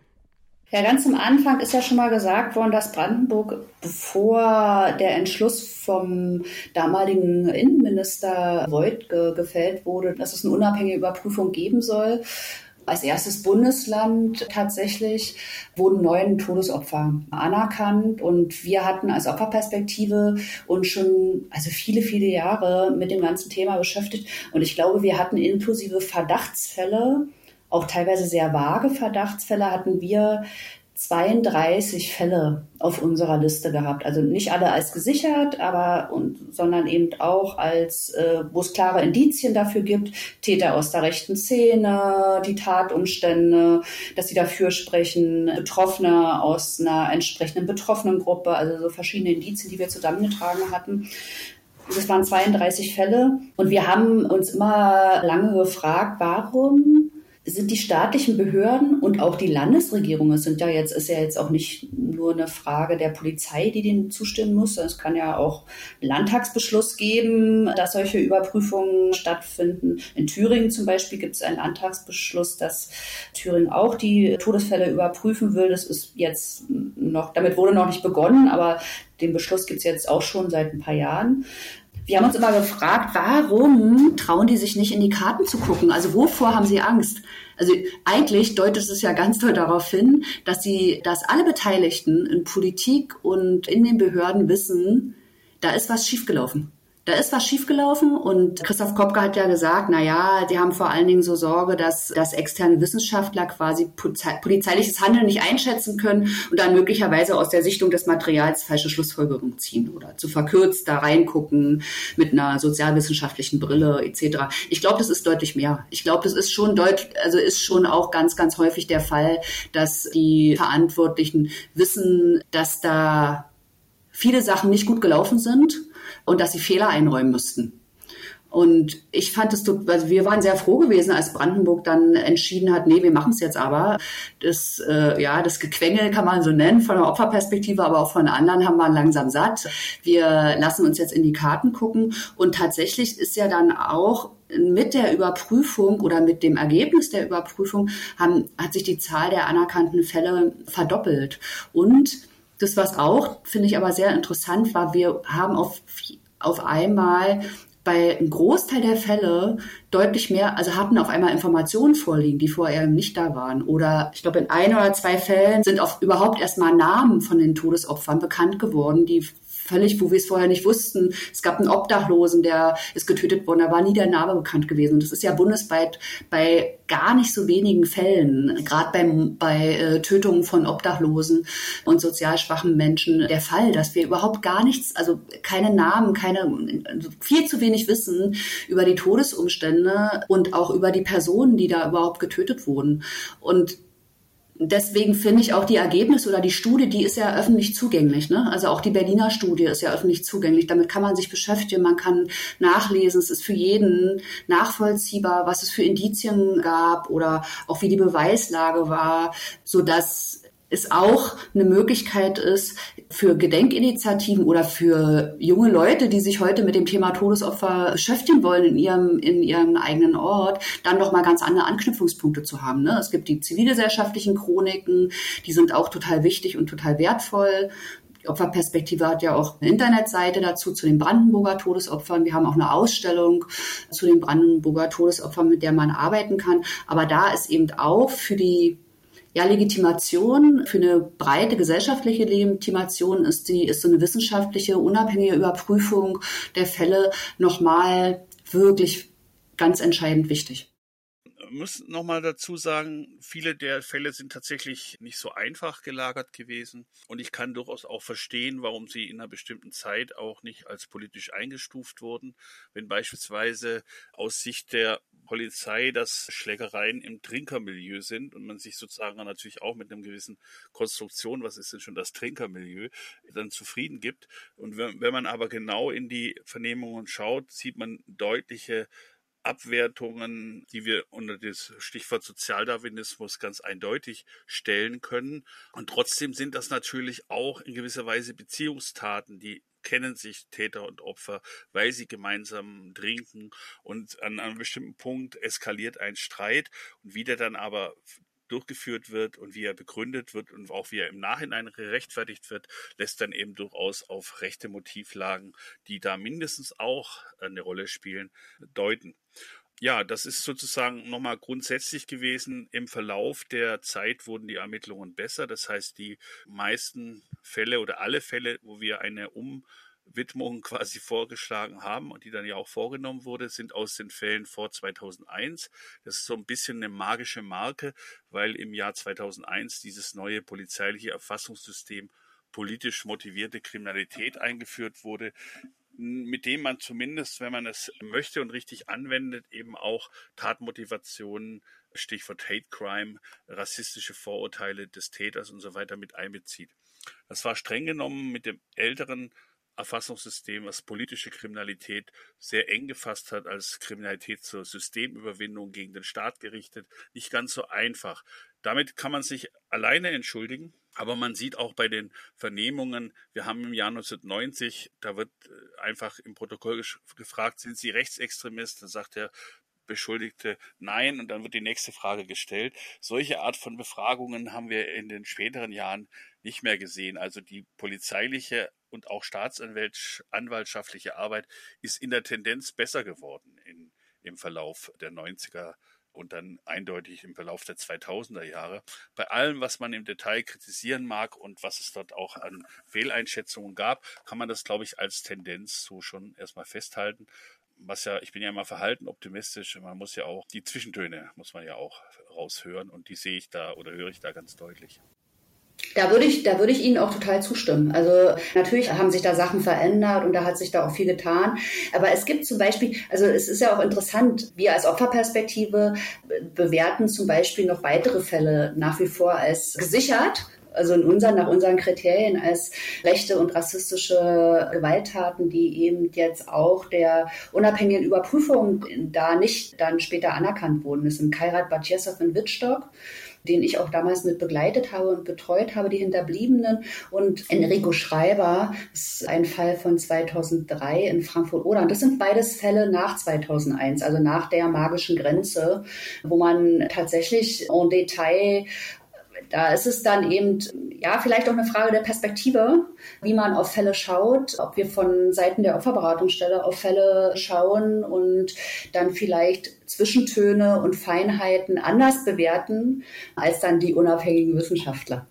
Ja, ganz am Anfang ist ja schon mal gesagt worden, dass Brandenburg, bevor der Entschluss vom damaligen Innenminister Voigt ge gefällt wurde, dass es eine unabhängige Überprüfung geben soll, als erstes Bundesland tatsächlich wurden neun Todesopfer anerkannt und wir hatten als Opferperspektive uns schon also viele, viele Jahre mit dem ganzen Thema beschäftigt. Und ich glaube, wir hatten inklusive Verdachtsfälle auch teilweise sehr vage Verdachtsfälle hatten wir 32 Fälle auf unserer Liste gehabt. Also nicht alle als gesichert, aber und, sondern eben auch als, äh, wo es klare Indizien dafür gibt, Täter aus der rechten Szene, die Tatumstände, dass sie dafür sprechen, Betroffene aus einer entsprechenden betroffenen Gruppe, also so verschiedene Indizien, die wir zusammengetragen hatten. Das waren 32 Fälle und wir haben uns immer lange gefragt, warum sind die staatlichen Behörden und auch die Landesregierung, es sind ja jetzt, ist ja jetzt auch nicht nur eine Frage der Polizei, die dem zustimmen muss, es kann ja auch Landtagsbeschluss geben, dass solche Überprüfungen stattfinden. In Thüringen zum Beispiel gibt es einen Landtagsbeschluss, dass Thüringen auch die Todesfälle überprüfen will. Das ist jetzt noch, damit wurde noch nicht begonnen, aber den Beschluss gibt es jetzt auch schon seit ein paar Jahren. Wir haben uns immer gefragt, warum trauen die sich nicht in die Karten zu gucken? Also wovor haben sie Angst? Also eigentlich deutet es ja ganz toll darauf hin, dass sie, dass alle Beteiligten in Politik und in den Behörden wissen, da ist was schiefgelaufen. Da ist was schiefgelaufen und Christoph Kopke hat ja gesagt, na ja, die haben vor allen Dingen so Sorge, dass, dass externe Wissenschaftler quasi polizeiliches Handeln nicht einschätzen können und dann möglicherweise aus der Sichtung des Materials falsche Schlussfolgerungen ziehen oder zu verkürzt da reingucken mit einer sozialwissenschaftlichen Brille etc. Ich glaube, das ist deutlich mehr. Ich glaube, das ist schon deutlich, also ist schon auch ganz, ganz häufig der Fall, dass die Verantwortlichen wissen, dass da viele Sachen nicht gut gelaufen sind und dass sie Fehler einräumen müssten. Und ich fand es, also wir waren sehr froh gewesen, als Brandenburg dann entschieden hat, nee, wir machen es jetzt aber. Das, äh, ja, das Gequengel kann man so nennen, von der Opferperspektive, aber auch von anderen haben wir langsam satt. Wir lassen uns jetzt in die Karten gucken. Und tatsächlich ist ja dann auch mit der Überprüfung oder mit dem Ergebnis der Überprüfung haben, hat sich die Zahl der anerkannten Fälle verdoppelt. Und das, was auch, finde ich aber sehr interessant war, wir haben auf, auf einmal bei einem Großteil der Fälle deutlich mehr, also hatten auf einmal Informationen vorliegen, die vorher nicht da waren. Oder ich glaube, in ein oder zwei Fällen sind auch überhaupt erstmal Namen von den Todesopfern bekannt geworden, die völlig, wo wir es vorher nicht wussten. Es gab einen Obdachlosen, der ist getötet worden, da war nie der Name bekannt gewesen. Und das ist ja bundesweit bei gar nicht so wenigen Fällen, gerade bei äh, Tötungen von Obdachlosen und sozial schwachen Menschen der Fall, dass wir überhaupt gar nichts, also keine Namen, keine, also viel zu wenig wissen über die Todesumstände und auch über die Personen, die da überhaupt getötet wurden. Und deswegen finde ich auch die Ergebnisse oder die Studie, die ist ja öffentlich zugänglich. Ne? Also auch die Berliner Studie ist ja öffentlich zugänglich. Damit kann man sich beschäftigen, man kann nachlesen. Es ist für jeden nachvollziehbar, was es für Indizien gab oder auch wie die Beweislage war, so dass es auch eine Möglichkeit ist für Gedenkinitiativen oder für junge Leute, die sich heute mit dem Thema Todesopfer beschäftigen wollen in ihrem, in ihrem eigenen Ort, dann noch mal ganz andere Anknüpfungspunkte zu haben. Ne? Es gibt die zivilgesellschaftlichen Chroniken, die sind auch total wichtig und total wertvoll. Die Opferperspektive hat ja auch eine Internetseite dazu zu den Brandenburger Todesopfern. Wir haben auch eine Ausstellung zu den Brandenburger Todesopfern, mit der man arbeiten kann. Aber da ist eben auch für die ja, Legitimation für eine breite gesellschaftliche Legitimation ist die, ist so eine wissenschaftliche, unabhängige Überprüfung der Fälle nochmal wirklich ganz entscheidend wichtig muss nochmal dazu sagen, viele der Fälle sind tatsächlich nicht so einfach gelagert gewesen. Und ich kann durchaus auch verstehen, warum sie in einer bestimmten Zeit auch nicht als politisch eingestuft wurden. Wenn beispielsweise aus Sicht der Polizei, dass Schlägereien im Trinkermilieu sind und man sich sozusagen natürlich auch mit einem gewissen Konstruktion, was ist denn schon das Trinkermilieu, dann zufrieden gibt. Und wenn man aber genau in die Vernehmungen schaut, sieht man deutliche Abwertungen, die wir unter das Stichwort Sozialdarwinismus ganz eindeutig stellen können. Und trotzdem sind das natürlich auch in gewisser Weise Beziehungstaten, die kennen sich Täter und Opfer, weil sie gemeinsam trinken und an einem bestimmten Punkt eskaliert ein Streit und wie der dann aber durchgeführt wird und wie er begründet wird und auch wie er im Nachhinein gerechtfertigt wird, lässt dann eben durchaus auf rechte Motivlagen, die da mindestens auch eine Rolle spielen, deuten. Ja, das ist sozusagen nochmal grundsätzlich gewesen. Im Verlauf der Zeit wurden die Ermittlungen besser. Das heißt, die meisten Fälle oder alle Fälle, wo wir eine um Widmung quasi vorgeschlagen haben und die dann ja auch vorgenommen wurde, sind aus den Fällen vor 2001. Das ist so ein bisschen eine magische Marke, weil im Jahr 2001 dieses neue polizeiliche Erfassungssystem politisch motivierte Kriminalität eingeführt wurde, mit dem man zumindest, wenn man es möchte und richtig anwendet, eben auch Tatmotivationen, Stichwort Hate Crime, rassistische Vorurteile des Täters und so weiter mit einbezieht. Das war streng genommen mit dem älteren Erfassungssystem, was politische Kriminalität sehr eng gefasst hat, als Kriminalität zur Systemüberwindung gegen den Staat gerichtet, nicht ganz so einfach. Damit kann man sich alleine entschuldigen, aber man sieht auch bei den Vernehmungen, wir haben im Jahr 1990, da wird äh, einfach im Protokoll gefragt, sind Sie Rechtsextremist? Dann sagt der Beschuldigte nein und dann wird die nächste Frage gestellt. Solche Art von Befragungen haben wir in den späteren Jahren nicht mehr gesehen. Also die polizeiliche und auch staatsanwaltschaftliche Arbeit ist in der Tendenz besser geworden in, im Verlauf der 90er und dann eindeutig im Verlauf der 2000er Jahre. Bei allem, was man im Detail kritisieren mag und was es dort auch an Fehleinschätzungen gab, kann man das, glaube ich, als Tendenz so schon erstmal festhalten. Was ja, ich bin ja immer verhalten optimistisch. Man muss ja auch die Zwischentöne muss man ja auch raushören und die sehe ich da oder höre ich da ganz deutlich. Da würde ich, da würde ich Ihnen auch total zustimmen. Also natürlich haben sich da Sachen verändert und da hat sich da auch viel getan. Aber es gibt zum Beispiel, also es ist ja auch interessant, wir als Opferperspektive bewerten zum Beispiel noch weitere Fälle nach wie vor als gesichert also in unseren, nach unseren Kriterien als rechte und rassistische Gewalttaten, die eben jetzt auch der unabhängigen Überprüfung da nicht dann später anerkannt wurden. Das sind Kairat Batjesow in Wittstock den ich auch damals mit begleitet habe und betreut habe, die Hinterbliebenen. Und Enrico Schreiber ist ein Fall von 2003 in Frankfurt-Oder. Das sind beides Fälle nach 2001, also nach der magischen Grenze, wo man tatsächlich en Detail da ist es dann eben, ja, vielleicht auch eine Frage der Perspektive, wie man auf Fälle schaut, ob wir von Seiten der Opferberatungsstelle auf Fälle schauen und dann vielleicht Zwischentöne und Feinheiten anders bewerten als dann die unabhängigen Wissenschaftler.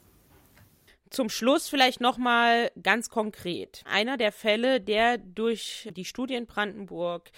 Zum Schluss vielleicht nochmal ganz konkret. Einer der Fälle, der durch die Studie in Brandenburg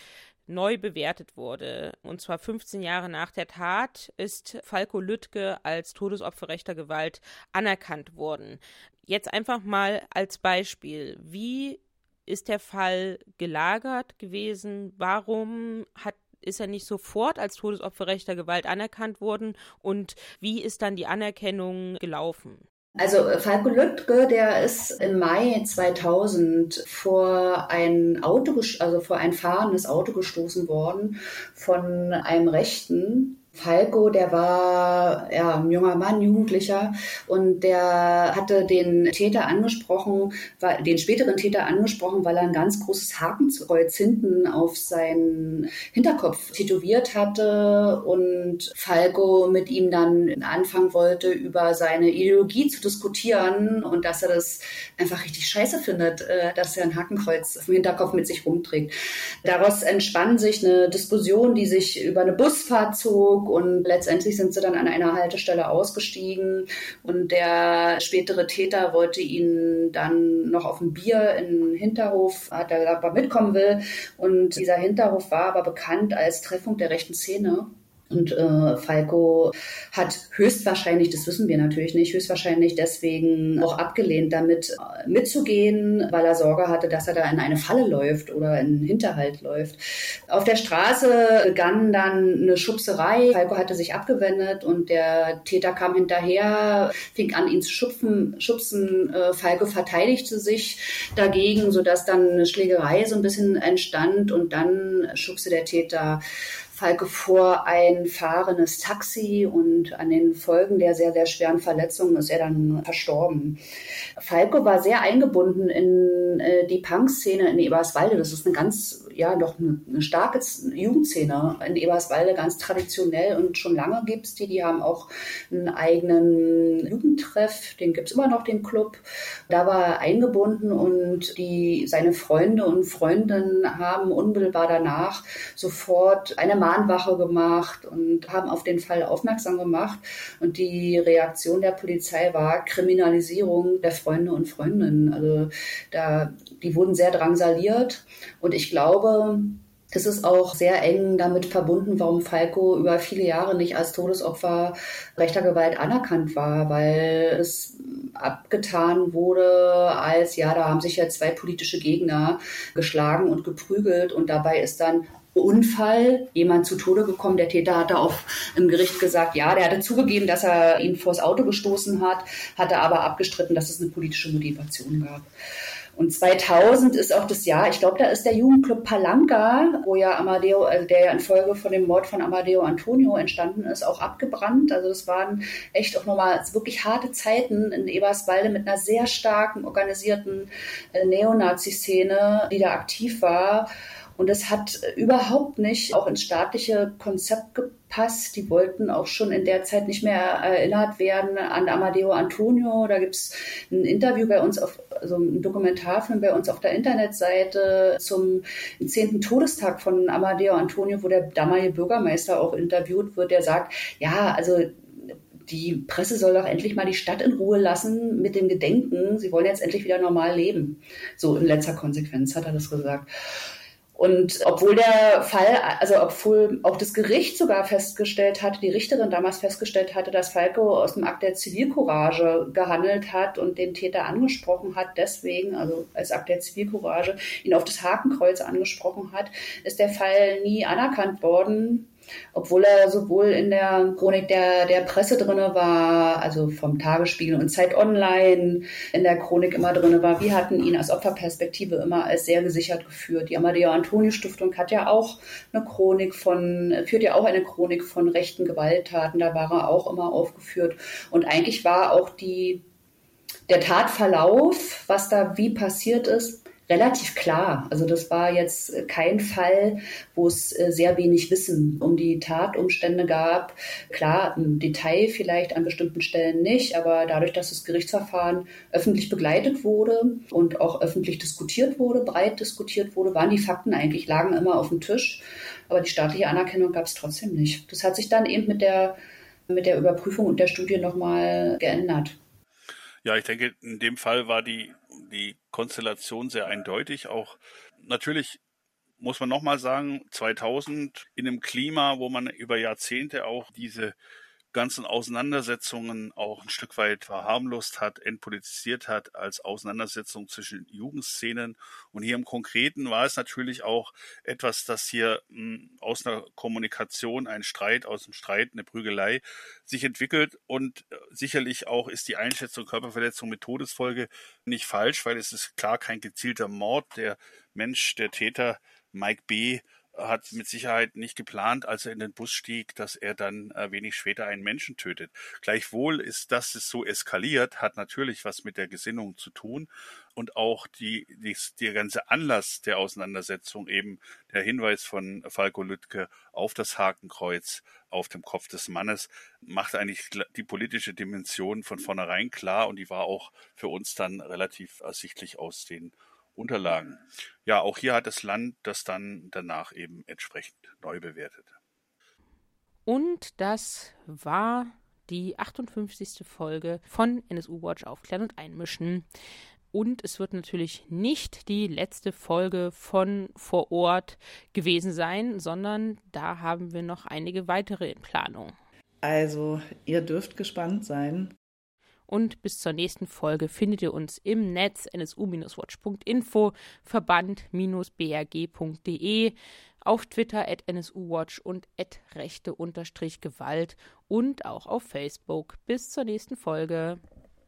neu bewertet wurde. Und zwar 15 Jahre nach der Tat ist Falco Lüttke als Todesopfer rechter Gewalt anerkannt worden. Jetzt einfach mal als Beispiel. Wie ist der Fall gelagert gewesen? Warum hat ist er nicht sofort als Todesopfer rechter Gewalt anerkannt worden und wie ist dann die Anerkennung gelaufen? Also äh, Falco Lüttke, der ist im Mai 2000 vor ein Auto, also vor ein fahrendes Auto gestoßen worden von einem Rechten, Falco, der war ja, ein junger Mann, Jugendlicher. Und der hatte den Täter angesprochen, den späteren Täter angesprochen, weil er ein ganz großes Hakenkreuz hinten auf seinen Hinterkopf tätowiert hatte. Und Falco mit ihm dann anfangen wollte, über seine Ideologie zu diskutieren und dass er das einfach richtig scheiße findet, äh, dass er ein Hakenkreuz auf dem Hinterkopf mit sich rumträgt. Daraus entspann sich eine Diskussion, die sich über eine Busfahrt zog Zug und letztendlich sind sie dann an einer Haltestelle ausgestiegen. Und der spätere Täter wollte ihn dann noch auf ein Bier in Hinterhof, hat er aber mitkommen will. Und dieser Hinterhof war aber bekannt als Treffung der rechten Szene und äh, Falco hat höchstwahrscheinlich, das wissen wir natürlich nicht, höchstwahrscheinlich deswegen auch abgelehnt, damit äh, mitzugehen, weil er Sorge hatte, dass er da in eine Falle läuft oder in einen Hinterhalt läuft. Auf der Straße begann dann eine Schubserei. Falco hatte sich abgewendet und der Täter kam hinterher, fing an, ihn zu schupfen, schubsen. Äh, Falco verteidigte sich dagegen, sodass dann eine Schlägerei so ein bisschen entstand und dann schubste der Täter Falke vor ein fahrendes Taxi und an den Folgen der sehr, sehr schweren Verletzungen ist er dann verstorben. Falco war sehr eingebunden in äh, die Punk-Szene in Eberswalde. Das ist eine ganz, ja, doch eine, eine starke Jugendszene in Eberswalde, ganz traditionell und schon lange gibt es die. Die haben auch einen eigenen Jugendtreff, den gibt es immer noch, den Club. Da war er eingebunden und die, seine Freunde und Freundinnen haben unmittelbar danach sofort eine Mahnwache gemacht und haben auf den Fall aufmerksam gemacht. Und die Reaktion der Polizei war Kriminalisierung der Freunde und Freundinnen. Also da, die wurden sehr drangsaliert. Und ich glaube, es ist auch sehr eng damit verbunden, warum Falco über viele Jahre nicht als Todesopfer rechter Gewalt anerkannt war, weil es abgetan wurde als, ja, da haben sich ja zwei politische Gegner geschlagen und geprügelt und dabei ist dann Unfall, jemand zu Tode gekommen. Der Täter hatte auch im Gericht gesagt, ja, der hatte zugegeben, dass er ihn vors Auto gestoßen hat, hatte aber abgestritten, dass es eine politische Motivation gab. Und 2000 ist auch das Jahr, ich glaube, da ist der Jugendclub Palanca, wo ja Amadeo, also der ja infolge von dem Mord von Amadeo Antonio entstanden ist, auch abgebrannt. Also es waren echt auch nochmal wirklich harte Zeiten in Eberswalde mit einer sehr starken organisierten äh, Neonazi-Szene, die da aktiv war. Und es hat überhaupt nicht auch ins staatliche Konzept gepasst. Die wollten auch schon in der Zeit nicht mehr erinnert werden an Amadeo Antonio. Da gibt es ein Interview bei uns auf, also ein Dokumentarfilm bei uns auf der Internetseite zum 10. Todestag von Amadeo Antonio, wo der damalige Bürgermeister auch interviewt wird, der sagt, ja, also die Presse soll doch endlich mal die Stadt in Ruhe lassen mit dem Gedenken, sie wollen jetzt endlich wieder normal leben. So in letzter Konsequenz hat er das gesagt. Und obwohl der Fall, also obwohl auch das Gericht sogar festgestellt hatte, die Richterin damals festgestellt hatte, dass Falco aus dem Akt der Zivilcourage gehandelt hat und den Täter angesprochen hat, deswegen, also als Akt der Zivilcourage, ihn auf das Hakenkreuz angesprochen hat, ist der Fall nie anerkannt worden. Obwohl er sowohl in der Chronik der, der Presse drinne war, also vom Tagesspiegel und Zeit Online in der Chronik immer drinne war. Wir hatten ihn als Opferperspektive immer als sehr gesichert geführt. Die Amadeo Antonio Stiftung hat ja auch eine Chronik von, führt ja auch eine Chronik von rechten Gewalttaten. Da war er auch immer aufgeführt. Und eigentlich war auch die, der Tatverlauf, was da wie passiert ist, relativ klar. Also das war jetzt kein Fall, wo es äh, sehr wenig Wissen um die Tatumstände gab. Klar, im Detail vielleicht an bestimmten Stellen nicht, aber dadurch, dass das Gerichtsverfahren öffentlich begleitet wurde und auch öffentlich diskutiert wurde, breit diskutiert wurde, waren die Fakten eigentlich, lagen immer auf dem Tisch. Aber die staatliche Anerkennung gab es trotzdem nicht. Das hat sich dann eben mit der, mit der Überprüfung und der Studie nochmal geändert. Ja, ich denke, in dem Fall war die, die Konstellation sehr eindeutig. Auch natürlich muss man nochmal sagen, 2000 in einem Klima, wo man über Jahrzehnte auch diese ganzen Auseinandersetzungen auch ein Stück weit verharmlost hat, entpolitisiert hat als Auseinandersetzung zwischen Jugendszenen. Und hier im Konkreten war es natürlich auch etwas, das hier mh, hm, aus einer Kommunikation, ein Streit, aus einem Streit, eine Prügelei sich entwickelt. Und äh, sicherlich auch ist die Einschätzung Körperverletzung mit Todesfolge nicht falsch, weil es ist klar kein gezielter Mord. Der Mensch, der Täter, Mike B., hat mit Sicherheit nicht geplant, als er in den Bus stieg, dass er dann äh, wenig später einen Menschen tötet. Gleichwohl ist, dass es so eskaliert, hat natürlich was mit der Gesinnung zu tun und auch die, die, die ganze Anlass der Auseinandersetzung, eben der Hinweis von Falco Lüttke auf das Hakenkreuz auf dem Kopf des Mannes, macht eigentlich die politische Dimension von vornherein klar und die war auch für uns dann relativ ersichtlich aus den Unterlagen. Ja, auch hier hat das Land das dann danach eben entsprechend neu bewertet. Und das war die 58. Folge von NSU Watch Aufklären und Einmischen. Und es wird natürlich nicht die letzte Folge von vor Ort gewesen sein, sondern da haben wir noch einige weitere in Planung. Also, ihr dürft gespannt sein. Und bis zur nächsten Folge findet ihr uns im Netz nsu-watch.info, verband-brg.de, auf Twitter at nsuwatch und at rechte-gewalt und auch auf Facebook. Bis zur nächsten Folge.